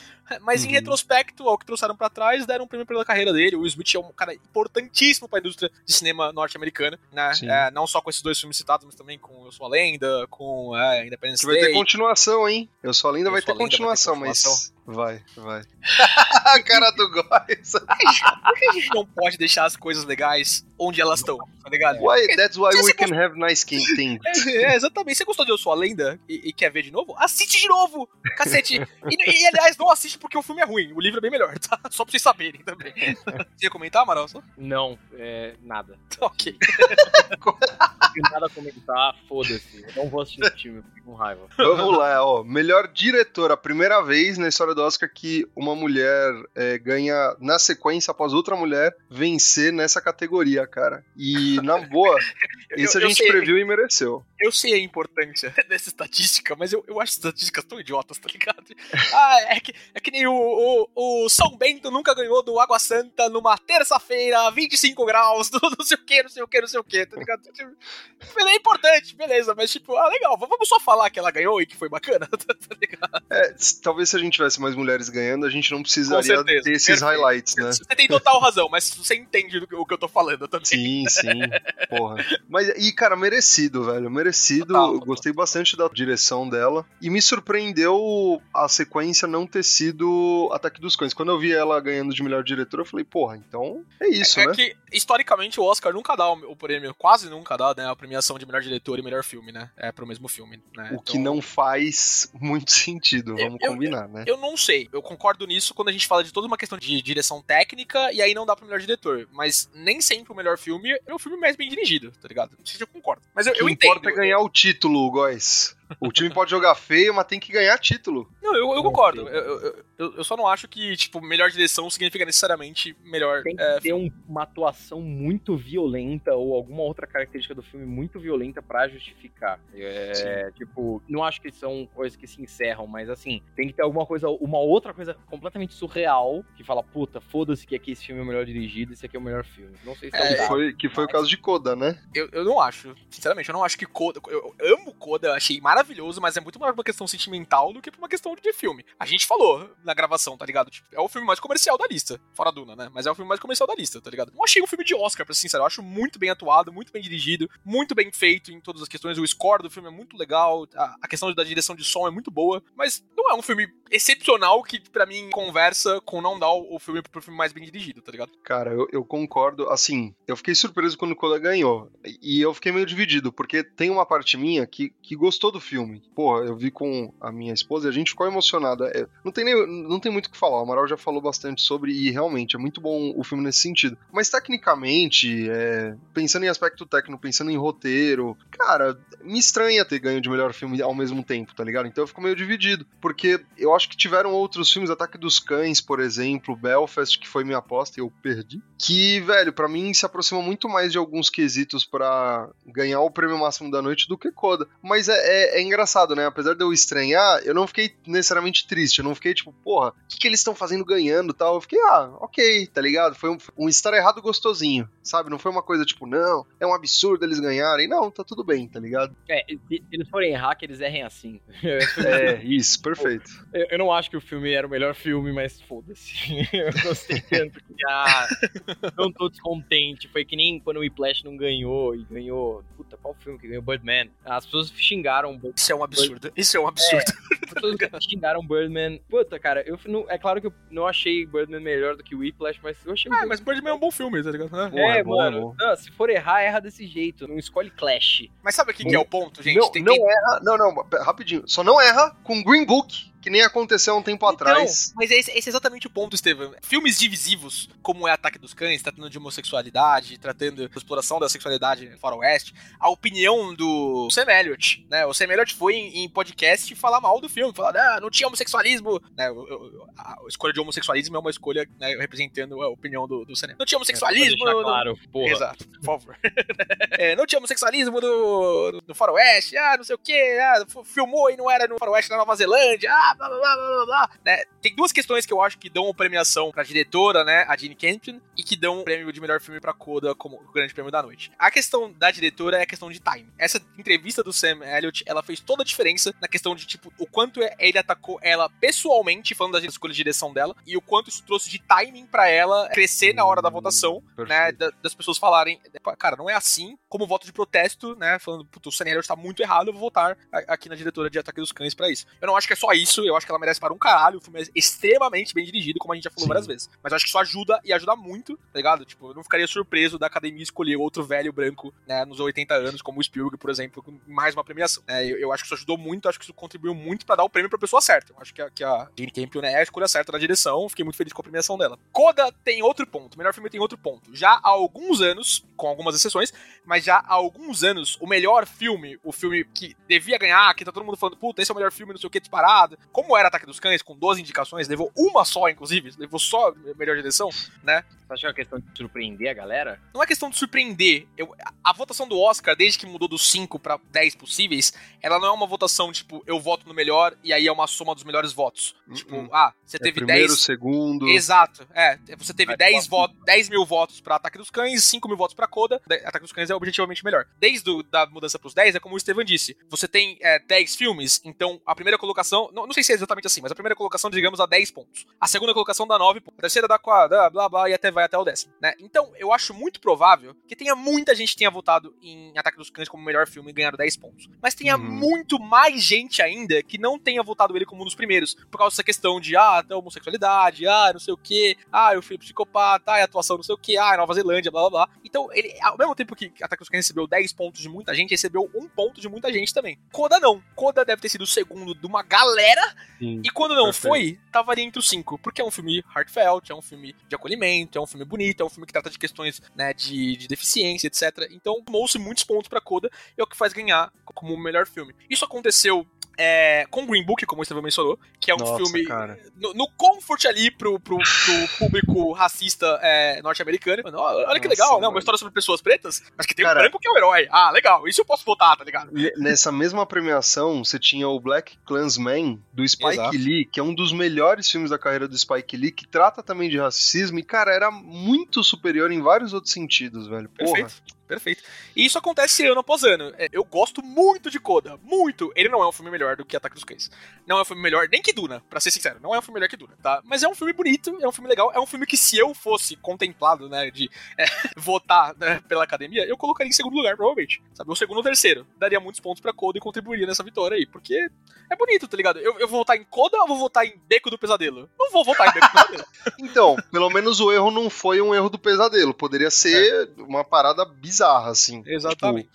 Mas em Uhum. retrospecto, ao que trouxeram pra trás, deram um prêmio pela carreira dele. O Will Smith é um cara importantíssimo pra indústria de cinema norte-americana, né? É, não só com esses dois filmes citados, mas também com Eu Sou Sua Lenda, com é, Independence Que vai ter Day. continuação, hein? Eu sou a lenda vai Sou ter a Lenda vai ter continuação, continuação. mas. Vai, vai. a cara do Góis. Por que a gente não pode deixar as coisas legais onde elas estão, tá ligado? Why, that's why we can have nice king things. É, exatamente. Você gostou de Eu Sou a Lenda e, e quer ver de novo? Assiste de novo! Cacete! E, e, aliás, não assiste porque o filme é ruim. O livro é bem melhor, tá? Só pra vocês saberem também. Você ia comentar, Amaral? Só? Não, é nada. Ok. Não tenho nada a comentar, foda-se. Eu não vou assistir eu fico com raiva. Vamos lá, ó. Melhor diretor. A primeira vez na história do Oscar que uma mulher é, ganha, na sequência, após outra mulher, vencer nessa categoria, cara. E, na boa, isso a gente sei- previu e mereceu. Eu sei a importância dessa estatística, mas eu, eu acho estatísticas tão idiotas, tá ligado? Ah, é que, é que nem o, o, o São Bento nunca ganhou do Água Santa numa terça-feira, 25 graus, do não sei o que, não sei o que, não sei o que, tá ligado? Tipo, É importante, beleza, mas tipo, ah, legal, vamos só falar que ela ganhou e que foi bacana, tá ligado? É, talvez se a gente tivesse mais mulheres ganhando, a gente não precisaria ter esses perfeito. highlights, né? Você tem total razão, mas você entende que- o que eu tô falando também. Sim, sim. Porra. Mas, e, cara, merecido, velho. Merecido. Total, Eu total. Gostei bastante da direção dela. E me surpreendeu a sequência não ter sido Ataque dos Cães. Quando eu vi ela ganhando de melhor diretora, eu falei, porra, então é isso, é né? que, historicamente, o Oscar nunca dá o, prêmio, quase nunca dá, né, a premiação de melhor diretor e melhor filme, né? É pro mesmo filme, né? O que Então, não faz muito sentido, Eu- vamos eu- combinar, né? Eu não sei, eu concordo nisso quando a gente fala de toda uma questão de direção técnica e aí não dá pro melhor diretor. Mas nem sempre o melhor filme é o filme mais bem dirigido, tá ligado? Não sei se eu concordo. Mas eu, O que eu entendo. importa é ganhar o título, Góis. O time pode jogar feio, mas tem que ganhar título. Não, eu, eu concordo. Eu, eu, eu- só não acho que, tipo, melhor direção significa necessariamente melhor. Tem que é, ter um- uma atuação muito violenta ou alguma outra característica do filme muito violenta pra justificar. É, tipo, não acho que são coisas que se encerram, mas assim, tem que ter alguma coisa, uma outra coisa completamente surreal que fala, puta, foda-se que aqui esse filme é o melhor dirigido, esse aqui é o melhor filme. Não sei se é, É, Que caso. foi, que foi o caso de Coda, né? Eu, eu não acho, sinceramente, eu não acho que Coda. Eu, eu amo Coda, eu achei maravilhoso, mas é muito mais uma questão sentimental do que uma questão de filme. A gente falou na gravação, tá ligado? Tipo, é o filme mais comercial da lista. Fora Duna, né? Mas é o filme mais comercial da lista, tá ligado? Não achei um filme de Oscar, pra ser sincero. Eu acho muito bem atuado, muito bem dirigido, muito bem feito em todas as questões. O score do filme é muito legal, a, a questão da direção de som é muito boa, mas não é um filme excepcional que, pra mim, conversa com não dar o, filme pro filme mais bem dirigido, tá ligado? Cara, eu, eu concordo. Assim, eu fiquei surpreso quando o Coda ganhou. E eu fiquei meio dividido, porque tem uma parte minha que, que gostou do filme. Porra, eu vi com a minha esposa e a gente ficou emocionada. É, não, tem nem, não tem muito o que falar. O Amaral já falou bastante sobre, e realmente é muito bom o filme nesse sentido. Mas tecnicamente, é, pensando em aspecto técnico, pensando em roteiro, cara, me estranha ter ganho de melhor filme ao mesmo tempo, tá ligado? Então eu fico meio dividido. Porque eu acho que tiveram outros filmes, Ataque dos Cães, por exemplo, Belfast, que foi minha aposta e eu perdi. Que, velho, pra mim se aproxima muito mais de alguns quesitos pra ganhar o prêmio máximo da noite do que Coda. Mas é, é- é engraçado, né? Apesar de eu estranhar, eu não fiquei necessariamente triste. Eu não fiquei tipo, porra, o que, que eles estão fazendo ganhando e tal. Eu fiquei, ah, ok, tá ligado? Foi um, um estar errado gostosinho, sabe? Não foi uma coisa tipo, não, é um absurdo eles ganharem. Não, tá tudo bem, tá ligado? É, se se eles forem errar, que eles errem assim. É, isso, perfeito. Eu, eu não acho que o filme era o melhor filme, mas foda-se. Eu gostei tanto que, ah, não tô descontente. Foi que nem quando o Whiplash não ganhou e ganhou. Puta, qual filme que ganhou? Birdman. As pessoas xingaram Isso é um absurdo. Isso é um absurdo. As pessoas xingaram Birdman. Puta, cara, eu não, é claro que eu não achei Birdman melhor do que o Whiplash, mas eu achei. Ah, mas Birdman é um bom filme, tá ligado? É, é bom, é mano. bom. Não, se for errar, erra desse jeito. Não escolhe Clash. Mas sabe o que, que é o ponto, gente? não, Tem- não tem- erra, não, não, rapidinho. Só não erra com Green Book, que nem aconteceu há um tempo atrás. Então, mas esse, esse é exatamente o ponto, Estevam. Filmes divisivos, como é Ataque dos Cães, tratando de homossexualidade, tratando da exploração da sexualidade no faroeste, a opinião do Sam Elliott, né? O Sam Elliott foi em, em podcast falar mal do filme, falar, ah, não tinha homossexualismo, né? A escolha de homossexualismo é uma escolha, né, representando a opinião do, do Elliott. Não tinha homossexualismo, Pra deixar não- claro, porra. Exato, por favor. É, não tinha homossexualismo no, no faroeste, ah, não sei o que, ah, filmou e não era no faroeste da Nova Zelândia, ah, blá, blá, blá, blá, blá, né? Tem duas questões que eu acho que dão premiação pra diretora, né, a Jeanne Campion, e que dão o prêmio de melhor filme pra Coda como o grande prêmio da noite. A questão da diretora é a questão de time. Essa entrevista do Sam Elliott, ela fez toda a diferença na questão de, tipo, o quanto ele atacou ela pessoalmente, falando das escolhas de direção dela, e o quanto isso trouxe de timing pra ela crescer na hora da votação, né, da- das pessoas falarem, cara, não é assim, como voto de protesto, né, falando, puto, o Sam Elliott tá muito errado, eu vou votar aqui na diretora de Ataque dos Cães pra isso. Eu não acho que é só isso, eu acho que ela merece para um caralho, o filme é extremamente bem dirigido, como a gente já falou Sim. várias vezes. Mas eu acho que isso ajuda e ajuda muito, tá ligado? Tipo, eu não ficaria surpreso da academia escolher outro velho branco, né, nos 80 anos, como o Spielberg, por exemplo, com mais uma premiação. É, eu, eu acho que isso ajudou muito, acho que isso contribuiu muito pra dar o prêmio pra pessoa certa. Eu acho que a, que a Jane Campion é a escolha certa na direção, fiquei muito feliz com a premiação dela. Coda tem outro ponto, o melhor filme tem outro ponto. Já há alguns anos, com algumas exceções, mas já há alguns anos, o melhor filme, o filme que devia ganhar, que tá todo mundo falando, puta, esse é o melhor filme, não sei o que, disparado. Como era Ataque dos Cães, com 12 indicações, levou uma só, inclusive, levou só a melhor direção, né? Você acha que é uma questão de surpreender a galera? Não é questão de surpreender. Eu- a, a votação do Oscar, desde que mudou dos 5 pra 10 possíveis, ela não é uma votação, tipo, eu voto no melhor e aí é uma soma dos melhores votos. Tipo, Uhum. ah, você É teve primeiro, 10. segundo. Exato, é. Você teve Aí 10, voto. votos, 10 mil votos pra Ataque dos Cães, 5 mil votos pra Coda. Ataque dos Cães é objetivamente melhor. Desde da mudança pros 10, é como o Estevam disse. Você tem é, 10 filmes, então a primeira colocação. Não, não sei se é exatamente assim, mas a primeira colocação, digamos, dá 10 pontos. A segunda colocação dá 9 pontos. A terceira dá 4, blá, blá, blá, e até vai até o décimo, né? Então, eu acho muito provável que tenha muita gente que tenha votado em Ataque dos Cães como o melhor filme e ganhado 10 pontos. Mas tenha Uhum. muito mais gente ainda que não tenha votado ele como um dos primeiros. Por causa dessa questão de, ah, da homossexualidade, ah, não sei o que, ah, o filme psicopata, ah, atuação não sei o que, ah, Nova Zelândia, blá blá blá. Então, ele, ao mesmo tempo que Ataque dos Cães recebeu 10 pontos de muita gente, recebeu um ponto de muita gente também. Coda não. Coda deve ter sido o segundo de uma galera Sim. e quando não Perfeito. foi, tava ali entre os cinco. Porque é um filme heartfelt, é um filme de acolhimento, é um filme bonito, é um filme que trata de questões né, de, de deficiência, etc. Então, tomou-se muitos pontos pra Coda e é o que faz ganhar como o melhor filme. Isso aconteceu é, com Green Book, como o Estevão mencionou, que é um Nossa, filme no, no comfort ali pro, pro, pro público racista é, norte-americano. Olha que Nossa, legal, né? Uma história sobre pessoas pretas, mas que tem Cara- um branco que é o herói. Ah, legal, isso eu posso votar, tá ligado? Nessa mesma premiação, você tinha o Black Klansman, do Spike Exato. Lee, que é um dos melhores filmes da carreira do Spike Lee, que trata também de racismo, e, cara, era muito superior em vários outros sentidos, velho. Porra. Perfeito. Perfeito. E isso acontece ano após ano. É, Eu gosto muito de Coda. Muito. Ele não é um filme melhor do que Ataque dos Cães. Não é um filme melhor nem que Duna, pra ser sincero. Não é um filme melhor que Duna, tá? Mas é um filme bonito, é um filme legal. É um filme que se eu fosse contemplado, né, de é, votar né, pela academia, eu colocaria em segundo lugar, provavelmente. Sabe? Ou segundo ou terceiro. Daria muitos pontos pra Coda e contribuiria nessa vitória aí. Porque é bonito, tá ligado? Eu, eu vou votar em Coda ou vou votar em Beco do Pesadelo? Não vou votar em Beco do Pesadelo. Então, pelo menos o erro não foi um erro do pesadelo. Poderia ser É. uma parada bizarra, assim. Exatamente.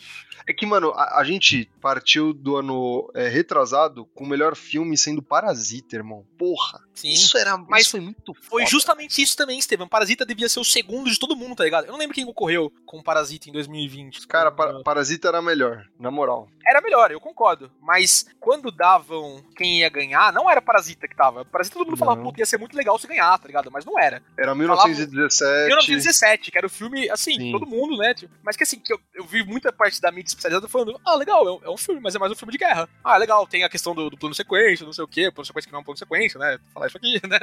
É que, mano, a, a gente partiu do ano é, retrasado com o melhor filme sendo Parasita, irmão. Porra. Sim. Isso era. Mas isso foi muito Foi foda. justamente isso também, Estevam. Parasita devia ser o segundo de todo mundo, tá ligado? Eu não lembro quem concorreu com Parasita em 2020. Cara, pa- Parasita era melhor, na moral. Era melhor, eu concordo. Mas quando davam quem ia ganhar, não era Parasita que tava. Parasita todo mundo Não. falava, puta, ia ser muito legal se ganhar, tá ligado? Mas não era. Era Falava- 1917. 1917, que era o filme, assim, Sim. todo mundo, né? tipo, mas que assim, que eu, eu vi muita parte da mídia especializada falando, ah, legal, é um, é um filme, mas é mais um filme de guerra. Ah, legal, tem a questão do, do plano sequência, não sei o quê, plano sequência que não é um plano sequência, né? Vou falar isso aqui, né?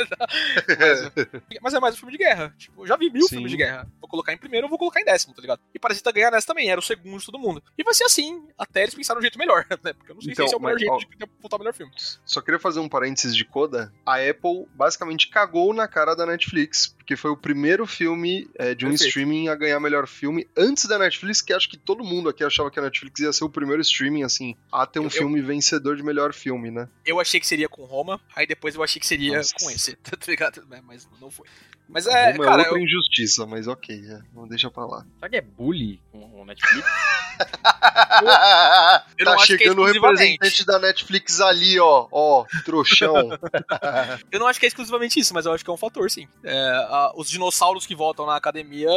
Mas, mas é mais um filme de guerra. Tipo, eu já vi mil Sim. filmes de guerra. Vou colocar em primeiro, eu vou colocar em décimo, tá ligado? E Parasita ganhar nessa também, era o segundo de todo mundo. E vai ser assim, até eles pensaram um jeito melhor, né? Porque eu não sei Então, se esse é o melhor mas, jeito ó, de botar o melhor filme. Só queria fazer um parênteses de coda. A Apple basicamente cagou na cara da Netflix, porque foi o primeiro filme é, de um Perfeito. streaming a ganhar melhor filme antes da Netflix, que acho que todo mundo aqui achava que a Netflix ia ser o primeiro streaming, assim, a ter um Eu- eu- filme vencedor de melhor filme, né? Eu achei que seria com Roma, aí depois eu achei que seria Nossa. com esse, tá ligado? É, Mas não foi. Mas é, Roma cara, é outra eu- injustiça, mas ok, é, não deixa pra lá. Será que é bully com o Netflix? eu tá é chegando o exclusivamente. representante da Netflix ali, ó, ó, trouxão. Eu não acho que é exclusivamente isso, mas eu acho que é um fator, sim. É, a- os dinossauros que votam na academia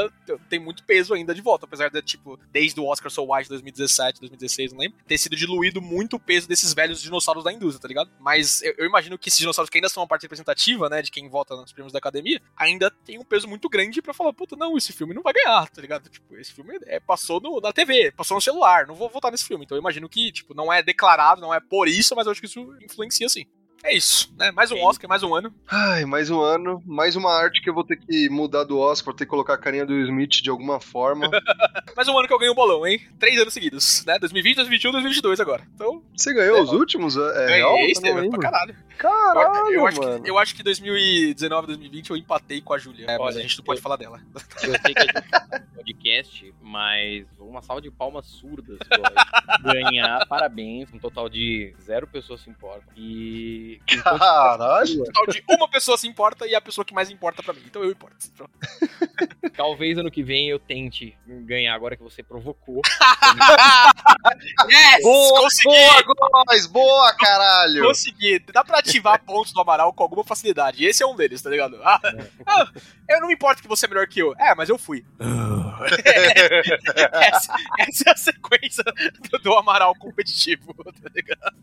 tem muito peso ainda de voto, apesar de, tipo, desde o Oscar So White 2017, 2016, não lembro, ter sido diluído muito o peso desses velhos dinossauros da indústria, tá ligado? Mas eu, eu imagino que esses dinossauros que ainda são uma parte representativa, né, de quem vota nos prêmios da academia, ainda tem um peso muito grande pra falar, puta, não, esse filme não vai ganhar, tá ligado? Tipo, esse filme é, passou no, na TV, passou no celular, não vou votar nesse filme. Então eu imagino que, tipo, não é declarado, não é por isso, mas eu acho que isso influencia sim. É isso, né? Mais um Oscar, mais um ano. Ai, mais um ano, mais uma arte que eu vou ter que mudar do Oscar, vou ter que colocar a carinha do Smith de alguma forma. mais um ano que eu ganhei o um bolão, hein? Três anos seguidos, né? 2020, 2021, 2022 agora. Então. Você ganhou é, os últimos? É ganhei, real? Estevam, pra caralho. Caralho, eu, acho mano. Que, eu acho que 2019, 2020 eu empatei com a Júlia. É, mas a gente não pode falar dela. Eu sei que é podcast, mas uma salva de palmas surdas ganhar. Parabéns. Um total de zero pessoas se importam. E. Caralho! Um total de uma pessoa se importa e a pessoa que mais importa pra mim. Então eu importo. Talvez ano que vem eu tente ganhar agora que você provocou. yes! Boa, consegui! boa, Góis! Boa, caralho! Consegui. Dá pra ativar pontos do Amaral com alguma facilidade. Esse é um deles, tá ligado? Ah, ah, eu não me importo que você é melhor que eu. É, mas eu fui. essa, essa, é a sequência do, do Amaral competitivo, tá ligado?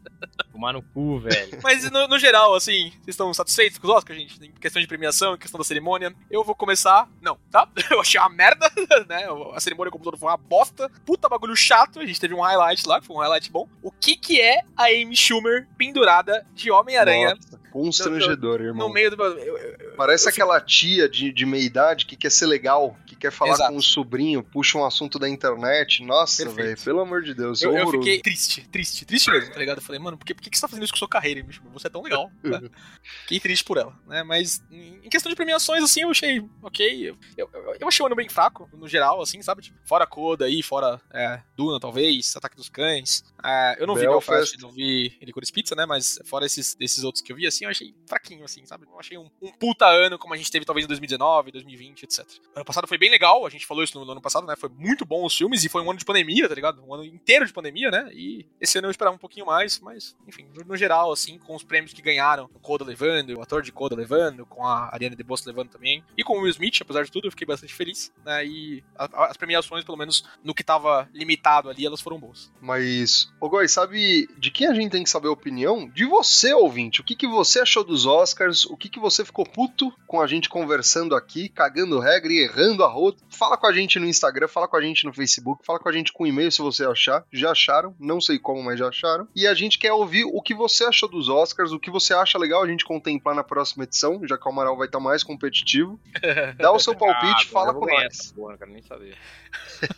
Tomar no cu, velho. Mas no, no, geral, assim, vocês estão satisfeitos com os Oscars, gente? Em questão de premiação, em questão da cerimônia. Eu vou começar. Não, tá? Eu achei uma merda, né? A cerimônia como todo foi uma bosta. Puta bagulho chato. A gente teve um highlight lá, que foi um highlight bom. O que que é a Amy Schumer pendurada de Homem-Aranha? Constrangedor, no, irmão. No meio do. Eu, eu, Parece aquela tia de, de meia idade que quer ser legal, que quer falar Exato. com o sobrinho, puxa um assunto da internet. Nossa, velho, pelo amor de Deus. Eu, eu, fiquei triste, triste, triste mesmo, tá ligado? Eu falei, mano, por que, por que você tá fazendo isso com sua carreira, bicho? Você é tão legal. Né? fiquei triste por ela, né? Mas em questão de premiações, assim, eu achei ok. Eu, eu, eu achei o ano bem fraco, no geral, assim, sabe? Tipo, fora Coda aí, fora é, Duna, talvez, Ataque dos Cães. É, eu não Belfast. vi Belfast, não vi Licorice Pizza, né? Mas fora esses, esses outros que eu vi, assim, eu achei fraquinho, assim, sabe? Eu achei um, um puta ano, como a gente teve talvez em 2019, 2020, etc. Ano passado foi bem legal, a gente falou isso no, no ano passado, né? Foi muito bom os filmes e foi um ano de pandemia, tá ligado? Um ano inteiro de pandemia, né? E esse ano eu esperava um pouquinho mais, mas, enfim, no, no geral, assim, com os prêmios que ganharam, o Coda levando, o ator de Coda levando, com a Ariana DeBose levando também, e com o Will Smith, apesar de tudo, eu fiquei bastante feliz, né? E a, as premiações, pelo menos no que tava limitado ali, elas foram boas. Mas, ô Goi, sabe de quem a gente tem que saber a opinião? De você, ouvinte. O que, que você achou dos Oscars? O que, que você ficou puto com a gente conversando aqui, cagando regra e errando a rota? Fala com a gente no Instagram, fala com a gente no Facebook, fala com a gente com e-mail se você achar. Já acharam? Não sei como, mas já acharam. E a gente quer ouvir o que você achou dos Oscars, o que você acha legal a gente contemplar na próxima edição, já que o Amaral vai estar mais competitivo. Dá o seu palpite, ah, fala com nós. Porra, quero nem saber.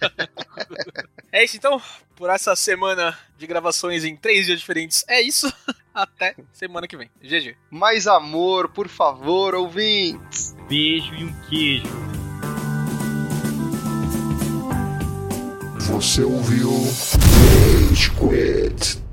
é isso então, por essa semana de gravações em três dias diferentes. É isso. Até semana que vem. GG. Mais amor, por favor, ouvintes. Beijo e um queijo. Você ouviu Rage Quit.